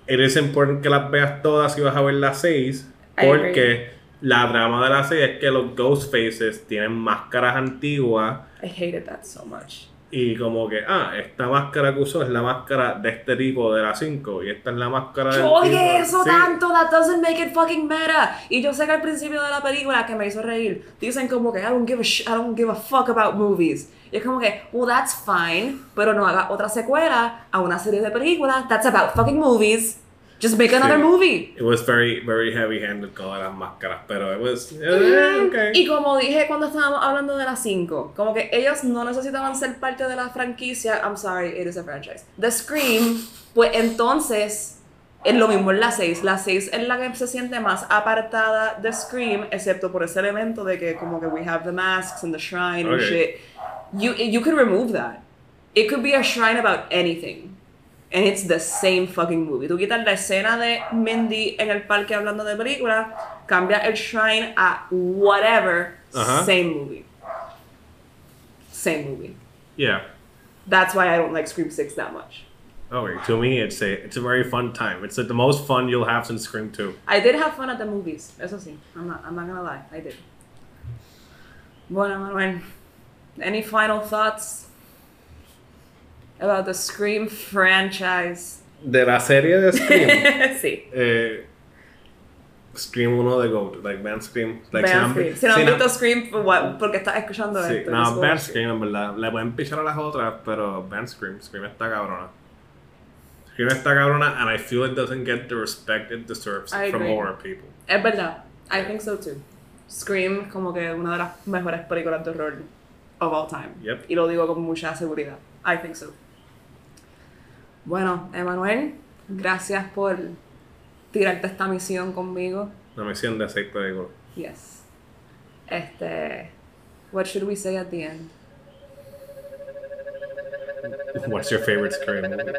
It is important que las veas todas si vas a ver las 6.
I
Porque la trama de las 6 es que los Ghostfaces tienen máscaras antiguas.
I hated that so much.
Y como que, ah, esta máscara que usó es la máscara de este tipo de la 5. Y esta es la máscara
odié
tipo-
eso
Sí.
tanto, that doesn't make it fucking meta. Y yo sé que al principio de la película que me hizo reír, dicen como que I don't give a sh- I don't give a fuck about movies. Y es como que, well that's fine, pero no haga otra secuela a una serie de películas that's about fucking movies. Just make another
Sí.
movie.
It was very, very heavy handed con las máscaras. Pero it was. eh, okay.
Y como dije cuando estábamos hablando de las 5, como que ellos no necesitaban ser parte de la franquicia. I'm sorry, it is a franchise. The Scream, pues entonces es lo mismo en la 6. La 6 es la que se siente más apartada de Scream, excepto por ese elemento de que como que we have the masks and the shrine and
Okay.
shit. You, you could remove that. It could be a shrine about anything. And it's the same fucking movie. Tú quitas la escena de Mindy en el parque hablando de película, cambia el shrine a whatever,
Ajá.
same movie. Same movie.
Yeah.
That's why I don't like Scream 6 that much.
Oh, okay, to me, it's a it's a very fun time. It's like the most fun you'll have since Scream 2.
I did have fun at the movies, eso sí. I'm not, I'm not gonna lie, I did. Bueno, Manuel, any final thoughts about the Scream franchise?
De la serie de Scream, *laughs*
sí.
eh, Scream 1 de GOAT, like Band Scream. Like, vi-
Scream. Si no han visto Scream, pues, what- porque estás escuchando
Sí,
esto.
no, Band. Scream, en verdad. Le pueden pichar a las otras, pero Band Scream, Scream está cabrona. Scream está cabrona, and I feel it doesn't get the respect it deserves
I
from
agree.
horror people.
Es verdad, I think so too. Scream como que una de las mejores películas de horror of all time.
Yep.
Y lo digo con mucha seguridad. I think so. Bueno, Emanuel, gracias por tirarte esta misión conmigo.
Una misión de seis películas.
Yes. Este, what should we say at the end?
What's your favorite Scream *laughs* movie?